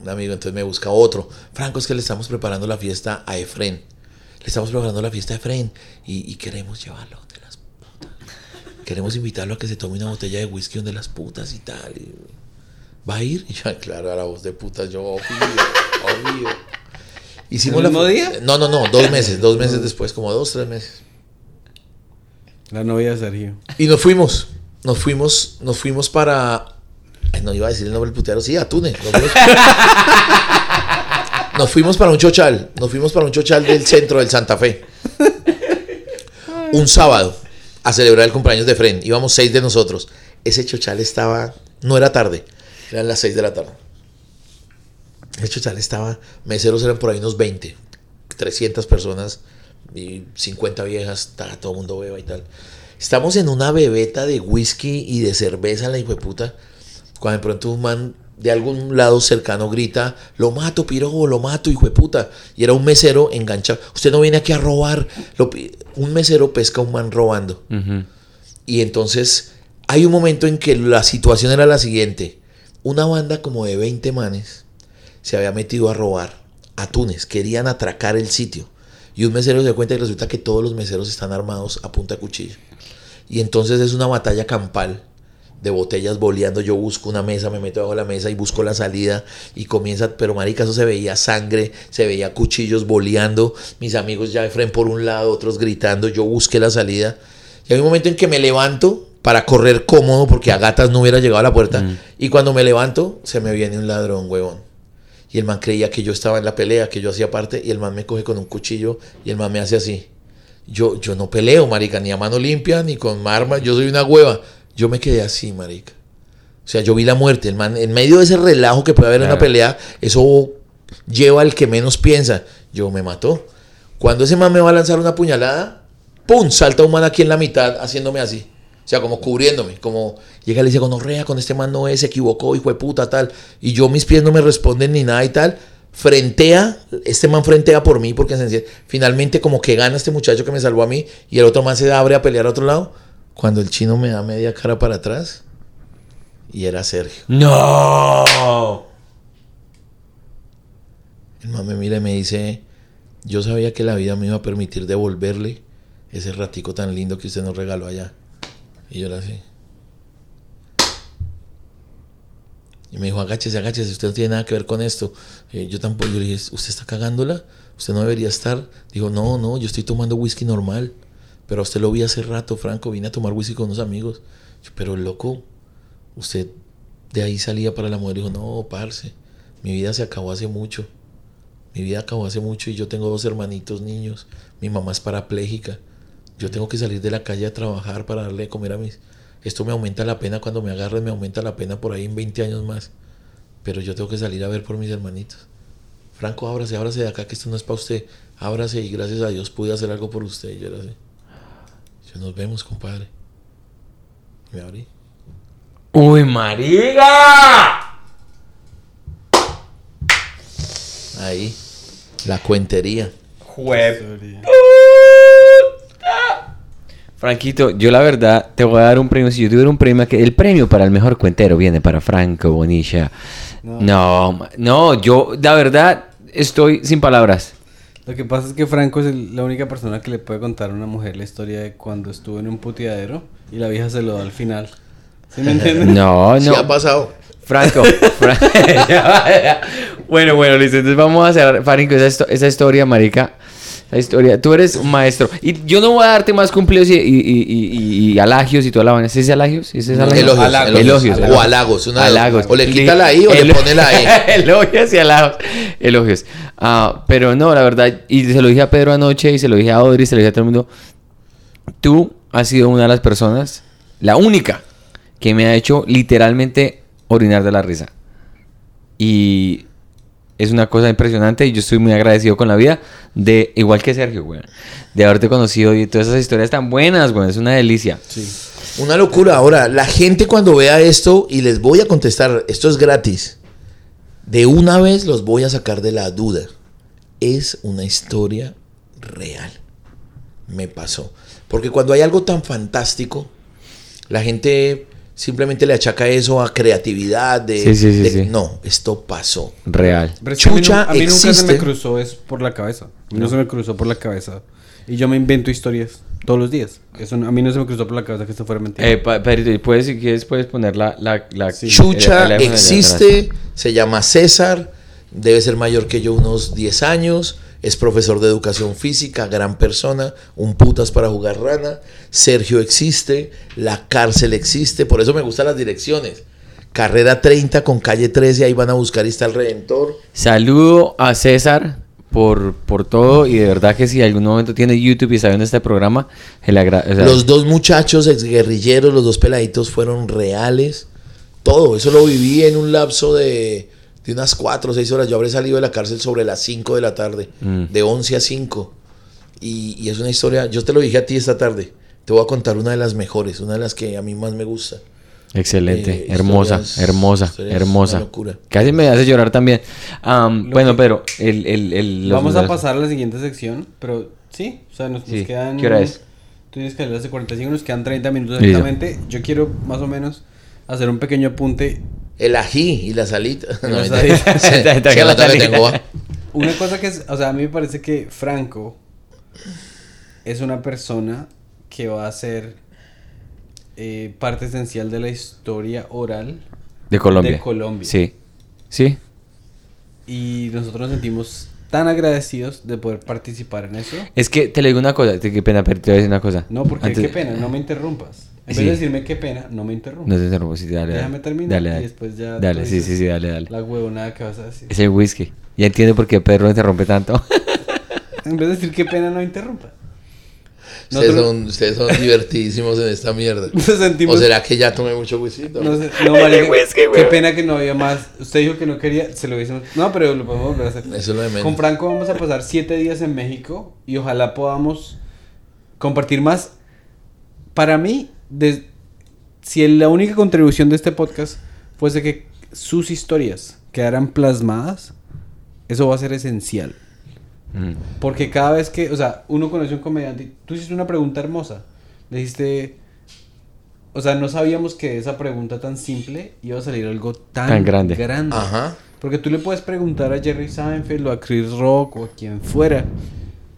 Un amigo, entonces me busca otro. Franco, es que le estamos preparando la fiesta a Efren. Le estamos preparando la fiesta a Efren y, queremos llevarlo. Queremos invitarlo a que se tome una botella de whisky donde las putas y tal. y- ¿Va a ir? Y yo, claro, a la voz de putas, yo, obvio, obvio. Hicimos ¿El la mismo fu- día? No, no, no, dos meses, dos meses después, como dos, tres meses. La novia de Sergio. Y nos fuimos, nos fuimos, nos fuimos para. Ay, no iba a decir el nombre del putero, sí, a Túnez. Nos fuimos, Nos fuimos para un chochal, nos fuimos para un chochal del centro del Santa Fe. Un sábado, a celebrar el cumpleaños de Fren. Íbamos seis de nosotros. Ese chochal estaba, no era tarde, eran las seis de la tarde. El chochal estaba, meseros eran por ahí unos 20, 300 personas y 50 viejas, ta, todo el mundo beba y tal. Estamos en una bebeta de whisky y de cerveza, la hijo de puta, cuando de pronto un man de algún lado cercano grita, lo mato, pirobo, lo mato, hijo de puta. Y era un mesero enganchado. Usted no viene aquí a robar. Lo un mesero pesca a un man robando. Y entonces hay un momento en que la situación era la siguiente. Una banda como de 20 manes se había metido a robar a Túnez. Querían atracar el sitio. Y un mesero se da cuenta y resulta que todos los meseros están armados a punta de cuchillo. Y entonces es una batalla campal de botellas boleando. Yo busco una mesa, me meto bajo la mesa y busco la salida y comienza, pero marica, eso se veía sangre, se veía cuchillos boleando. Mis amigos ya de frente por un lado, otros gritando. Yo busqué la salida. Y hay un momento en que me levanto para correr cómodo porque a gatas no hubiera llegado a la puerta. Y cuando me levanto, se me viene un ladrón, huevón. Y el man creía que yo estaba en la pelea, que yo hacía parte, y el man me coge con un cuchillo y el man me hace así. Yo, yo no peleo, marica, ni a mano limpia, ni con arma, yo soy una hueva. Yo me quedé así, marica. O sea, yo vi la muerte, el man, en medio de ese relajo que puede haber en una pelea, eso lleva al que menos piensa. Yo me mató. Cuando ese man me va a lanzar una puñalada, ¡pum! Salta un man aquí en la mitad haciéndome así. O sea, como cubriéndome, como llega y le dice, gonorrea, con este man no es, se equivocó, hijo de puta, tal. Y yo mis pies no me responden ni nada y tal. Frentea, este man frentea por mí porque finalmente como que gana este muchacho que me salvó a mí y el otro man se abre a pelear a otro lado. Cuando el chino me da media cara para atrás y era Sergio. ¡No! El man me mira y me dice, yo sabía que la vida me iba a permitir devolverle ese ratico tan lindo que usted nos regaló allá. Y yo era así. Y me dijo, agáchese, agáchese, usted no tiene nada que ver con esto. Eh, yo tampoco, yo le dije, ¿usted está cagándola? Usted no debería estar. Dijo, no, no, yo estoy tomando whisky normal. Pero usted lo vi hace rato, Franco, vine a tomar whisky con unos amigos. Pero loco, usted de ahí salía para la mujer. Dijo, no, parce, mi vida se acabó hace mucho. Mi vida acabó hace mucho y yo tengo dos hermanitos niños. Mi mamá es parapléjica. Yo tengo que salir de la calle a trabajar para darle de comer a mis... Esto me aumenta la pena cuando me agarren, me aumenta la pena por ahí en 20 años más. Pero yo tengo que salir a ver por mis hermanitos. Franco, ábrase, ábrase de acá, que esto no es para usted. Ábrase y gracias a Dios pude hacer algo por usted. Y yo era así. Yo, nos vemos, compadre. Me abrí. ¡Uy, marica! Ahí. La cuentería. Franquito, yo la verdad te voy a dar un premio. Si yo tuviera un premio, que el premio para el mejor cuentero viene para Franco Bonilla. No, no, yo la verdad estoy sin palabras. Lo que pasa es que Franco es el- la única persona que le puede contar a una mujer la historia de cuando estuvo en un puteadero y la vieja se lo da al final. ¿Sí me entiendes? No, Sí no. ha pasado. Franco. Fra- bueno, bueno, listo. Entonces vamos a hacer, Franco, esa, esa historia, marica. Esa historia. Tú eres un maestro. Y yo no voy a darte más cumplidos y, y, y, y- y alagios y toda la vaina. ¿Sí es alagios? ¿Sí es alagios? Elogios, elogios. Elogios. O halagos, una halagos. O le quita la I o le pone la E. elogios y halagos. Elogios. Ah, pero no, la verdad. Y se lo dije a Pedro anoche y se lo dije a Audrey, se lo dije a todo el mundo. Tú has sido una de las personas, la única, que me ha hecho literalmente orinar de la risa. Y es una cosa impresionante y yo estoy muy agradecido con la vida de, igual que Sergio, güey, de haberte conocido y todas esas historias tan buenas, güey, es una delicia. Una locura. Ahora, la gente cuando vea esto, y les voy a contestar, esto es gratis. De una vez los voy a sacar de la duda. Es una historia real. Me pasó. Porque cuando hay algo tan fantástico, la gente simplemente le achaca eso a creatividad. De, Sí, sí, sí, de- sí. No, esto pasó. Real. Pero a mí Chucha a mí, nunca se me cruzó es por la cabeza. A mí no. se me cruzó por la cabeza. Y yo me invento historias todos los días. Eso no- a mí no se me cruzó por la cabeza que esto fuera mentira. Eh, pa- Pedrito, ¿y puedes, si quieres, puedes poner la... la, la Chucha el- el- el- existe, se llama César, debe ser mayor que yo unos 10 años, es profesor de educación física, gran persona, un putas para jugar rana. Sergio existe, la cárcel existe, por eso me gustan las direcciones. Carrera 30 con calle 13, ahí van a buscar y está el Redentor. Saludo a César por, por todo y de verdad que si algún momento tiene YouTube y está viendo este programa, agra- o sea, Los dos muchachos exguerrilleros, los dos peladitos fueron reales. Todo, eso lo viví en un lapso de, de unas 4 o 6 horas. Yo habré salido de la cárcel sobre las 5 de la tarde, Mm. de 11 a 5. Y, y es una historia, yo te lo dije a ti esta tarde. Te voy a contar una de las mejores, una de las que a mí más me gusta. Excelente, Eh, hermosa, historias- hermosa, historias, hermosa. locura. Casi me hace llorar también. Bueno, que- pero el, el, el- los Vamos a pasar a la siguiente sección, pero sí, o sea, nos, nos Sí. quedan... ¿Qué hora es? Tú dices que hace 45, nos quedan 30 minutos exactamente. Yo quiero más o menos hacer un pequeño apunte. El ají y la salita. No, La salita. Sí, Está sí, la salita. Una cosa que es, o sea, a mí me parece que Franco es una persona que va a ser eh, parte esencial de la historia oral de Colombia. de Colombia. Sí. Sí. y nosotros nos sentimos tan agradecidos de poder participar en eso. Es que te le digo una cosa, qué pena, pero te voy a decir una cosa. No, porque Antes- qué pena, no me interrumpas. En Sí. vez de decirme qué pena, no me interrumpas. No te interrumpo, sí, dale. Déjame dale. terminar Dale, y dale. después ya Dale, sí, sí, sí, dale, dale. La huevonada que vas a decir. Es el whisky. Ya entiendo por qué Pedro interrumpe tanto. En vez de decir qué pena, no interrumpa. Ustedes son, ustedes son divertidísimos en esta mierda. Nos sentimos... ¿O será que ya tomé mucho whisky? No, sé, no, qué pena que no había más. Usted dijo que no quería, se lo hubiésemos... No, pero lo podemos volver a hacer. Eso es lo de menos. Con Franco vamos a pasar siete días en México y ojalá podamos compartir más. Para mí, si la única contribución de este podcast fuese que sus historias quedaran plasmadas, eso va a ser esencial. Mm. Porque cada vez que, o sea, uno conoce a un comediante, y tú hiciste una pregunta hermosa. Le dijiste, o sea, no sabíamos que de esa pregunta tan simple iba a salir algo tan, Tan grande. Ajá. Porque tú le puedes preguntar a Jerry Seinfeld o a Chris Rock o a quien fuera.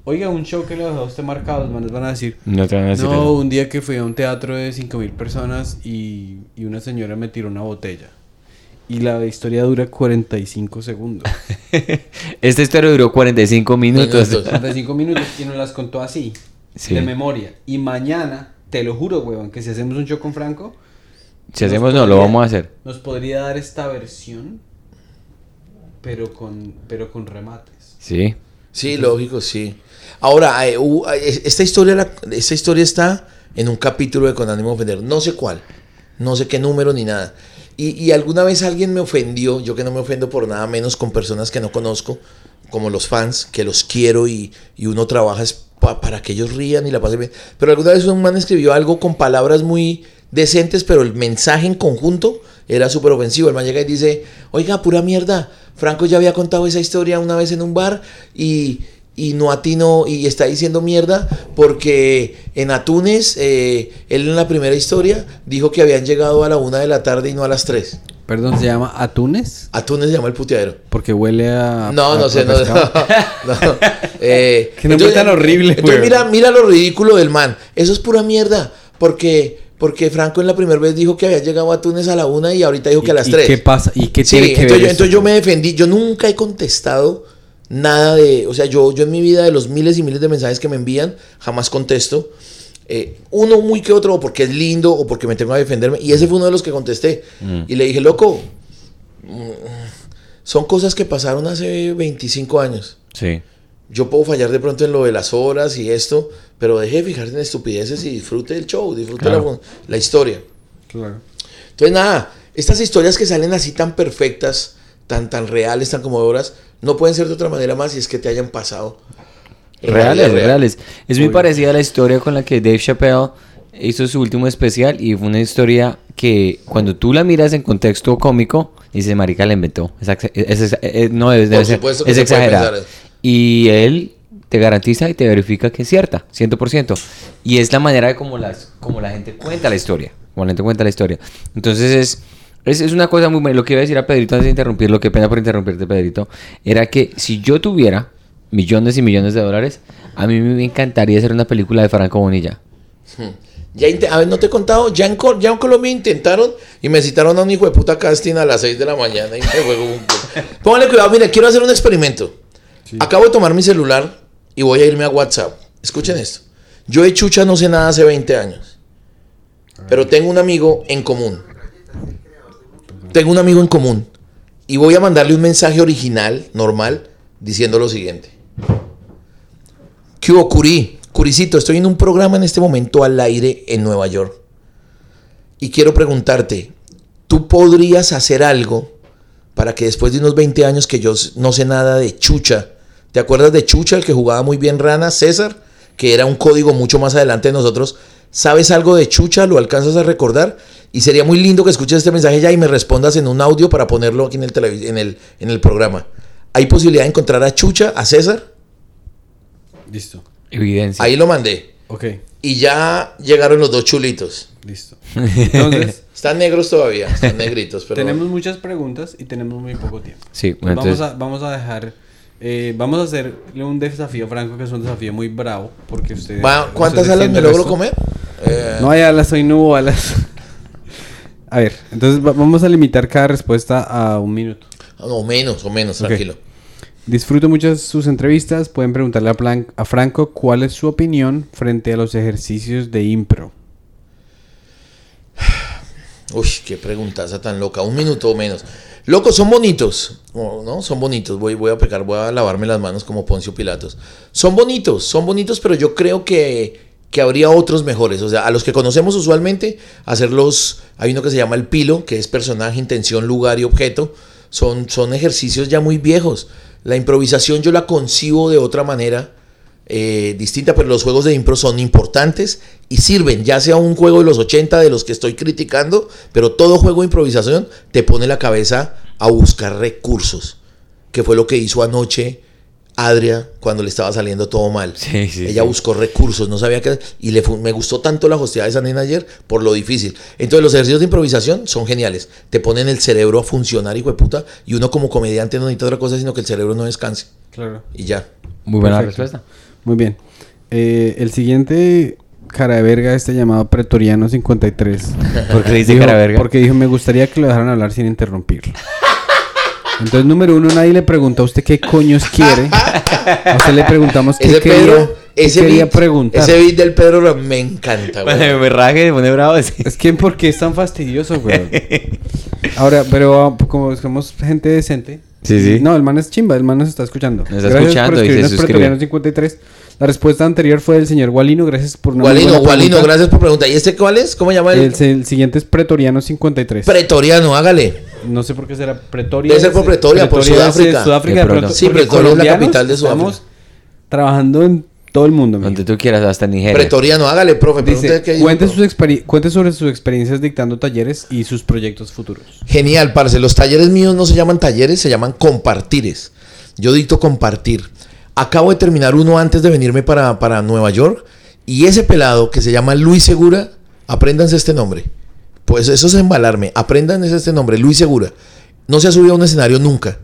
Oiga, un show que le dejó a usted marcado, los manes van a decir. No te van a decir No, eso. un día que fui a un teatro de 5000 personas y, y una señora me tiró una botella. Y la historia dura 45 segundos. Esta historia duró 45 minutos. Minutos. 45 minutos y nos las contó así, Sí. de memoria. Y mañana, te lo juro, huevón, que si hacemos un show con Franco, Si nos hacemos, no, lo podría- vamos a hacer. Nos podría dar esta versión, pero con, pero con remates. Sí. Sí, lógico, sí. Ahora, eh, eh, esta, historia, la- esta historia está en un capítulo de Con ánimo de ofender. No sé cuál. No sé qué número ni nada. Y, y alguna vez alguien me ofendió, yo que no me ofendo por nada menos con personas que no conozco, como los fans, que los quiero y, y uno trabaja para que ellos rían y la pasen bien. Pero alguna vez un man escribió algo con palabras muy decentes, pero el mensaje en conjunto era súper ofensivo. El man llega y dice, oiga, pura mierda, Franco ya había contado esa historia una vez en un bar y, y no atino y está diciendo mierda porque en Atunes, eh, él en la primera historia dijo que habían llegado a la una de la tarde y no a las tres. Perdón, ¿se llama atunes? Atunes se llama el puteadero. Porque huele a... No, a- no sé, no. pescado. no. Eh, Qué nombre tan horrible, Entonces mira, mira lo ridículo del man. Eso es pura mierda. Porque, porque Franco en la primera vez dijo que había llegado a Túnez a la una y ahorita dijo que a las ¿Y tres. qué pasa? ¿Y qué Sí, tiene que entonces, ver yo, eso? entonces yo me defendí. Yo nunca he contestado nada de. O sea, yo, yo en mi vida, de los miles y miles de mensajes que me envían, jamás contesto. Eh, uno muy que otro, o porque es lindo, o porque me tengo a defenderme. Y ese fue uno de los que contesté. Y le dije, loco, mm, son cosas que pasaron hace 25 años. Sí. Yo puedo fallar de pronto en lo de las horas y esto, pero deje de fijarse en estupideces y disfrute el show, disfrute Claro. la, la historia. Claro. Entonces, nada, estas historias que salen así tan perfectas, tan, tan reales, tan conmovedoras, no pueden ser de otra manera más si es que te hayan pasado. Reales, real. reales. Es muy parecida a la historia con la que Dave Chappelle hizo su último especial y fue una historia que cuando tú la miras en contexto cómico, dices, marica la inventó. Es, es- es- no debe, debe ser, es eso. Y él te garantiza y te verifica que es cierta, 100%. Y es la manera de como, las, como la gente cuenta la historia. Como la gente cuenta la historia. Entonces es... Es, es una cosa muy buena. Lo que iba a decir a Pedrito antes de interrumpirlo, qué pena por interrumpirte, Pedrito, era que si yo tuviera millones y millones de dólares, a mí me encantaría hacer una película de Franco Bonilla. Ya inte- a ver, no te he contado, ya en, Col- ya en Colombia intentaron y me citaron a un hijo de puta casting a las 6 de la mañana y me juego un... Póngale cuidado, mire, quiero hacer un experimento. Acabo de tomar mi celular y voy a irme a WhatsApp. Escuchen esto. Yo de chucha no sé nada hace 20 años. Pero tengo un amigo en común. Tengo un amigo en común. Y voy a mandarle un mensaje original, normal, diciendo lo siguiente. ¿Qué hubo, Curí? Curicito, estoy en un programa en este momento al aire en Nueva York. Y quiero preguntarte, ¿tú podrías hacer algo para que después de unos 20 años que yo no sé nada de Chucha, ¿te acuerdas de Chucha, el que jugaba muy bien Rana, César? Que era un código mucho más adelante de nosotros. ¿Sabes algo de Chucha? ¿Lo alcanzas a recordar? Y sería muy lindo que escuches este mensaje ya y me respondas en un audio para ponerlo aquí en el, en el, en el programa. ¿Hay posibilidad de encontrar a Chucha, a César? Listo. Evidencia. Ahí lo mandé. Ok, Y ya llegaron los dos chulitos. listo. Entonces, Están negros todavía, están negritos, pero... tenemos muchas preguntas y tenemos muy poco tiempo. Sí, bueno, vamos, entonces, a, vamos a dejar... eh, vamos a hacerle un desafío, Franco, que es un desafío muy bravo, porque usted... ¿Cuántas alas me logro comer? Eh, No hay alas, hoy no hubo alas. A ver, entonces va- vamos a limitar cada respuesta a un minuto. o menos, o menos, tranquilo. Disfruto mucho sus entrevistas. Pueden preguntarle a, Plan- a Franco cuál es su opinión frente a los ejercicios de impro. Uy, qué preguntaza tan loca. Un minuto o menos. Locos, son bonitos. Oh, ¿No? Son bonitos. Voy, voy a pecar, voy a lavarme las manos como Poncio Pilatos. Son bonitos, son bonitos, pero yo creo que, que habría otros mejores. O sea, a los que conocemos usualmente, hacerlos. Hay uno que se llama el pilo, que es personaje, intención, lugar y objeto. Son, son ejercicios ya muy viejos. La improvisación yo la concibo de otra manera. eh, distinta, pero los juegos de impro son importantes y sirven, ya sea un juego de los 80 de los que estoy criticando, pero todo juego de improvisación te pone la cabeza a buscar recursos, que fue lo que hizo anoche Adria cuando le estaba saliendo todo mal. Sí, sí, Ella sí. buscó recursos, no sabía qué, y le me gustó tanto la hostia de esa nena ayer por lo difícil. Entonces los ejercicios de improvisación son geniales, te ponen el cerebro a funcionar, hijo de puta, y uno como comediante no necesita otra cosa sino que el cerebro no descanse, Claro. y ya. muy buena Perfecto. respuesta. Muy bien. Eh, el siguiente cara de verga este llamado Pretoriano 53. ¿Por qué le dice Dijo- cara verga? Porque dijo, me gustaría que lo dejaran hablar sin interrumpirlo. Entonces, número uno, nadie le preguntó a usted qué coños quiere. A usted le preguntamos qué Ese quería, Pedro, qué ese quería beat, preguntar. ese beat del Pedro me encanta, güey. Bueno, me raje, me pone bravo. Es que, ¿por qué es tan fastidioso, güey? Ahora, pero ah, como somos gente decente. Sí, sí. No, el man es chimba, el man nos está escuchando. Nos está escuchando y se escribirnos suscribe. Pretoriano 53. La respuesta anterior fue del señor Gualino, gracias por una Gualino, Gualino, pregunta. gracias por preguntar. ¿Y este cuál es? ¿Cómo llama el? El, el siguiente es Pretoriano 53. Pretoriano, hágale. No sé por qué será Pretoria. Debe ser por Pretoria, por es de Sudáfrica. Sudáfrica, De pronto. Sí, Pretoria es la capital de Sudáfrica. Estamos trabajando en Todo el mundo. Donde tú quieras, hasta Nigeria. Pretoriano, hágale, profe. Dice, cuente, sus experi- cuente sobre sus experiencias dictando talleres y sus proyectos futuros. Genial, parce. Los talleres míos no se llaman talleres, se llaman compartires. Yo dicto compartir. Acabo de terminar uno antes de venirme para, para Nueva York. Y ese pelado que se llama Luis Segura, apréndanse este nombre. Pues eso es embalarme. Apréndanse este nombre, Luis Segura. No se ha subido a un escenario nunca.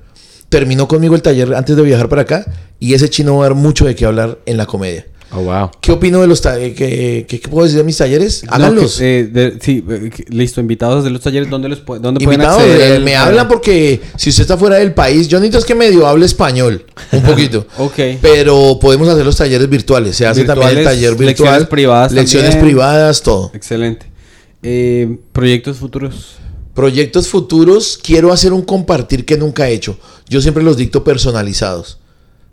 Terminó conmigo el taller antes de viajar para acá. Y ese chino va a dar mucho de qué hablar en la comedia. Oh, wow. ¿Qué opino de los talleres? ¿Qué, qué- qué puedo decir de mis talleres? No, Háganlos. que, eh, de- sí, eh, listo, invitados de los talleres, ¿dónde, los dónde pueden Invitados, acceder? eh, me hablan porque si usted está fuera del país, yo necesito es que medio hable español, un poquito. Ok. Pero podemos hacer los talleres virtuales. Se hace también el taller virtual. lecciones privadas Lecciones también. privadas, todo. Excelente. Eh, proyectos futuros. Proyectos futuros, quiero hacer un compartir que nunca he hecho. Yo siempre los dicto personalizados.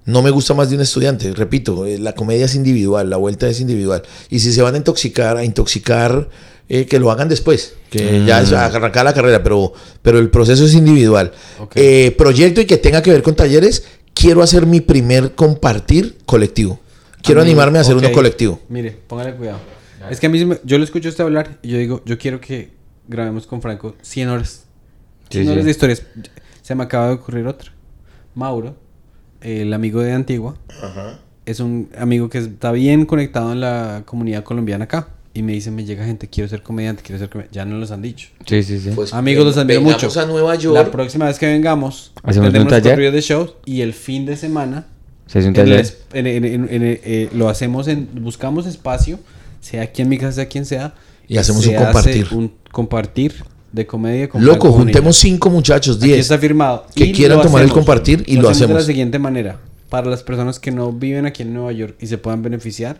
No me gusta más de un estudiante, repito, eh, la comedia es individual, la vuelta es individual. Y si se van a intoxicar, a intoxicar, eh, que lo hagan después, que ya es arrancar la carrera, pero, pero el proceso es individual. Ok. Eh, proyecto y que tenga que ver con talleres, quiero hacer mi primer compartir colectivo. Quiero Amigo, animarme a hacer uno colectivo. Mire, póngale cuidado. Es que a mí, yo lo escucho a usted hablar y yo digo, yo quiero que grabemos con Franco 100 horas. 100 Sí, horas sí. de historias. Se me acaba de ocurrir otra. Mauro, el amigo de Antigua, es un amigo que está bien conectado en la comunidad colombiana acá. Y me dice, me llega gente, quiero ser comediante, quiero ser comediante. Ya no los han dicho. Sí, sí, sí. Pues, Amigos, los admiro mucho. a Nueva La York. próxima vez que vengamos, ¿Hacemos un taller? de shows y el fin de semana Se hace un en el taller. es- en- en- en- en- eh, lo hacemos en buscamos espacio sea aquí en mi casa sea quien sea Y hacemos se un hace compartir. un compartir de comedia con Loco, juntemos cinco muchachos, Aquí diez. está firmado que Y quieran lo tomar el compartir y lo de hacemos. la siguiente manera para las personas que no viven aquí en Nueva York y se puedan beneficiar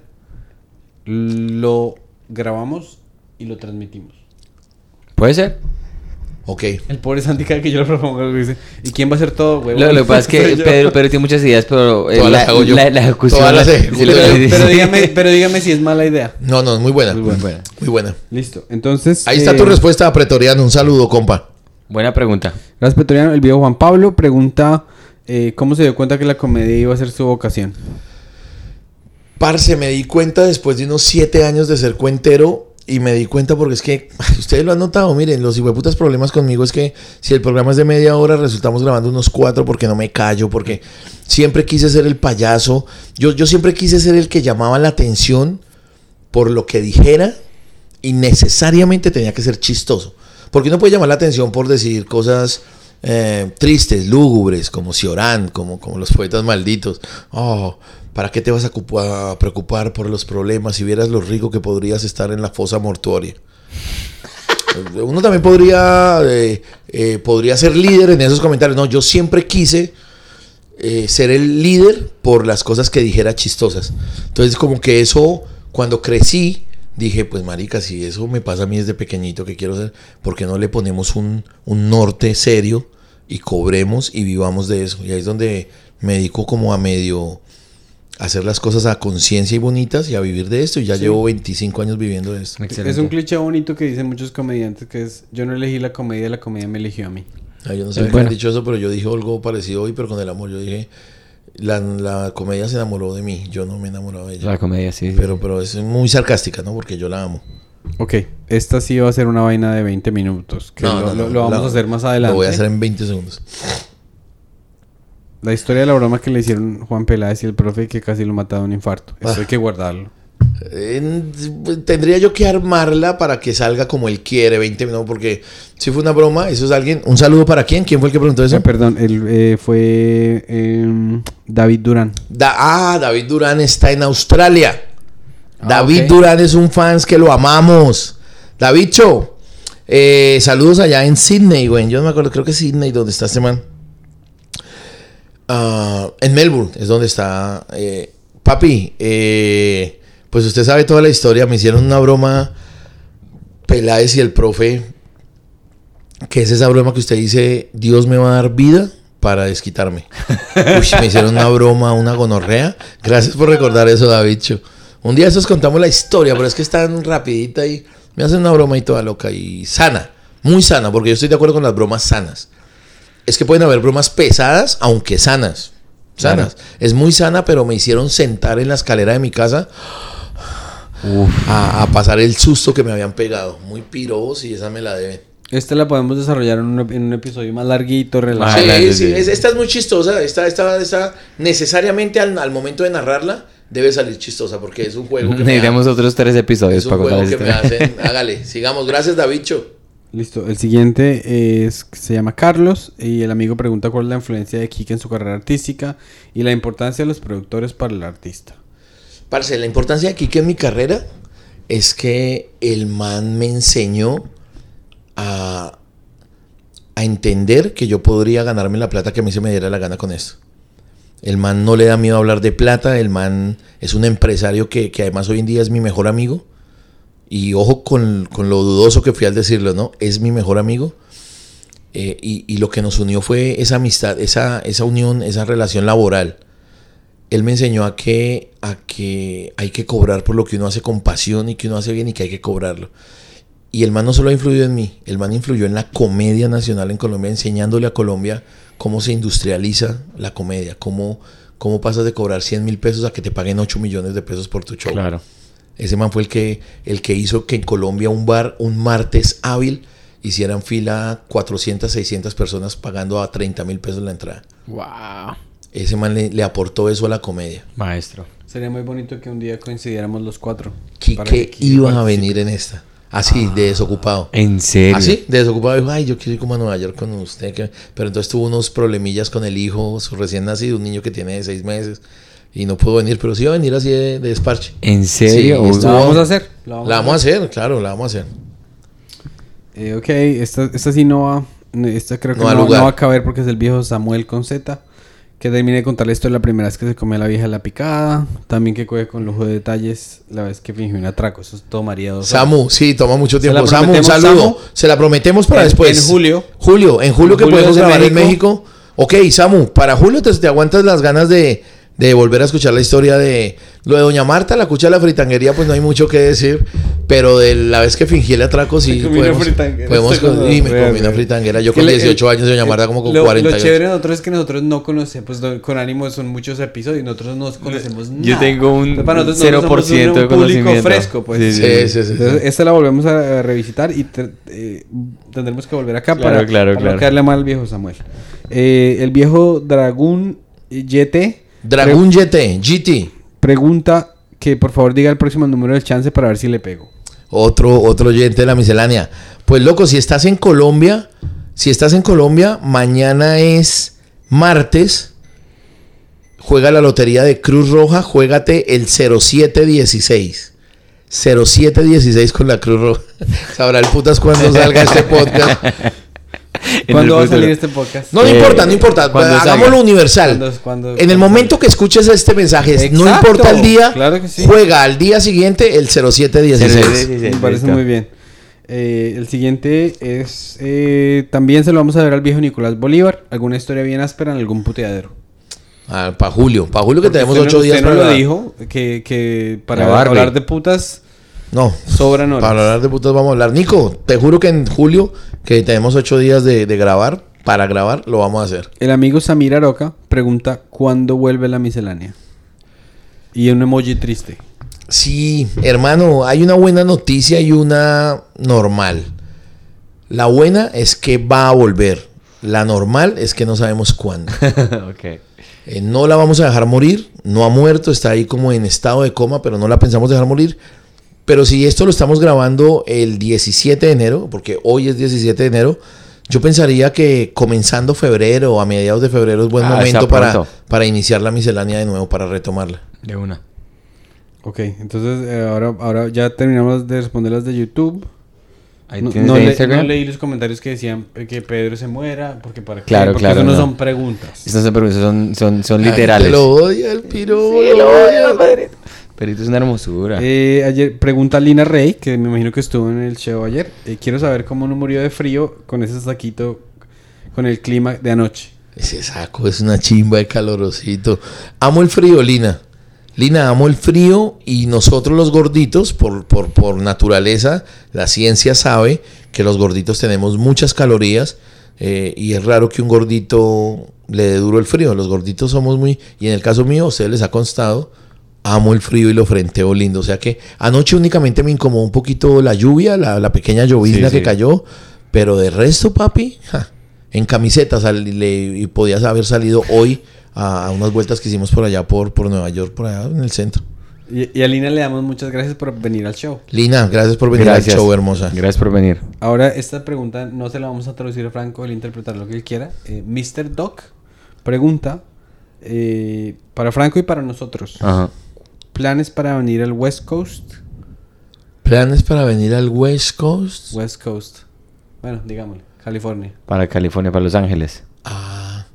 lo grabamos y lo transmitimos ¿Puede ser? Ok. el pobre Santi cada que yo lo propongo lo dice y quién va a hacer todo güey Lo, lo que pasa es que. Pedro, Pedro tiene muchas ideas, pero eh, Todas la, las hago yo. la- la ejecución... Todas las sí, ejecuto lo que yo. pero, dígame pero dígame si es mala idea No, no, muy buena. Muy buena. buena. Muy buena. listo entonces Ahí está eh, tu respuesta a Pretoriano. Un saludo, compa. Buena pregunta. Gracias, Petoriano. El viejo Juan Pablo pregunta eh, cómo se dio cuenta que la comedia iba a ser su vocación. Parce, me di cuenta después de unos siete años de ser cuentero y me di cuenta porque es que, ustedes lo han notado, miren, los hijueputas problemas conmigo es que si el programa es de media hora, resultamos grabando unos cuatro porque no me callo, porque siempre quise ser el payaso. Yo, yo siempre quise ser el que llamaba la atención por lo que dijera y necesariamente tenía que ser chistoso. Porque uno puede llamar la atención por decir cosas eh, tristes, lúgubres, como Ciorán, como, como los poetas malditos. Oh, ¿para qué te vas a, ocupa- a preocupar por los problemas si vieras lo rico que podrías estar en la fosa mortuoria? Uno también podría, eh, eh, podría ser líder en esos comentarios. No, yo siempre quise eh, ser el líder por las cosas que dijera chistosas. Entonces, como que eso, cuando crecí, dije, pues marica, si eso me pasa a mí desde pequeñito que quiero ser, ¿por qué no le ponemos un, un norte serio y cobremos y vivamos de eso? Y ahí es donde me dedico como a medio hacer las cosas a conciencia y bonitas y a vivir de esto. Y ya llevo 25 años viviendo de esto. Excelente. Es un cliché bonito que dicen muchos comediantes que es yo no elegí la comedia, la comedia me eligió a mí. Ah, yo no Es sé bueno. dicho eso, pero yo dije algo parecido hoy, pero con el amor. Yo dije, la, la comedia se enamoró de mí, yo no me he enamorado de ella. La comedia, sí. sí, Pero, sí. pero es muy sarcástica, ¿no? Porque yo la amo. Ok, esta sí va a ser una vaina de 20 minutos. Que No, lo, no, lo- no, lo vamos la- a hacer más adelante. Lo voy a hacer en 20 segundos. La historia de la broma que le hicieron Juan Peláez y el profe que casi lo mata de un infarto. Eso Ah. hay que guardarlo. En- tendría yo que armarla para que salga como él quiere, 20 minutos, porque si fue una broma, eso es alguien. Un saludo para quién? ¿Quién fue el que preguntó eso? Ah, perdón, él, eh, fue em, David Durán. Da- ah, David Durán está en Australia. Ah, David. Durán es un fans que lo amamos. David Cho, eh, saludos allá en Sydney, güey. Yo no me acuerdo, creo que es Sydney donde está este man. Ah, en Melbourne es donde está. eh, papi, eh, pues usted sabe toda la historia. Me hicieron una broma Peláez y el profe. Que es esa broma que usted dice, Dios me va a dar vida para desquitarme. Uy, me hicieron una broma, una gonorrea. Gracias por recordar eso, Davidcho. Un día esos contamos la historia, pero es que es tan rapidita y me hacen una broma y toda loca y sana. Muy sana, porque yo estoy de acuerdo con las bromas sanas. Es que pueden haber bromas pesadas, aunque sanas. sanas. Es muy sana, pero me hicieron sentar en la escalera de mi casa a, a pasar el susto que me habían pegado. Muy piros y esa me la deben. Esta la podemos desarrollar en un, en un episodio más larguito, relajado. Sí, sí, sí. es- esta es muy chistosa. Esta, esta, esta necesariamente al, al momento de narrarla debe salir chistosa porque es un juego que me, Necesitamos otros tres episodios es un para juego que me hacen. Hágale, sigamos. Gracias, Davicho. Listo. El siguiente es se llama Carlos y el amigo pregunta cuál es la influencia de Kike en su carrera artística y la importancia de los productores para el artista. Parce, la importancia de Kike en mi carrera es que el man me enseñó a, a entender que yo podría ganarme la plata que a mí se me diera la gana con esto. El man no le da miedo hablar de plata, el man es un empresario que, que además hoy en día es mi mejor amigo. Y ojo con, con lo dudoso que fui al decirlo, ¿no? Es mi mejor amigo. Eh, y, y lo que nos unió fue esa amistad, esa, esa unión, esa relación laboral él me enseñó a que, a que hay que cobrar por lo que uno hace con pasión y que uno hace bien y que hay que cobrarlo. Y el man no solo ha influido en mí, el man influyó en la comedia nacional en Colombia, enseñándole a Colombia cómo se industrializa la comedia, cómo, cómo pasas de cobrar 100 mil pesos a que te paguen 8 millones de pesos por tu show. Claro. Ese man fue el que, el que hizo que en Colombia un bar, un martes hábil, hicieran fila 400, 600 personas pagando a 30 mil pesos la entrada. Wow. Ese man le, le aportó eso a la comedia. Maestro. Sería muy bonito que un día coincidiéramos los cuatro. Quique que iba a venir en esta. Así, de desocupado. ¿En serio? Así, de desocupado. Dijo, ay, yo quiero ir como a Nueva York con usted. que-". Pero entonces tuvo unos problemillas con el hijo, su recién nacido, un niño que tiene de seis meses. Y no pudo venir, pero sí iba a venir así de, de desparche. ¿En serio? Sí, La vamos a hacer. La vamos La a hacer, claro, la vamos a hacer. Eh, ok, esta, esta sí no va. Esta creo que No va a caber porque es el viejo Samuel con Z. Que termine de contarle esto de la primera vez que se comió a la vieja la picada. También que coge con lujo de detalles la vez que fingió un atraco. Eso es todo María dos horas. Samu, sí, toma mucho tiempo. Samu, un saludo. Samu. Se la prometemos para En- después. en julio. Julio, en julio En que podemos grabar en México. México. Ok, Samu, para julio te, te aguantas las ganas de, de volver a escuchar la historia de lo de Doña Marta, la cucha de la fritanguería, pues no hay mucho que decir. Pero de la vez que fingí el atraco, sí Me comí una podemos. fritanguera, podemos con- y me comí una fritanguera. Yo con le- 18 el- años, Doña Marta como con lo, 48. Lo chévere de nosotros es que nosotros no conocemos, pues con ánimo son muchos episodios, nosotros no conocemos nada. Yo tengo un Entonces, para nosotros, 0% nosotros somos un- de un conocimiento. fresco, pues. Sí, Sí, sí, sí. sí. Entonces, esta la volvemos a, a revisitar y te- eh, tendremos que volver acá Claro, para, claro, para claro. no quedarle mal al viejo Samuel. Eh, el viejo Dragón YT Dragón GT, GT. pregunta que por favor diga el próximo número del chance para ver si le pego. Otro, otro oyente de la miscelánea. Pues loco, si estás en Colombia, si estás en Colombia, mañana es martes. Juega la lotería de Cruz Roja, juégate el 0716. 0716 con la Cruz Roja. Sabrá el putas cuando salga este podcast. ¿Cuándo va a salir este podcast? No, no Eh, importa, no importa. Hagámoslo salga. universal. En el momento salga. que escuches este mensaje, no importa el día, Claro que sí. juega al día siguiente el 0716. Sí, sí, Me parece listo. muy bien. Eh, el siguiente es. eh, también se lo vamos a ver al viejo Nicolás Bolívar. ¿Alguna historia bien áspera en algún puteadero? para Ah, Julio. Para Julio que tenemos ocho días usted no para lo dijo. Que, que para hablar de putas No, sobran horas. Para hablar de putas vamos a hablar. Nico, te juro que en julio, que tenemos ocho días de, de grabar, para grabar, lo vamos a hacer. El amigo Samir Aroca pregunta: ¿Cuándo vuelve la miscelánea? Y un emoji triste. Sí, hermano, hay una buena noticia y una normal. La buena es que va a volver. La normal es que no sabemos cuándo. ok. Eh, no la vamos a dejar morir. No ha muerto, está ahí como en estado de coma, pero no la pensamos dejar morir. Pero si esto lo estamos grabando el 17 de enero, porque hoy es 17 de enero, yo pensaría que comenzando febrero o a mediados de febrero es buen Ah, momento para, para iniciar la miscelánea de nuevo, para retomarla. De una. Ok, entonces eh, ahora, ahora ya terminamos de responder las de YouTube. Ahí No, no le- no leí los comentarios que decían eh, que Pedro se muera, porque para Claro, porque claro, eso no, no. son preguntas. Estas son preguntas, son, son, son literales. te lo odia el piro. lo odia. Perito es una hermosura. Eh, ayer pregunta Lina Rey, que me imagino que estuvo en el show ayer. eh, quiero saber cómo no murió de frío con ese saquito, con el clima de anoche. Ese saco es una chimba de calorosito. Amo el frío, Lina. Lina, amo el frío y nosotros los gorditos, por, por, por naturaleza, la ciencia sabe que los gorditos tenemos muchas calorías. eh, y es raro que un gordito le dé duro el frío. Los gorditos somos muy, y en el caso mío, a ustedes les ha constado, amo el frío y lo frenteo lindo. O sea que anoche únicamente me incomodó un poquito la lluvia, la, la pequeña llovizna Sí, que sí. cayó, pero de resto, papi, ja, en camiseta y podías haber salido hoy a, a unas vueltas que hicimos por allá, por, por Nueva York, por allá en el centro. Y, y a Lina le damos muchas gracias por venir al show. Lina, gracias por venir Gracias. al show, hermosa. Gracias por venir. Ahora, esta pregunta no se la vamos a traducir a Franco, él interpretar lo que él quiera. Eh, Mr. Doc pregunta eh, para Franco y para nosotros. Ajá. ¿Planes para venir al West Coast? ¿Planes para venir al West Coast? West Coast. Bueno, digámosle, California. Para California, para Los Ángeles. Ah,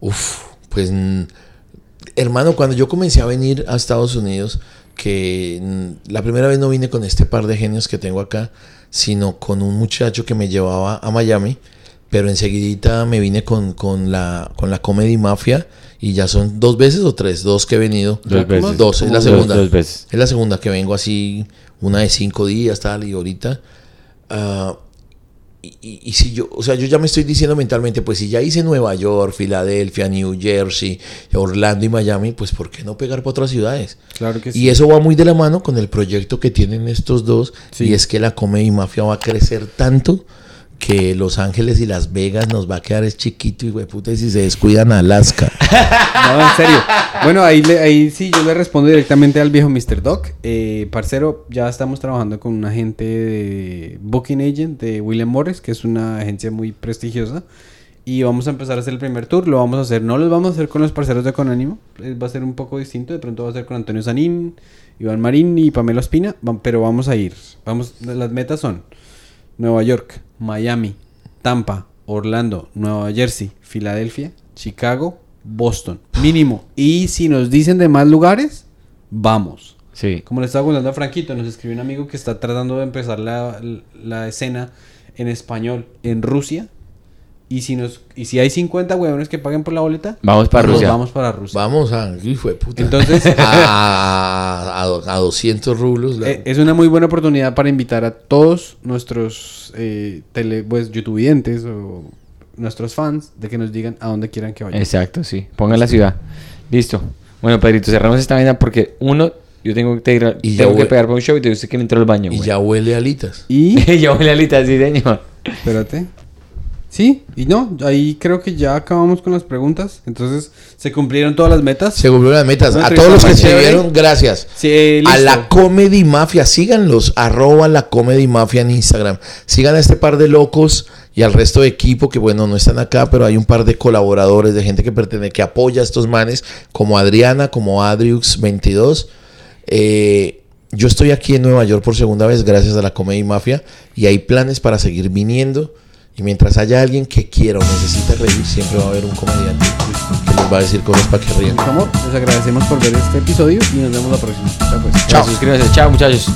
uf, pues hermano, cuando yo comencé a venir a Estados Unidos, que la primera vez no vine con este par de genios que tengo acá, sino con un muchacho que me llevaba a Miami, pero enseguidita me vine con, con la, con la Comedy Mafia y ya son dos veces o tres, dos que he venido. Dos veces. Dos, es la Dos- segunda. dos veces. Es la segunda que vengo así, una de cinco días, tal, y ahorita. ah, y, y- y si yo, o sea, yo ya me estoy diciendo mentalmente, pues si ya hice Nueva York, Filadelfia, New Jersey, Orlando y Miami, pues ¿por qué no pegar para otras ciudades? Claro que sí. Y eso va muy de la mano con el proyecto que tienen estos dos, Sí. y es que la Comedy Mafia va a crecer tanto que Los Ángeles y Las Vegas nos va a quedar es chiquito y puta y si se descuidan Alaska. No, en serio. Bueno, ahí, le- ahí sí yo le respondo directamente al viejo Mr. Doc. Eh, parcero, ya estamos trabajando con un agente de Booking Agent de William Morris, que es una agencia muy prestigiosa. Y vamos a empezar a hacer el primer tour. Lo vamos a hacer, no lo vamos a hacer con los parceros de Conánimo. eh, Va a ser un poco distinto. De pronto va a ser con Antonio Sanín, Iván Marín y Pamela Espina. Pero vamos a ir. Vamos, las metas son Nueva York, Miami, Tampa, Orlando, Nueva Jersey, Filadelfia, Chicago, Boston. Mínimo. Y si nos dicen de más lugares, vamos. Sí. Como le estaba contando a Franquito, nos escribió un amigo que está tratando de empezar la, la escena en español en Rusia. Y si nos y si hay 50 huevones que paguen por la boleta, Vamos para Rusia. Vamos para Rusia. Vamos a, hijo de puta. Entonces, a, a, a 200 rublos. la- Eh, es una muy buena oportunidad para invitar a todos nuestros eh, tele, pues, youtubientes o nuestros fans de que nos digan a dónde quieran que vayan. Exacto, sí. Pongan la ciudad. Listo. Bueno, Pedrito, cerramos esta vaina porque uno, yo tengo que, ir a- Y tengo que pegar para un show y te usted que me entró al baño, y güey. ya huele a alitas. Y, ya voy a alita, sí, señor. espérate. Sí, y no, ahí creo que ya acabamos con las preguntas. Entonces, se cumplieron todas las metas. Se cumplieron las metas. A todos los que escribieron, gracias. Sí, A la Comedy Mafia, síganlos, arroba la Comedy Mafia en Instagram. Sigan a este par de locos y al resto de equipo que, bueno, no están acá, pero hay un par de colaboradores, de gente que pertenece, que apoya a estos manes, como Adriana, como Adriux22. Eh, yo estoy aquí en Nueva York por segunda vez gracias a la Comedy Mafia y hay planes para seguir viniendo. Y mientras haya alguien que quiera o necesite reír, siempre va a haber un comediante que les va a decir cosas para que rían. Mucho amor, les agradecemos por ver este episodio y nos vemos la próxima. Chao, pues. Chao. Suscríbanse. Chao, muchachos.